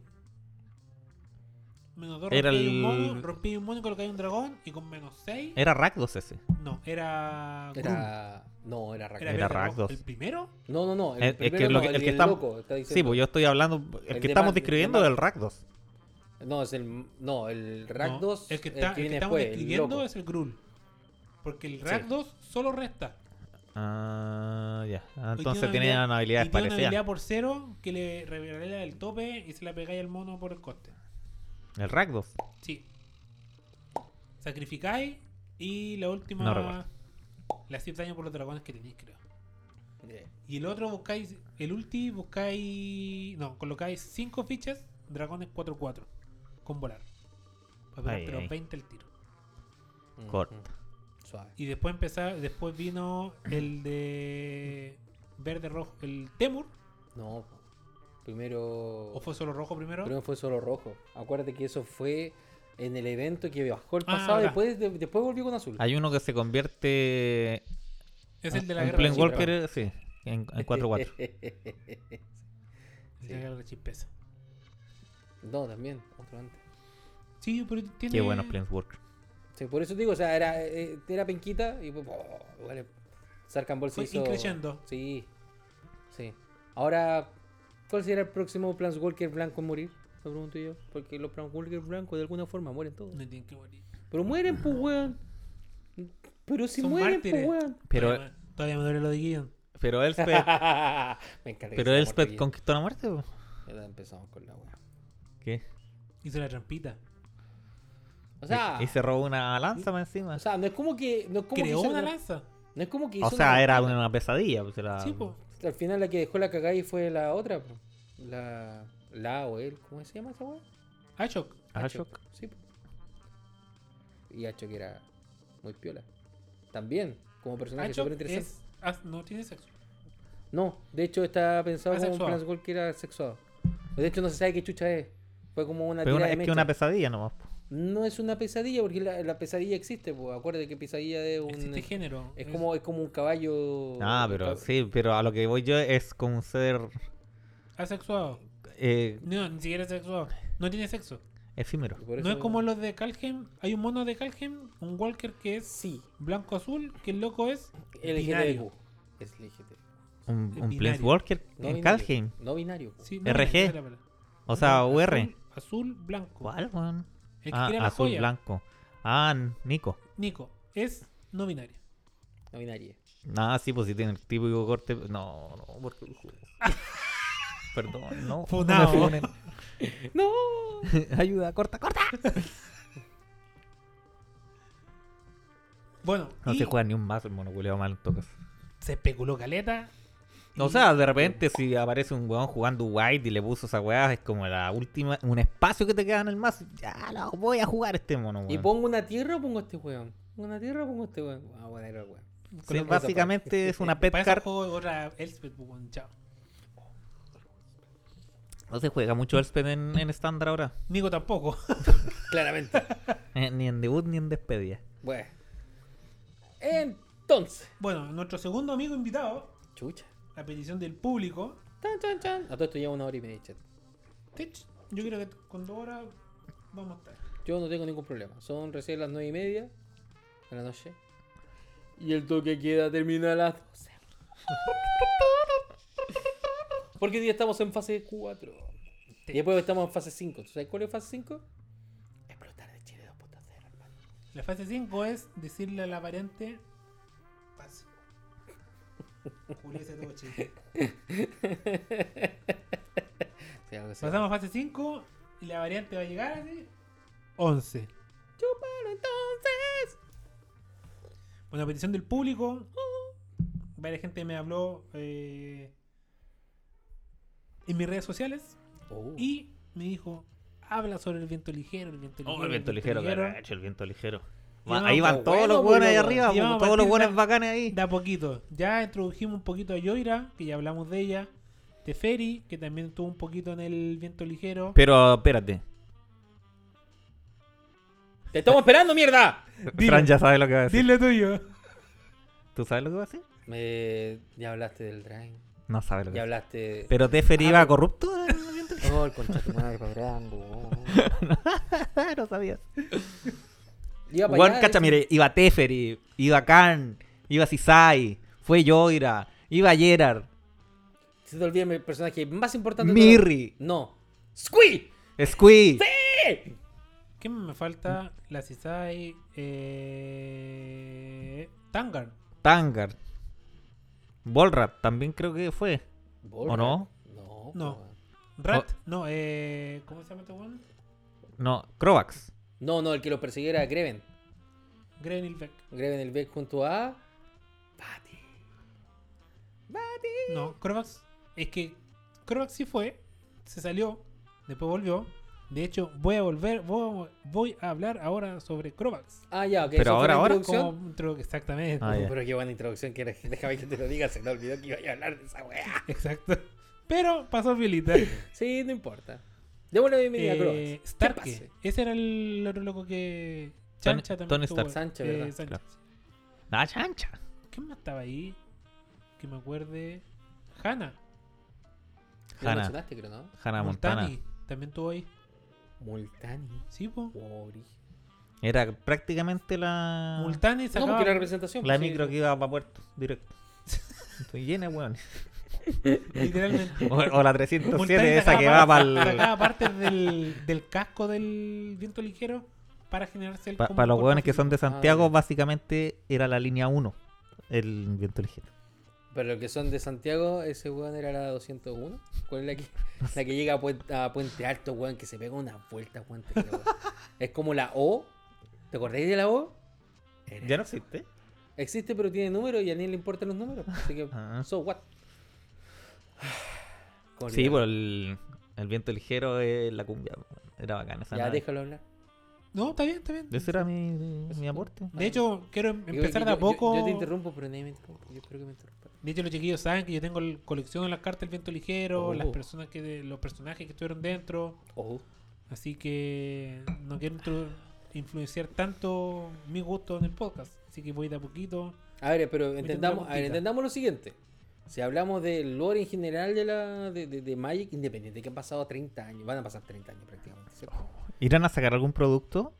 Speaker 3: Menos 2
Speaker 2: Era
Speaker 3: rompí un mono, rompí un mono y colocáis un dragón y con menos 6.
Speaker 2: Era Rakdos ese.
Speaker 3: No, era. Grum.
Speaker 1: Era. No, era Rakdos.
Speaker 3: Era.
Speaker 2: Rakdos.
Speaker 3: ¿El primero?
Speaker 1: No, no, no. El
Speaker 2: Es- que lo
Speaker 1: no,
Speaker 2: que-
Speaker 1: el,
Speaker 2: el que
Speaker 1: el
Speaker 2: está-
Speaker 1: loco. Está
Speaker 2: Sí,
Speaker 1: diciendo.
Speaker 2: pues yo estoy hablando. El,
Speaker 1: El
Speaker 2: que
Speaker 1: de
Speaker 2: estamos
Speaker 1: de
Speaker 2: describiendo es el Rakdos.
Speaker 1: No, es el. No, el
Speaker 3: No,
Speaker 1: Rakdos.
Speaker 3: el que, está, el que
Speaker 1: viene
Speaker 3: estamos describiendo es el Grul. Porque el Rakdos solo resta.
Speaker 2: Ah, ya. Ah, Entonces
Speaker 3: tiene
Speaker 2: tiene
Speaker 3: una
Speaker 2: habilidades
Speaker 3: y tiene una habilidad por cero que le revela el tope y se la pegáis al mono por el coste.
Speaker 2: El Rakdos.
Speaker 3: Sí. Sacrificáis y la última.
Speaker 2: No recuerdo.
Speaker 3: le hacéis daño por los dragones que tenéis, creo.
Speaker 1: Yeah.
Speaker 3: Y el otro buscáis. El ulti buscáis. No, colocáis 5 fichas, dragones 4-4. Con volar. Para
Speaker 2: Ay,
Speaker 3: pero
Speaker 2: ay.
Speaker 3: 20 el tiro.
Speaker 1: Mm,
Speaker 2: Corta.
Speaker 1: Suave.
Speaker 3: Y después empezar, después vino el de verde rojo, el Temur,
Speaker 1: No. Primero.
Speaker 3: o fue solo rojo primero.
Speaker 1: Primero fue solo rojo. Acuérdate que eso fue en el evento que bajó el
Speaker 3: Ah,
Speaker 1: pasado y
Speaker 3: verdad.
Speaker 1: después, de- después volvió con azul.
Speaker 2: Hay uno que se convierte
Speaker 3: es el de la
Speaker 2: en
Speaker 3: guerra de
Speaker 2: sí, en, en 4-4.
Speaker 3: chispeza. El de la guerra de chispeza.
Speaker 1: no, también, otro antes.
Speaker 3: Sí, pero tiene.
Speaker 2: Qué bueno Planeswalker.
Speaker 1: Sí, por eso digo, o sea, era, eh, era penquita y pues, oh, vale, Sarkhan Ball se
Speaker 3: Fue
Speaker 1: hizo...
Speaker 3: increciendo.
Speaker 1: Sí, sí. Ahora, ¿cuál será el próximo Planeswalker blanco en morir? Me pregunto yo. Porque los Planeswalker blancos de alguna forma mueren todos.
Speaker 3: No tienen que morir.
Speaker 1: Pero mueren, pues, weón. Pero si
Speaker 3: Son
Speaker 1: mueren,
Speaker 3: mártires.
Speaker 1: pues, weón.
Speaker 2: Pero,
Speaker 3: todavía, me- todavía me duele lo de Gideon.
Speaker 2: pero Elspeth, <laughs>
Speaker 1: Me encanta que
Speaker 2: pero
Speaker 1: sea
Speaker 2: Elspeth conquistó la muerte. po.
Speaker 1: Ya empezamos con la weá.
Speaker 2: ¿Qué?
Speaker 3: Hizo la trampita.
Speaker 1: O sea,
Speaker 2: y se robó una lanza más encima.
Speaker 1: o sea, no es como que. No es como
Speaker 3: Creó
Speaker 1: que
Speaker 3: una lanza.
Speaker 1: No es como que
Speaker 2: O
Speaker 1: hizo
Speaker 2: sea,
Speaker 1: una-
Speaker 2: era una pesadilla. pues, era-
Speaker 3: Sí, pues.
Speaker 1: Al final la que dejó la cagada y fue la otra, po. La. La o él, ¿cómo se llama esa weá?
Speaker 3: Ashok.
Speaker 2: Ashok.
Speaker 1: Sí. po. Y Ashok era muy piola. También, como personaje súper interesante.
Speaker 3: es. no tiene sexo.
Speaker 1: No, de hecho está pensado como un
Speaker 3: Asexuado.
Speaker 1: Planeswalker asexuado. De hecho no se sabe qué chucha es. Fue como una
Speaker 2: Pero
Speaker 1: tira
Speaker 2: una-
Speaker 1: de
Speaker 2: es que una pesadilla nomás.
Speaker 1: No es una pesadilla porque la, la pesadilla existe, pues. Acuérdate que pesadilla es un.
Speaker 3: Existe género.
Speaker 1: Es como, es como un caballo.
Speaker 2: Ah, pero sí, pero a lo que voy yo es como un ser
Speaker 3: Asexuado.
Speaker 2: eh,
Speaker 3: No, ni siquiera es sexuado. No tiene sexo.
Speaker 2: efímero.
Speaker 3: No es como los de Calhem. Hay un mono de Calhem, un Walker que es
Speaker 1: Sí,
Speaker 3: blanco-azul, que el loco es
Speaker 1: LGTBQ.
Speaker 3: binario.
Speaker 1: Es LGTBQ.
Speaker 2: Un, un
Speaker 3: binario.
Speaker 2: Planeswalker
Speaker 1: No
Speaker 2: en
Speaker 1: binario.
Speaker 2: Kalheim.
Speaker 1: No binario.
Speaker 2: RG. O sea,
Speaker 3: No,
Speaker 2: UR.
Speaker 3: Azul, azul, blanco.
Speaker 2: ¿Cuál?
Speaker 3: El que
Speaker 2: Ah,
Speaker 3: la
Speaker 2: azul,
Speaker 3: joya.
Speaker 2: blanco. Ah, Nico.
Speaker 3: Nico, es no binario.
Speaker 1: No binario.
Speaker 2: Ah, sí, pues si tiene el típico corte. No, no, porque. <laughs> Perdón, no.
Speaker 3: Funao.
Speaker 2: no. <laughs>
Speaker 1: ¡No! <laughs>
Speaker 2: Ayuda, corta, corta.
Speaker 3: Bueno,
Speaker 2: No
Speaker 3: y
Speaker 2: se juega ni un mazo el monoculeo mal en todo caso.
Speaker 3: se especuló caleta.
Speaker 2: O
Speaker 3: y-
Speaker 2: sea, de repente si aparece un weón jugando white y le puso esa weá, es como la última, un espacio que te queda en el mazo. Ya lo voy a jugar este mono,
Speaker 1: ¿Y
Speaker 2: weón.
Speaker 1: pongo una tierra o pongo este weón? ¿Pongo una tierra o pongo este weón? Ah, bueno, era weón.
Speaker 2: Sí, básicamente es una <laughs> pet card.
Speaker 3: otra Elspeth, pues, chao.
Speaker 2: No se juega mucho Elspeth en, en estándar ahora.
Speaker 3: Nico tampoco. <laughs>
Speaker 1: Claramente. <laughs>
Speaker 2: Eh, ni en debut ni en despedida.
Speaker 1: bueno. Entonces.
Speaker 3: Bueno, nuestro segundo amigo invitado,
Speaker 1: Chucha.
Speaker 3: A petición del público.
Speaker 1: Tan, tan, tan. A todo esto lleva una hora y media, chat.
Speaker 3: Yo creo que con dos horas vamos a estar.
Speaker 1: Yo no tengo ningún problema. Son recién las nueve y media de la noche. Y el toque queda termina a las 12. <laughs> Porque hoy día estamos en fase 4. Y después estamos en fase 5. ¿Tú sabes cuál es fase 5? Explotar de Chile 2.0, hermano.
Speaker 3: La fase 5 es decirle a la variante. Todo Chile. <laughs>
Speaker 1: Sí, algo así.
Speaker 3: Pasamos a fase 5 y la variante va a llegar así. 11.
Speaker 1: Chúpalo entonces.
Speaker 3: Bueno, a petición del público, varias gente me habló eh, en mis redes sociales
Speaker 1: Oh.
Speaker 3: y me dijo, habla sobre el viento ligero, el viento ligero.
Speaker 2: Oh, el viento ligero, caracho, el viento ligero. Ahí van
Speaker 1: pues,
Speaker 2: todos
Speaker 1: bueno,
Speaker 2: los buenos ahí
Speaker 1: pues,
Speaker 2: arriba,
Speaker 3: a
Speaker 2: todos los
Speaker 3: partir
Speaker 2: buenos
Speaker 3: de-
Speaker 2: bacanes ahí.
Speaker 3: Da poquito. Ya introdujimos un poquito a Yoira, que ya hablamos de ella. Teferi, que también tuvo un poquito en el viento ligero.
Speaker 2: Pero espérate,
Speaker 1: ¡Te estamos esperando, mierda! <laughs>
Speaker 3: Dilo.
Speaker 2: Fran ya sabe lo que va a decir.
Speaker 3: Dile tuyo.
Speaker 2: ¿Tú sabes lo que va a decir?
Speaker 1: Me... Ya hablaste del Drain.
Speaker 2: No sabe lo que
Speaker 1: Ya
Speaker 2: va a
Speaker 1: hablaste.
Speaker 2: decir. Pero Tefer
Speaker 1: Ah,
Speaker 2: iba corrupto en el viento <laughs>
Speaker 1: Oh, el concha de tu madre, <laughs>
Speaker 2: no sabías.
Speaker 1: Iba para
Speaker 2: Juan,
Speaker 1: allá,
Speaker 2: cacha, mire, iba Teferi, iba Khan, iba Sisai, fue Yoira, iba Gerard,
Speaker 1: Se te olvida el personaje más importante de.
Speaker 2: Mirri,
Speaker 1: No. ¡Squee!
Speaker 2: Squee,
Speaker 1: ¡Eh!
Speaker 3: ¿Qué me falta? La Cisai. Eh... Tangar.
Speaker 2: Tangar, Volrat, también creo que fue.
Speaker 1: Volra.
Speaker 2: no?
Speaker 1: No.
Speaker 3: No. Rat. No, eh. ¿Cómo se llama este weón?
Speaker 2: No, Crovax.
Speaker 1: No, no, el que lo persiguiera era Greven. Greven el Beck junto a. Pati. Pati.
Speaker 3: No, Crovax. Es que Crovax sí fue. Se salió. Después volvió. De hecho, voy a volver. Voy, voy a hablar ahora sobre Crovax.
Speaker 1: Ah, ya, ok.
Speaker 2: Pero ahora, ahora,
Speaker 1: introducción.
Speaker 3: Como exactamente.
Speaker 2: Ah,
Speaker 1: pero qué buena introducción que era. <laughs> Déjame que te lo diga, se me olvidó que iba a hablar de esa weá.
Speaker 3: Exacto. Pero pasó Violita.
Speaker 1: Sí, no importa. Démosle la bienvenida a
Speaker 3: Eh,
Speaker 1: Croax. ¿Qué
Speaker 3: Starke.
Speaker 1: pase?
Speaker 3: Ese era el otro loco que.
Speaker 2: Tony-
Speaker 3: Chancha también.
Speaker 2: Tony Stark.
Speaker 1: Sancha,
Speaker 3: eh,
Speaker 1: ¿verdad?
Speaker 3: Sancha.
Speaker 2: La chancha.
Speaker 3: ¿Quién más estaba ahí? Que me acuerde. Hanna.
Speaker 1: Ya lo
Speaker 2: Hanna.
Speaker 1: mencionaste, creo, ¿no?
Speaker 2: Hannah Montana.
Speaker 3: Multani. También estuvo ahí.
Speaker 1: Multani.
Speaker 3: Sí, po.
Speaker 1: Ori.
Speaker 2: Era prácticamente la.
Speaker 3: Multani
Speaker 1: No,
Speaker 3: sacaba.
Speaker 1: porque era representación.
Speaker 2: La
Speaker 1: pues, sí.
Speaker 2: micro que iba para Puerto, directo. <laughs> Estoy llena, weón. <laughs>
Speaker 3: Literalmente.
Speaker 2: O, o la 307,
Speaker 3: Multani
Speaker 2: esa que va
Speaker 3: par-
Speaker 2: para
Speaker 3: Sacaba partes del, del casco del viento ligero para generarse el.
Speaker 2: Para
Speaker 3: como
Speaker 2: los
Speaker 3: cuerpo
Speaker 2: weones que son de. Santiago,
Speaker 1: ya.
Speaker 2: básicamente era la línea 1. El viento ligero.
Speaker 1: Pero los que son de Santiago, ese weón era la 201. ¿Cuál es la que, la que llega a Puente, a Puente Alto, weón? Que se pega una vuelta, weón. te creo. es como la O. ¿Te acordáis de la O? Era-
Speaker 2: ¿Ya no existe?
Speaker 1: Existe, pero tiene números y a nadie le importan los números. Así que,
Speaker 2: Ah.
Speaker 1: so what? ¿Cómo
Speaker 2: Sí, por el, el viento ligero es la cumbia. Era bacán esa
Speaker 1: Ya,
Speaker 2: nave.
Speaker 1: déjalo hablar.
Speaker 3: No, está bien, está bien.
Speaker 2: Ese era mi, mi aporte.
Speaker 3: De hecho, quiero em-
Speaker 1: Yo-
Speaker 3: empezar
Speaker 1: yo-
Speaker 3: de a poco.
Speaker 1: Yo, te interrumpo, pero nadie me interrumpe. Yo espero que me interrumpa.
Speaker 3: De hecho, los chiquillos saben que yo tengo el- colección de las cartas del viento ligero,
Speaker 1: Oh.
Speaker 3: las personas que de- los personajes que estuvieron dentro.
Speaker 1: Ojo.
Speaker 3: Así que no quiero influenciar tanto mi gusto en el podcast. Así que voy de a poquito.
Speaker 1: A ver, pero entendamos, a ver, entendamos lo siguiente. Si hablamos del lore en general de la de, de- de Magic, independiente que han pasado 30 años, van a pasar 30 años prácticamente, ¿cierto?
Speaker 2: ¿Irán a sacar algún producto?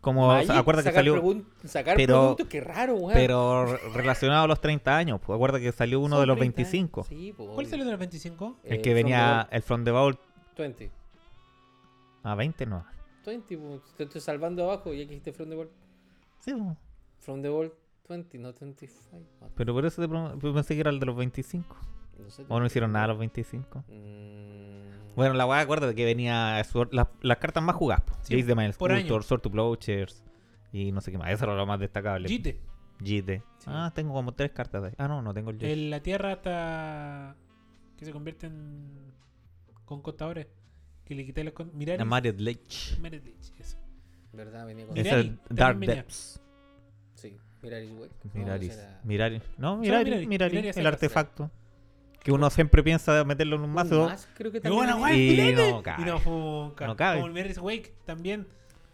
Speaker 2: Como,
Speaker 1: Magic,
Speaker 2: acuerda que salió,
Speaker 1: pregun- sacar
Speaker 2: pero-
Speaker 1: productos, qué raro, weón.
Speaker 2: pero re- relacionado a los 30 años. Pues acuerda que salió uno de los
Speaker 1: 30 años.
Speaker 2: 25.
Speaker 1: Sí, pues,
Speaker 3: ¿Cuál salió de los 25?
Speaker 2: El
Speaker 1: Eh,
Speaker 2: que
Speaker 1: From
Speaker 2: venía,
Speaker 1: the
Speaker 2: el From the Vault,
Speaker 1: Vault 20.
Speaker 2: a 20 no.
Speaker 1: 20, pues, te estoy salvando abajo y aquí dijiste From the Vault.
Speaker 2: Sí, pues.
Speaker 1: From the Vault 20, no 25. No,
Speaker 2: pero por eso te pues pensé que era el de los 25.
Speaker 1: no sé.
Speaker 2: O no hicieron nada a los 25.
Speaker 1: Mm,
Speaker 2: Bueno, la weá, acuérdate que venía Sword- las, las cartas más jugadas.
Speaker 3: Sí,
Speaker 2: Jace de
Speaker 3: año.
Speaker 2: Sculptor, Sword to Plowshares y no sé qué más. Eso era lo más destacable.
Speaker 3: Jite.
Speaker 2: Jite.
Speaker 1: Sí.
Speaker 2: Ah, tengo como tres cartas de ahí. Ah, no, no tengo el.
Speaker 3: En la tierra hasta que se convierte en conquistadores. Que le quitáis los con... Miraris.
Speaker 2: La Marriott Lich.
Speaker 3: Miraris Lich, eso.
Speaker 1: ¿Verdad? Venía con.
Speaker 3: Mirari,
Speaker 2: Ese Dark
Speaker 3: venía.
Speaker 2: Depths.
Speaker 1: Miraris, güey. No,
Speaker 2: Miraris.
Speaker 1: era-
Speaker 2: Miraris. No, Miraris.
Speaker 3: Miraris.
Speaker 2: Miraris,
Speaker 3: Miraris
Speaker 2: el artefacto. que uno siempre piensa meterlo en un mazo.
Speaker 1: Más, creo que
Speaker 3: Y bueno,
Speaker 1: también.
Speaker 3: weá,
Speaker 2: Y no cabe.
Speaker 3: Y no funca.
Speaker 2: No cabe.
Speaker 3: Como el Mary's Wake también.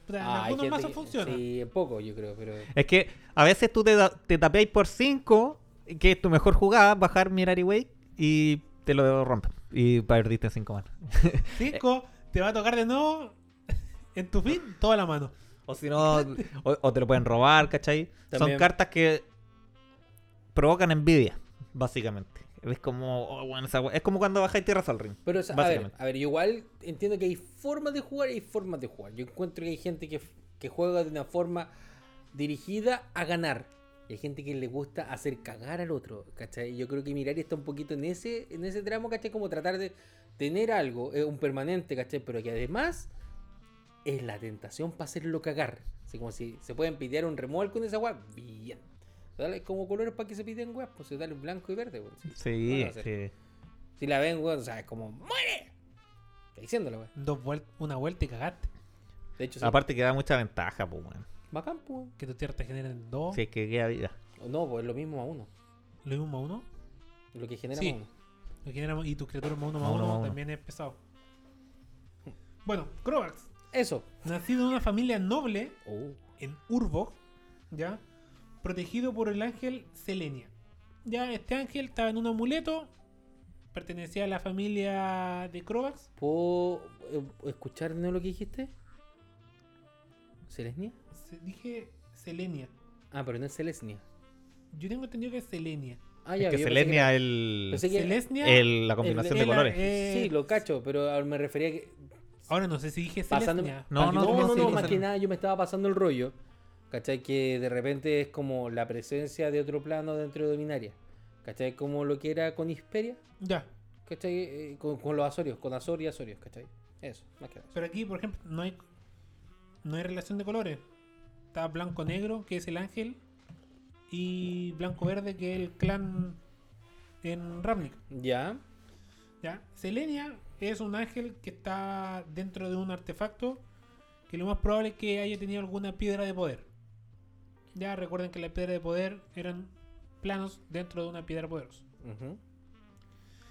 Speaker 3: Puta, en
Speaker 1: Ah, hay
Speaker 3: algunos mazos funciona.
Speaker 1: Sí, en poco, yo creo, pero.
Speaker 2: Es que a veces tú te, te tapeáis por 5, que es tu mejor jugada, bajar Mirari Wake y te lo rompes. Y perdiste 5 manos.
Speaker 3: Cinco, <laughs> te va a tocar de nuevo en tu fin toda la mano.
Speaker 2: O si no, o, o te lo pueden robar, ¿cachai? Son cartas que provocan envidia, básicamente. Es como, oh, bueno, esa es como cuando bajáis Tierra Sol Ring.
Speaker 1: Pero, o sea, a ver, a ver, igual entiendo que hay formas de jugar y hay formas de jugar. Yo encuentro que hay gente que, que juega de una forma dirigida a ganar. Y hay gente que le gusta hacer cagar al otro, ¿cachai? Yo creo que Mirari está un poquito en ese, en ese tramo, ¿cachai? Como tratar de tener algo, eh, un permanente, ¿cachai? Pero que además es la tentación para hacerlo cagar. Así como si se pueden pitear un remolque con esa weá, bien. Dale como colores para que se piten weas, pues se dale blanco y verde, weón. Sí,
Speaker 2: Sí,
Speaker 1: bueno, sí.
Speaker 2: sí.
Speaker 1: si la ven, weón, o sea, es como ¡Muere! Está diciéndolo, weón.
Speaker 3: Dos vuel- una vuelta y cagaste.
Speaker 1: De hecho, sí.
Speaker 2: Aparte que da mucha ventaja, pues, weón.
Speaker 1: Bacán, pues. weón.
Speaker 3: Que tus tierras te generen dos.
Speaker 2: Es que queda vida.
Speaker 1: No, pues es lo mismo a uno.
Speaker 3: Lo mismo a uno.
Speaker 1: Lo que genera
Speaker 3: Sí.
Speaker 1: más uno.
Speaker 3: Lo genera- y tus criaturas más uno más
Speaker 2: Más uno,
Speaker 3: uno,
Speaker 2: más uno.
Speaker 3: también es pesado. Bueno, Crovax,
Speaker 1: Eso.
Speaker 3: nacido en una familia noble
Speaker 1: Oh.
Speaker 3: en Urbo, ¿ya? Protegido por el ángel Selenia. Ya, este ángel estaba en un amuleto, pertenecía a la familia de Crovax.
Speaker 1: ¿Puedo eh, escuchar nuevo lo que dijiste? ¿Celesnia?
Speaker 3: Se- dije Selenia.
Speaker 1: Ah, pero no es Celesnia.
Speaker 3: Yo tengo entendido que es Selenia.
Speaker 1: Ah,
Speaker 2: Es
Speaker 1: ya,
Speaker 2: que
Speaker 1: yo pensé
Speaker 2: Selenia
Speaker 1: era-
Speaker 2: el,
Speaker 1: que-
Speaker 3: Celestia.
Speaker 2: el- la combinación de
Speaker 3: el-
Speaker 2: colores.
Speaker 3: eh,
Speaker 1: Sí, lo cacho, pero me refería a que.
Speaker 3: Ahora no sé si dije
Speaker 1: Pasando...
Speaker 3: Celestia.
Speaker 2: No,
Speaker 1: no,
Speaker 2: no,
Speaker 1: no, más que nada yo me estaba pasando el rollo. ¿Cachai? Que de repente es como la presencia de otro plano dentro de Dominaria. ¿Cachai? Como lo que era con Hisperia.
Speaker 3: Ya.
Speaker 1: ¿Cachai? Eh, con, con los Azorios, con Azor y Azorios, ¿cachai? Eso, más que nada.
Speaker 3: Pero aquí, por ejemplo, no hay no hay relación de colores. Está blanco-negro, que es el ángel, y blanco-verde, que es el clan en Ravnik.
Speaker 1: Ya.
Speaker 3: ¿ya? Selenia es un ángel que está dentro de un artefacto que lo más probable es que haya tenido alguna piedra de poder. Ya recuerden que la piedra de poder eran planos dentro de una piedra poderosa.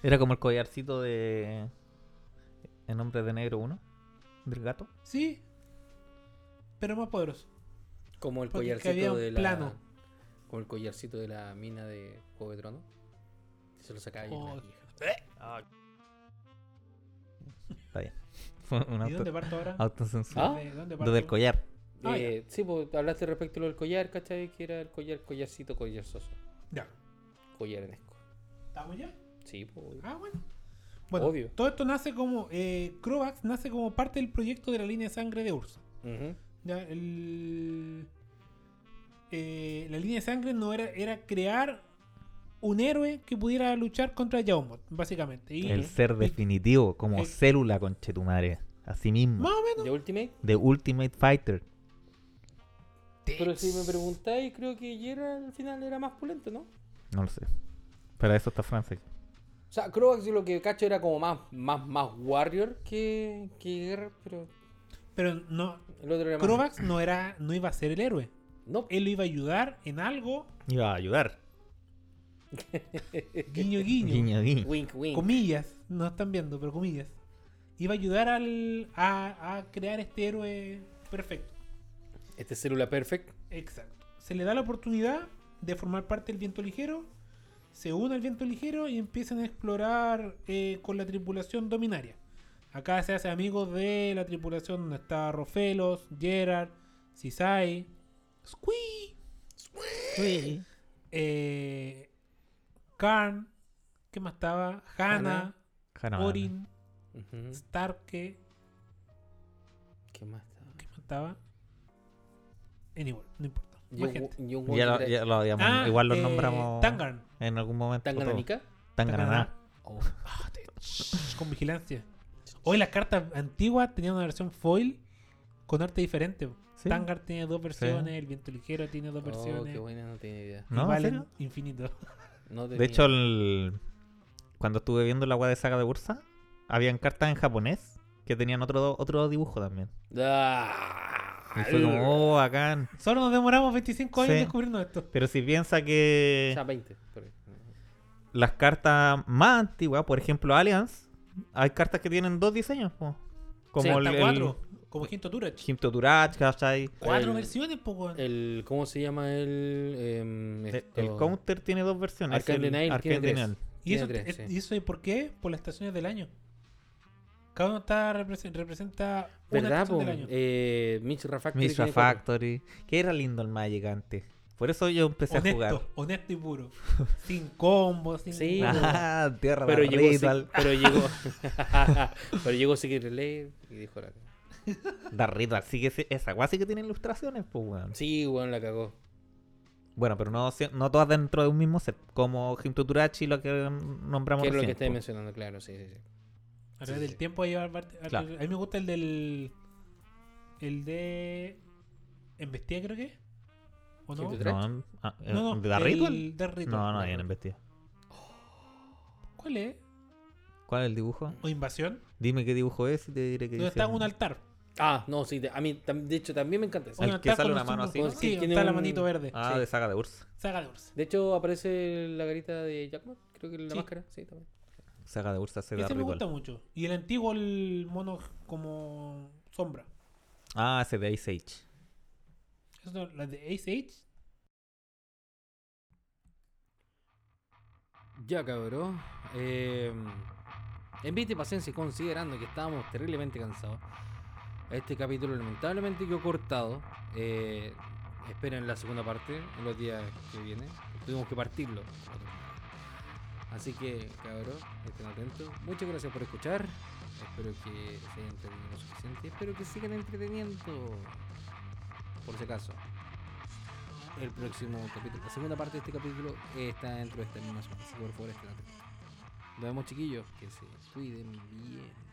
Speaker 2: Era como el collarcito de. En nombre de negro 1. Del gato.
Speaker 3: Sí, pero más poderoso.
Speaker 1: Como el
Speaker 3: Porque
Speaker 1: collarcito de la.
Speaker 3: plano.
Speaker 1: Como el collarcito de la mina de Juego de Tronos. Se lo sacaba ahí en la
Speaker 3: Oh.
Speaker 2: Está bien. <laughs> Fue un
Speaker 3: ¿Y
Speaker 2: auto,
Speaker 3: dónde parto ahora?
Speaker 2: autocensura.
Speaker 1: Ah,
Speaker 3: ¿De dónde
Speaker 2: Lo
Speaker 3: parto?
Speaker 2: del collar.
Speaker 3: Ah,
Speaker 1: Eh, sí, pues hablaste respecto a lo del collar, ¿cachai? Que era el collar, collarcito, collar soso.
Speaker 3: Ya.
Speaker 1: Collar enesco.
Speaker 3: ¿Estamos ya?
Speaker 1: Sí, pues.
Speaker 3: Ah, bueno. Bueno,
Speaker 1: Obvio.
Speaker 3: todo esto nace como. Eh, Crovax nace como parte del proyecto de la línea de sangre de Ursa. Ya, el, eh, la línea de sangre no era, era crear un héroe que pudiera luchar contra Yaumot, básicamente. Y,
Speaker 2: El ser definitivo, como
Speaker 3: el-
Speaker 2: célula con Chetumare. Así mismo.
Speaker 3: Más o menos.
Speaker 1: ¿De Ultimate?
Speaker 2: The Ultimate Fighter.
Speaker 1: Pero si me preguntáis, creo que Yera al final era más pulento, ¿no?
Speaker 2: No lo sé. Para eso está Francia.
Speaker 1: O sea, Croax yo lo que cacho era como más, más, más Warrior que, que Guerra, pero
Speaker 3: Pero no.
Speaker 1: el otro era más.
Speaker 3: Crovax no era, no iba a ser el héroe.
Speaker 1: No,
Speaker 3: Él lo iba a ayudar en algo.
Speaker 2: Iba a ayudar. <laughs>
Speaker 3: Guiño, guiño.
Speaker 2: Guiño, guiño.
Speaker 1: wink, wink.
Speaker 3: Comillas. No están viendo, pero comillas. Iba a ayudar al, a, a crear este héroe perfecto.
Speaker 1: Este es célula perfect.
Speaker 3: Exacto. Se le da la oportunidad de formar parte del viento ligero. Se une al viento ligero y empiezan a explorar eh, con la tripulación dominaria. Acá se hace amigo de la tripulación donde está Rofelos, Gerard, Cisai, Squee, eh, Karn, ¿qué más estaba? Hanna,
Speaker 2: Hanna.
Speaker 3: Orin. Starke,
Speaker 1: ¿Qué más estaba?
Speaker 3: ¿qué más estaba? Anyway, no importa.
Speaker 1: Yo,
Speaker 2: Ya lo, ya lo habíamos.
Speaker 3: Ah,
Speaker 2: igual los
Speaker 3: eh,
Speaker 2: nombramos
Speaker 3: Tangarn.
Speaker 2: en algún momento. todos.
Speaker 1: ¿Tangananica?
Speaker 2: Tangananá.
Speaker 1: Oh.
Speaker 3: Ah, te- con vigilancia. Hoy las cartas antiguas tenían una versión foil con arte diferente.
Speaker 2: Sí.
Speaker 3: Tangar tiene dos versiones, el viento ligero tiene dos
Speaker 1: Oh,
Speaker 3: versiones.
Speaker 1: qué buena, no tenía idea.
Speaker 2: ¿No?
Speaker 3: Infinito.
Speaker 1: No
Speaker 2: De hecho, el- cuando estuve viendo la web de saga de Ursa, habían cartas en japonés que tenían otro, otro dibujo también.
Speaker 1: Ah,
Speaker 2: Y fue como, oh, bacán.
Speaker 3: Solo nos demoramos 25 años
Speaker 2: Sí.
Speaker 3: descubriendo esto.
Speaker 2: Pero si piensa que.
Speaker 1: Ya 20. por ahí.
Speaker 2: las cartas más antiguas, por ejemplo, Alliance, hay cartas que tienen dos diseños, po. como
Speaker 3: Sí,
Speaker 2: el, el.
Speaker 3: Como Ginto Turach.
Speaker 2: Gimto Turach, ¿cachai?
Speaker 3: Cuatro
Speaker 1: El-
Speaker 3: versiones, po, weón.
Speaker 1: El, ¿Cómo se llama el. em,
Speaker 2: El,
Speaker 1: esto?
Speaker 2: el Counter tiene dos versiones.
Speaker 1: Arcane.
Speaker 3: ¿Y eso,
Speaker 1: tiene tres,
Speaker 3: es-
Speaker 1: sí.
Speaker 3: ¿Y eso es por qué? Por las estaciones del año. Cada uno está represen- representa una
Speaker 1: ¿Verdad,
Speaker 3: estación
Speaker 1: po?
Speaker 3: del año.
Speaker 1: Eh, Mishra Factory.
Speaker 2: Mishra. Factory. Que era lindo el Magic antes. Por eso yo empecé a jugar.
Speaker 3: honesto, honesto y puro. <laughs> sin combos, sin
Speaker 1: Sí,
Speaker 2: Ah, tierra
Speaker 1: Pero llegó, pero llegó. <laughs> <laughs> pero llegó Secret Relay y dijo la.
Speaker 2: Da Ritual. Sí que esa guay sí que tiene ilustraciones, pues, weón.
Speaker 1: Sí, weón, la cagó.
Speaker 2: Bueno, pero no, no todas dentro de un mismo set. Como Gimto Turach y lo que nombramos
Speaker 1: Que es lo que estáis
Speaker 2: po.
Speaker 1: mencionando, claro, sí, sí, sí.
Speaker 3: A través
Speaker 1: sí,
Speaker 3: del
Speaker 1: sí.
Speaker 3: tiempo hay
Speaker 2: Claro.
Speaker 3: A mí me gusta el del. El de. Embestida, creo que. ¿O no?
Speaker 2: No, ah, eh,
Speaker 3: No, no.
Speaker 2: ¿De Da
Speaker 3: el
Speaker 2: Ritual?
Speaker 3: de Ritual.
Speaker 2: No, no, hay en investiga.
Speaker 3: ¿Cuál es?
Speaker 2: ¿Cuál es el dibujo?
Speaker 3: ¿O invasión?
Speaker 2: Dime qué dibujo es y te diré qué
Speaker 3: Donde
Speaker 2: dice.
Speaker 3: está un altar.
Speaker 1: Ah, no, sí, de- a mí, tam- de hecho, también me encanta
Speaker 3: altar
Speaker 2: que sale una mano así,
Speaker 3: Sí,
Speaker 1: ¿no? Tiene
Speaker 3: está la
Speaker 1: un-
Speaker 3: manito verde.
Speaker 2: Ah,
Speaker 1: Sí.
Speaker 2: de Saga de Urs.
Speaker 3: Saga de Urs.
Speaker 1: De hecho, aparece la garita de Jackman, creo que la
Speaker 3: Sí.
Speaker 1: máscara, sí, también.
Speaker 2: Saga de Urs hace
Speaker 3: Ese me gusta mucho. Y el antiguo, el mono como sombra.
Speaker 2: Ah, ese de Ice Age.
Speaker 3: Eso, la de Ace Age.
Speaker 1: Ya, cabrón. Eh, envíte paciencia y considerando que estábamos terriblemente cansados. Este capítulo lamentablemente quedó cortado. Eh, esperen la segunda parte en los días que vienen. Tuvimos que partirlo. Así que, cabrón, estén atentos. Muchas gracias por escuchar. Espero que se hayan entretenido lo suficiente. Espero que sigan entreteniendo. Por si acaso. El próximo capítulo, la segunda parte de este capítulo está dentro de esta misma. Así que por favor estén atentos. Nos vemos chiquillos. Que se cuiden bien.